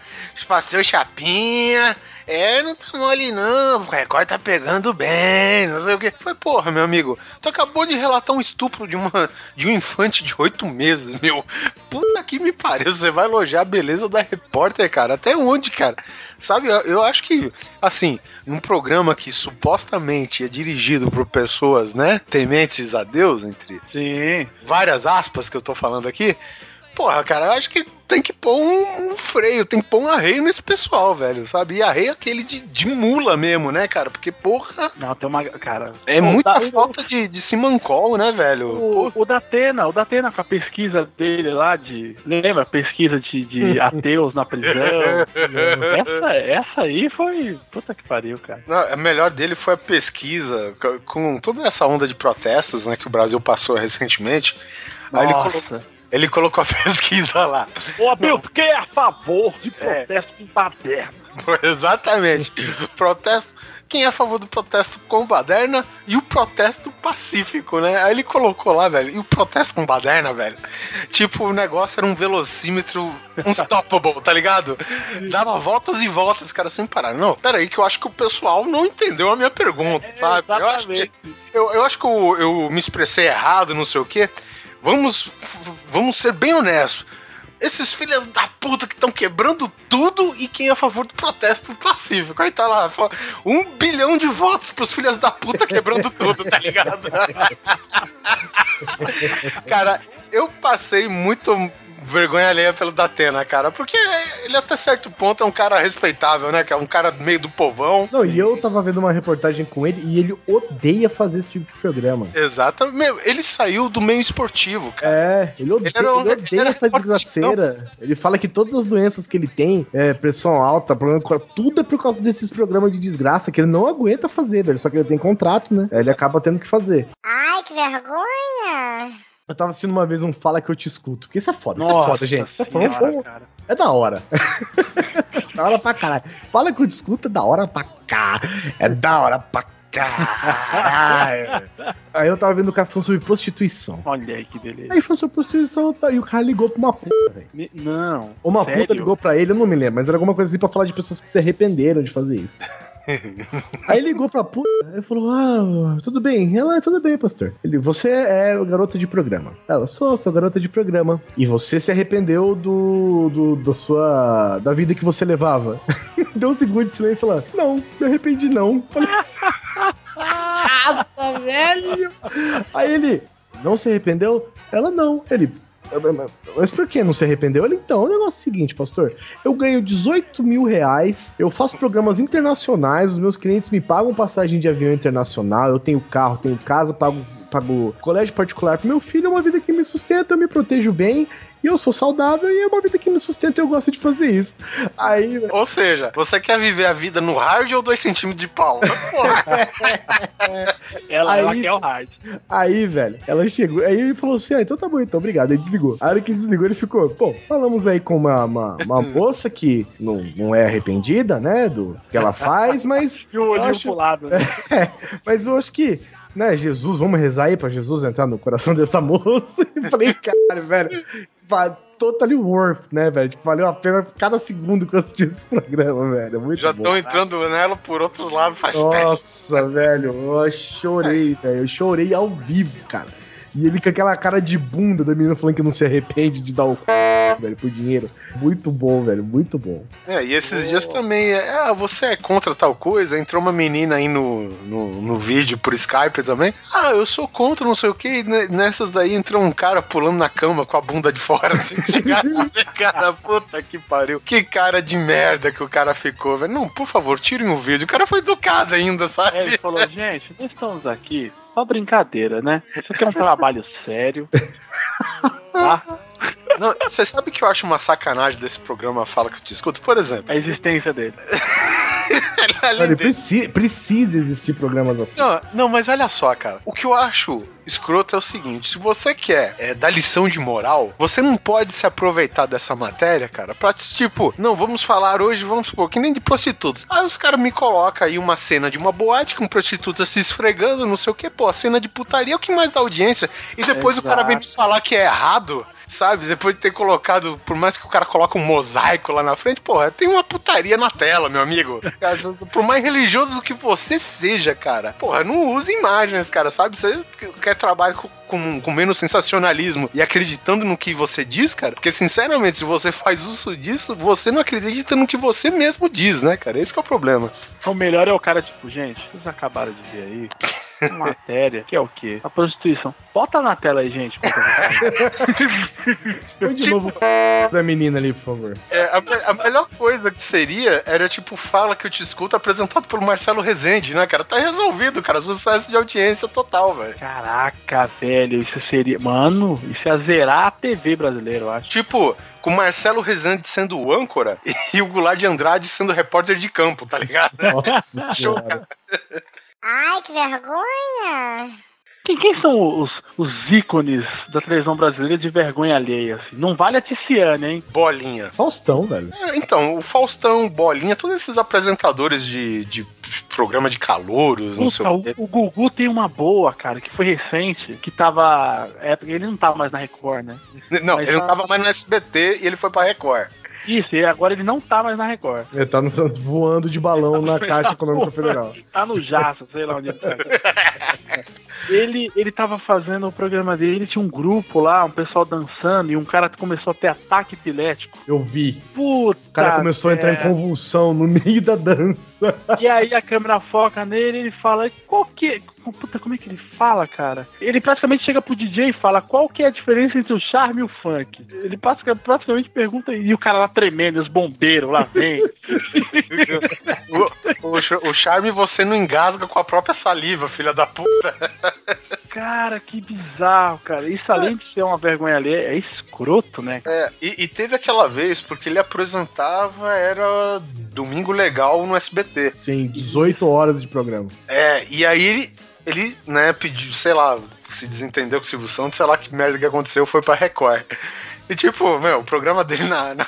passou chapinha. É, não tá mole não, o Record tá pegando bem, não sei o que. Foi, porra, meu amigo, tu acabou de relatar um estupro de, uma, de um infante de oito meses, meu. Puta que me pariu, você vai elogiar a beleza da repórter, cara. Até onde, cara? Sabe, eu, eu acho que, assim, num programa que supostamente é dirigido por pessoas, né, tementes a Deus, entre Sim. várias aspas que eu tô falando aqui, porra, cara, eu acho que tem que pôr um, um freio, tem que pôr um arreio nesse pessoal, velho, sabe? E arreio aquele de, de mula mesmo, né, cara? Porque, porra, Não, tem uma. Cara. é o muita da- falta de, de simancol, né, velho? O, o Datena, o Datena com a pesquisa dele lá de. Lembra? Pesquisa de, de ateus na prisão. essa, essa aí foi. Puta que pariu, cara. Não, a melhor dele foi a pesquisa co- com toda essa onda de protestos, né, que o Brasil passou recentemente. Aí ele, Nossa. colocou, ele colocou a pesquisa lá. Ô, Abel, tu quem é a favor de É. protesto com baderna? Exatamente. Protesto. Quem é a favor do protesto com baderna e o protesto pacífico, né? Aí ele colocou lá, velho. E o protesto com baderna, velho. Tipo, o negócio era um velocímetro unstoppable, tá ligado? Dava voltas e voltas, cara, sem parar. Não, pera aí, que eu acho que o pessoal não entendeu a minha pergunta, sabe? Eu acho que, eu, eu acho que eu, eu me expressei errado, não sei o quê. Vamos, vamos ser bem honestos. Esses filhos da puta que estão quebrando tudo e quem é a favor do protesto pacífico. Aí tá lá, um bilhão de votos pros filhos da puta quebrando tudo, tá ligado? cara, eu passei muito vergonha alheia pelo Datena, cara, porque ele até certo ponto é um cara respeitável, né? Que é um cara meio do povão. Não, e eu tava vendo uma reportagem com ele e ele odeia fazer esse tipo de programa. Exato. Meu, ele saiu do meio esportivo, cara. É, ele odeia, Ele um- ele ele odeia era essa desgraceira. Ele fala que todas as doenças que ele tem, é, pressão alta, problema com tudo é por causa desses programas de desgraça que ele não aguenta fazer, velho. Só que ele tem contrato, né? Aí ele acaba tendo que fazer. Ai, que vergonha! Eu tava assistindo uma vez um Fala Que Eu Te Escuto. Porque isso é foda, isso é Nossa foda, gente. Isso é foda. senhora, é da hora. da hora pra caralho. Fala Que Eu Te Escuto é da hora pra cá. É da hora pra caralho. Aí eu tava vendo o cara falando sobre prostituição. Olha aí que beleza. Aí falou sobre prostituição tá, e o cara ligou pra uma puta, velho. Não. Uma sério? puta ligou pra ele, eu não me lembro, mas era alguma coisa assim pra falar de pessoas que se arrependeram de fazer isso. Aí ligou pra puta e falou: Ah, tudo bem. Ela, tudo bem, pastor. Ele, você é garota de programa. Ela, sou, sou garota de programa. E você se arrependeu do, do da sua. da vida que você levava. Deu um segundo de silêncio lá. Não, me arrependi não. Falei, Nossa, velho! Aí ele, não se arrependeu? Ela não. Ele, mas por que não se arrependeu? Ele, então, o negócio é o seguinte, pastor. Eu ganho 18 mil reais, eu faço programas internacionais, os meus clientes me pagam passagem de avião internacional, eu tenho carro, tenho casa, pago, pago colégio particular pro meu filho, é uma vida que me sustenta, eu me protejo bem, e eu sou saudável, e é uma vida que me sustenta e eu gosto de fazer isso. Aí, Ou seja, você quer viver a vida no hard ou 2 centímetros de pau? Ela, Aí- ela quer o hard. Aí, velho, ela chegou. Aí ele falou assim: ah, então tá bom, então obrigado. Aí desligou. A hora que ele desligou, ele ficou: pô, falamos aí com uma, uma, uma moça que não, não é arrependida, né, do que ela faz, mas. E o olhinho acho- lado. né? É, mas eu acho que. Né, Jesus, vamos rezar aí pra Jesus entrar no coração dessa moça. E falei, cara, velho, totally worth, né, velho? Tipo, valeu a pena cada segundo que eu assisti esse programa, velho. Muito Já estão entrando nela por outros lados faz tempo. Nossa, velho, eu chorei, velho. Eu chorei ao vivo, cara. E ele com aquela cara de bunda da menina falando que não se arrepende de dar o. c****. velho, por dinheiro. Muito bom, velho, muito bom. É, e esses dias também, é, ah, você é contra tal coisa? Entrou uma menina aí no, no, no vídeo por Skype também. Ah, eu sou contra não sei o que. Nessas daí entrou um cara pulando na cama com a bunda de fora. Assim, cara, puta que pariu. Que cara de merda que o cara ficou, velho. Não, por favor, tirem o vídeo. O cara foi educado ainda, sabe? É, ele falou, gente, nós estamos aqui só brincadeira, né? Isso aqui é um trabalho sério. Tá? Não, você sabe que eu acho uma sacanagem desse programa Fala que eu te escuto? Por exemplo. A existência dele. Olha, precisa, precisa existir programas assim. Não, não, mas olha só, cara. O que eu acho escroto é o seguinte: se você quer é, dar lição de moral, você não pode se aproveitar dessa matéria, cara, pra tipo, não, vamos falar hoje, vamos supor, que nem de prostitutas. Aí os caras me colocam aí uma cena de uma boate com prostitutas se esfregando, não sei o que, pô, a cena de putaria é o que mais dá audiência. E depois Exato. o cara vem me falar que é errado sabe? Depois de ter colocado, por mais que o cara coloque um mosaico lá na frente, porra, tem uma putaria na tela, meu amigo. Por mais religioso que você seja, cara, porra, não use imagens, cara, sabe? Você quer trabalhar com, com, com, menos sensacionalismo e acreditando no que você diz, cara, porque sinceramente, se você faz uso disso, você não acredita no que você mesmo diz, né, cara? Esse é o problema. O melhor é o cara, tipo, gente, vocês acabaram de ver aí matéria, que é o quê? A prostituição. Bota na tela aí, gente. Põe de novo da menina ali, por favor. É, a, a, melhor coisa que seria era, tipo, fala que eu te escuto apresentado pelo Marcelo Rezende, né, cara? Tá resolvido, cara. Sucesso de audiência total, velho. Caraca, velho, isso seria. Mano, isso ia zerar a TV brasileira, eu acho. Tipo, com o Marcelo Rezende sendo o âncora e o Goulart de Andrade sendo repórter de campo, tá ligado? Nossa Show, cara. Ai, que vergonha! Quem, quem são os, os ícones da televisão brasileira de vergonha alheia? Assim? Não vale a Ticiane, hein? Bolinha. Faustão, velho. É, então, o Faustão, Bolinha, todos esses apresentadores de, de programa de calouros, Puta, não sei o quê. O, o Gugu tem uma boa, cara, que foi recente, que tava. É, ele não tava mais na Record, né? Não, Mas ele não tava mais no SBT e ele foi pra Record. Isso, e agora ele não tá mais na Record. Ele tá no Santos voando de balão na Caixa Econômica Federal. Tá no Jaça, sei lá onde ele tá. ele, ele tava fazendo o programa dele, tinha um grupo lá, um pessoal dançando, e um cara começou a ter ataque epilético. Eu vi. Puta! O cara começou a entrar em convulsão no meio da dança. E aí a câmera foca nele e ele fala: qual que. Puta, como é que ele fala, cara? Ele praticamente chega pro DJ e fala qual que é a diferença entre o charme e o funk. Ele praticamente pergunta e o cara lá tremendo, os bombeiros lá vem. o, o, o charme você não engasga com a própria saliva, filha da puta. Cara, que bizarro, cara. Isso além de ser uma vergonha ali, é escroto, né? É, e, e, teve aquela vez, porque ele apresentava, era Domingo Legal no SBT. Sim, 18 horas de programa. É, e aí ele, ele né, pediu, sei lá, se desentendeu com o Silvio Santos, sei lá que merda que aconteceu, foi pra Record. E tipo, meu, o programa dele na, na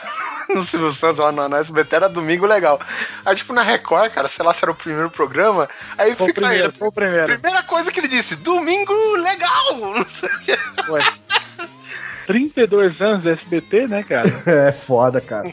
no Silvio Santos lá na, na SBT era domingo legal. Aí, tipo, na Record, cara, sei lá se era o primeiro programa, aí foi fica primeiro, aí. Foi o primeiro. Primeira coisa que ele disse, domingo legal! Não sei o que. Ué. 32 anos de SBT, né, cara? é foda, cara.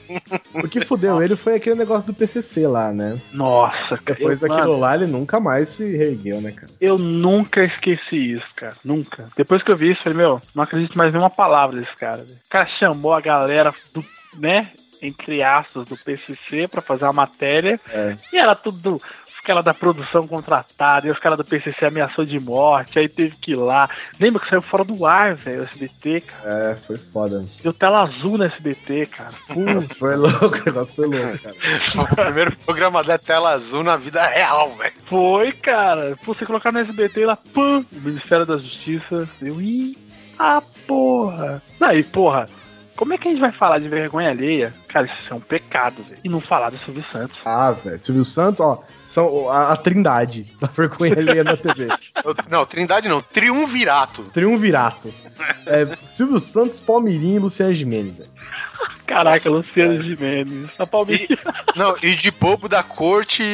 O que fudeu ele foi aquele negócio do PCC lá, né? Nossa, cara. Depois eu, daquilo mano, lá, ele nunca mais se reergueu, né, cara? Eu nunca esqueci isso, cara. Nunca. Depois que eu vi isso, eu falei, meu, não acredito mais em uma palavra desse cara. O cara chamou a galera do, né, entre aspas, do PCC para fazer uma matéria. É. E era tudo aquela da produção contratada, e os caras do PCC ameaçou de morte, aí teve que ir lá. Lembra que saiu fora do ar, velho, o SBT, cara. É, foi foda. Deu tela azul no SBT, cara. Nossa, foi louco, o negócio foi louco, cara. o primeiro programa da tela azul na vida real, velho. Foi, cara. Pô, você colocar no SBT lá, pã, o Ministério da Justiça, eu, ih, ah, porra. Aí, porra, como é que a gente vai falar de vergonha alheia? Cara, isso é um pecado, velho. E não falar do Silvio Santos. Ah, velho. Silvio Santos, ó. São a, a trindade da vergonha alheia na TV. Não, trindade não. Triunvirato. Triunvirato. É, Silvio Santos, Palmeirinho e Luciano Gimenez, velho. Caraca, Nossa, Luciano Gimenez. A Palmeirinha. E, não, e de bobo da corte,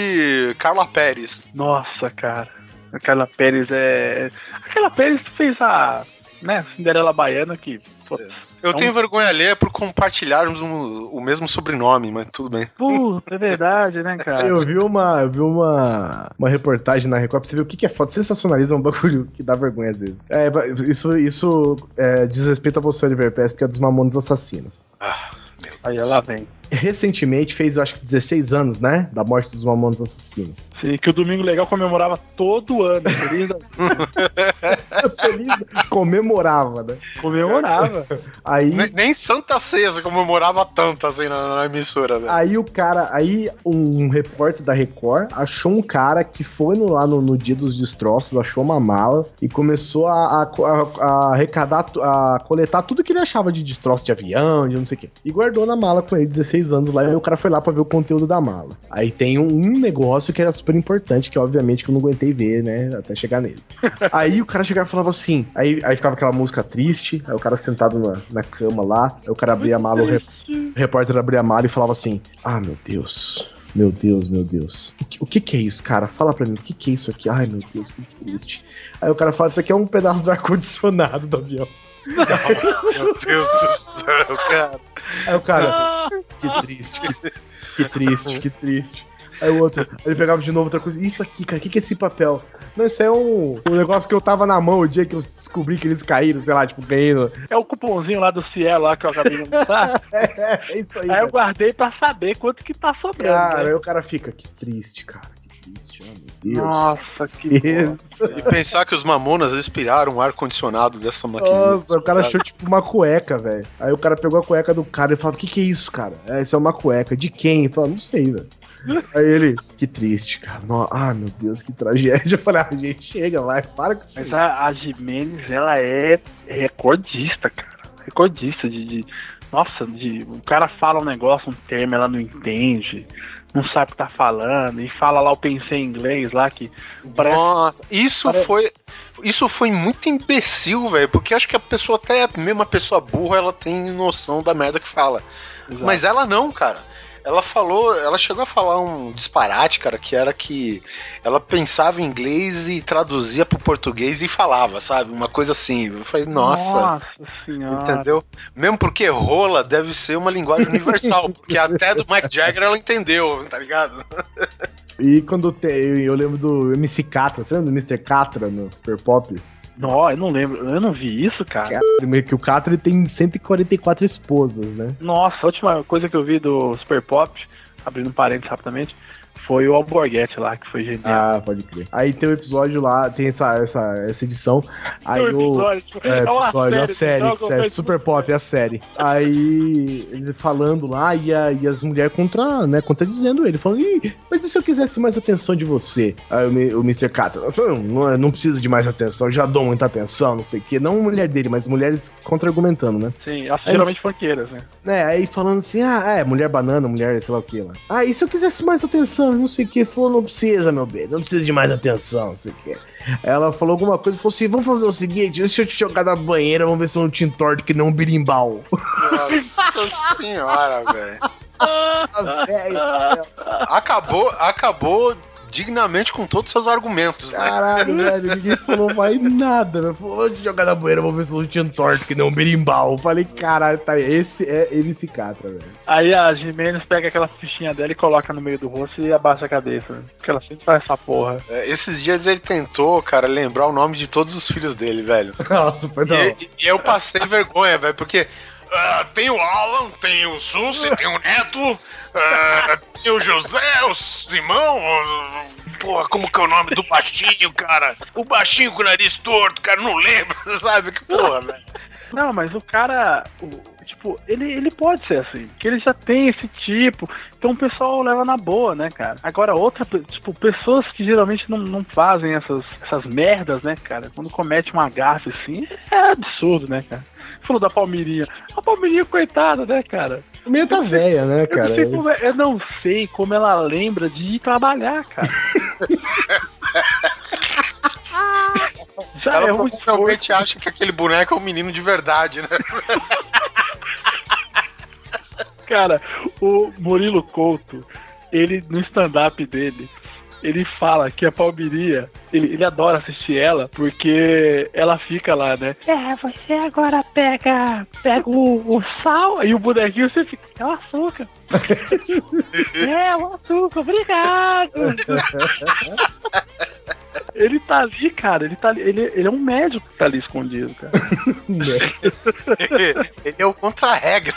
Carla Pérez. Nossa, cara. A Carla Pérez é. A Carla Pérez fez a. Né, Cinderela Baiana que Putz, Eu É um- tenho vergonha alheia por compartilharmos um- o mesmo sobrenome, mas tudo bem. Puta, é verdade, né, cara? Eu vi uma, eu vi uma, uma reportagem na Record pra você ver o que, que é foto. Sensacionalismo é um bagulho que dá vergonha às vezes. É, isso isso é, diz respeito a você, Oliver Pérez, porque é dos Mamonas Assassinos. Aí ela vem. Recentemente fez, eu acho que 16 anos, né? Da morte dos Mamonas Assassinos. Sim, que o Domingo Legal comemorava todo ano. Feliz da- Feliz, comemorava, né? comemorava. Aí. Nem, nem Santa Ceia comemorava tanto assim na, na emissora, velho. Aí o cara, aí um repórter da Record achou um cara que foi no- lá no, no dia dos destroços, achou uma mala e começou a, a- a- a arrecadar, a coletar tudo que ele achava de destroço de avião, de não sei o quê. E guardou na mala com ele 16 anos lá e o cara foi lá pra ver o conteúdo da mala. Aí tem um, um negócio que era super importante, que obviamente que eu não aguentei ver, né, até chegar nele. Aí o cara chegava e falava assim, aí, aí ficava aquela música triste, aí o cara sentado na, na cama lá, aí o cara abria a mala, o, re- o repórter abria a mala e falava assim: Ah, meu Deus. Meu Deus, meu Deus. O que, o que que é isso, cara? Fala pra mim, o que que é isso aqui? Ai, meu Deus, que triste. Aí o cara fala: Isso aqui é um pedaço do ar-condicionado do avião. Meu Deus do céu, cara. Aí o cara: Que triste, que, que triste, que triste. Aí o outro, ele pegava de novo outra coisa. Isso aqui, cara, o que, que é esse papel? Não, isso é um, um negócio que eu tava na mão o dia que eu descobri que eles caíram, sei lá, tipo, ganhando. É o cupomzinho lá do Cielo lá que eu acabei de mostrar. É, é isso aí. Aí eu cara. guardei pra saber quanto que tá sobrando. Cara, né? aí o cara fica, que triste, cara, que triste, oh, meu Deus. Nossa, que Tristeza. E pensar que os mamonas inspiraram o ar-condicionado dessa máquina. Nossa, o cara achou tipo uma cueca, velho. Aí o cara pegou a cueca do cara e falou: O que, que é isso, cara? É, isso é uma cueca. De quem? Ele falou: Não sei, velho. Aí ele, que triste, cara. No- Ah, meu Deus, que tragédia. Eu falei: Ah, gente, chega, vai, para com isso. Mas a, a Jimenez, ela é recordista, cara. Recordista de, de- Nossa, de, o cara fala um negócio, um termo, ela não entende, não sabe o que tá falando, e fala lá o pensei em inglês lá que. Parece, Nossa, isso Pare- foi. Isso foi muito imbecil, velho. Porque acho que a pessoa, até mesmo a pessoa burra, ela tem noção da merda que fala. Exato. Mas ela não, cara. Ela falou, ela chegou a falar um disparate, cara, que era que ela pensava em inglês e traduzia pro português e falava, sabe? Uma coisa assim. Eu falei, nossa. Nossa senhora. Entendeu? Mesmo porque rola deve ser uma linguagem universal, porque até do Mike Jagger ela entendeu, tá ligado? E quando tem. Eu, lembro do MC Catra, você lembra do Mr. Catra no Super Pop? Não, eu não lembro, eu não vi isso, cara. Primeiro que o Catra ele tem 144 esposas, né? Nossa, a última coisa que eu vi do Super Pop, abrindo parênteses rapidamente, foi o Alborguete lá, que foi genial. Ah, pode crer. Aí tem o episódio lá, tem essa, essa, essa edição. Aí Tem um o. episódio, tipo, É, é episódio, a série, série, então, série, Super Pop, é a série. Aí ele falando lá e, a- e as mulheres contra, né, contradizendo ele, falando, Ih, mas e se eu quisesse mais atenção de você? Aí o, o Mr. Catra, não, não, precisa de mais atenção, já dou muita atenção, não sei o quê. Não mulher dele, mas mulheres contra-argumentando, né? Sim, Aí geralmente funkeiras, né? É, aí falando assim, ah, é, mulher banana, mulher sei lá o que lá. Ah, e se eu quisesse mais atenção, não sei o que, falou, não precisa, meu bem, não precisa de mais atenção, não sei o que. Ela falou alguma coisa, falou assim, vamos fazer o seguinte, deixa eu te jogar da banheira, vamos ver se eu não te entorto que não um birimbau. Nossa senhora, velho. Acabou, acabou dignamente com todos os seus argumentos, né? Caralho, velho, ninguém falou mais nada, velho. Falou, vou jogar da banheira, vamos ver se não te entorto que não um birimbau. Falei, caralho, tá aí, esse é MC Catra, velho. Aí a Jimenez pega aquela fichinha dela e coloca no meio do rosto e abaixa a cabeça. né? Porque ela sempre faz essa porra. É, Esses dias ele tentou, cara, lembrar o nome de todos os filhos dele, velho. Nossa, foi. E, e eu passei vergonha, velho, porque ah, tem o Alan, tem o Susi, tem o Neto, ah, tem o José, o Simão. o- Porra, como que é o nome do baixinho, cara? O baixinho com o nariz torto, cara, não lembro, sabe? Que porra, velho. Não, mas o cara, tipo, ele, ele pode ser assim, que ele já tem esse tipo, então o pessoal leva na boa, né, cara? Agora, outra, tipo, pessoas que geralmente não, não fazem essas, essas merdas, né, cara? Quando comete uma gafe assim, é absurdo, né, cara? Falou da Palmeirinha. A Palmeirinha, coitada, né, cara? O meio tá velha, né, Eu, cara? não sei como, é- eu não sei como ela lembra de ir trabalhar, cara. Já Ela é provavelmente acha que aquele boneco é um menino de verdade, né? Cara, o Murilo Couto, ele no stand-up dele, ele fala que a Palmiria ele, ele adora assistir ela porque ela fica lá, né? É, você agora pega, pega o, o sal e o bonequinho você fica. É o açúcar. É, o açúcar, obrigado. Ele tá ali, cara. Ele, tá ali, ele, ele é um médico que tá ali escondido, cara. Ele é o contra-regra.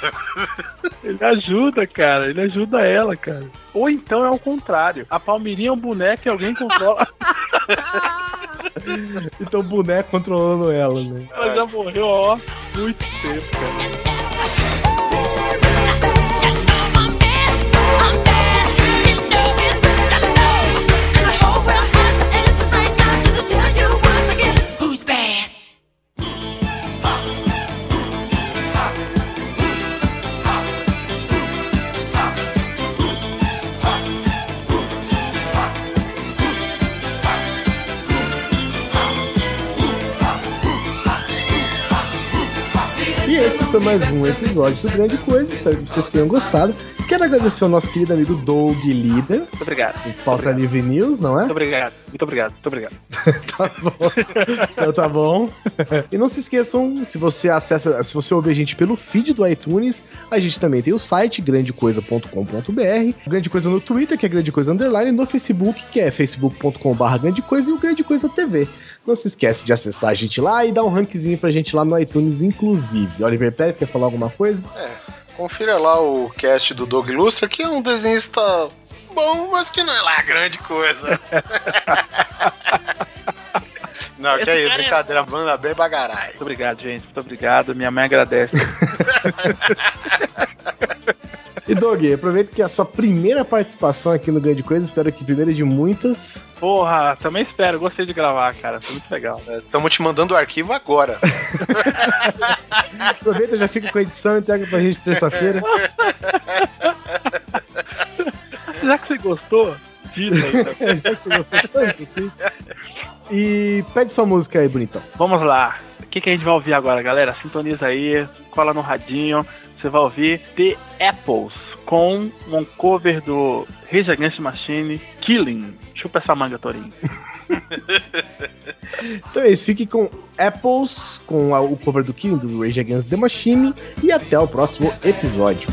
Ele ajuda, cara. Ele ajuda ela, cara. Ou então é o contrário. A Palmeirinha é um boneco e alguém controla. Então o boneco controlando ela, né? Ela já morreu, ó, muito tempo, cara. Foi mais um episódio do Grande Coisa. Espero que vocês tenham gostado. Quero agradecer ao nosso querido amigo Doug Líder, Muito obrigado. do Pauta Livre News, não é? Muito obrigado. Muito obrigado. Muito obrigado. Tá bom. Então tá bom. E não se esqueçam, se você acessa, se você ouve a gente pelo feed do iTunes, a gente também tem o site grandecoisa.com.br, Grande Coisa no Twitter, que é Grande Coisa Underline, e no Facebook, que é facebook.com.br Grande Coisa, e o Grande Coisa TV. Não se esquece de acessar a gente lá e dar um rankzinho pra gente lá no iTunes, inclusive. Oliver Pérez, quer falar alguma coisa? Confira lá o cast do Doug Lustra, que é um desenhista bom, mas que não é lá grande coisa. não, que Esse aí, cara é- brincadeira, manda bem bagarai. Muito obrigado, gente. Muito obrigado. Minha mãe agradece. E Doug, aproveita que é a sua primeira participação aqui no Grande Coisa, espero que primeira de muitas. Porra, também espero. Gostei de gravar, cara. Foi muito legal. Estamos te mandando o arquivo agora. Aproveita, já fica com a edição e entrega pra gente terça-feira. Já que você gostou, dita aí. tá? É, já que você gostou tanto, assim. E pede sua música aí, bonitão. Vamos lá. O que, que a gente vai ouvir agora, galera? Sintoniza aí, cola no radinho. Você vai ouvir The Apples com um cover do Rage Against Machine, Killing. Chupa essa manga, Torinho. Então é isso, fique com Apples, com a- o cover do King, do Rage Against the Machine, e até o próximo episódio.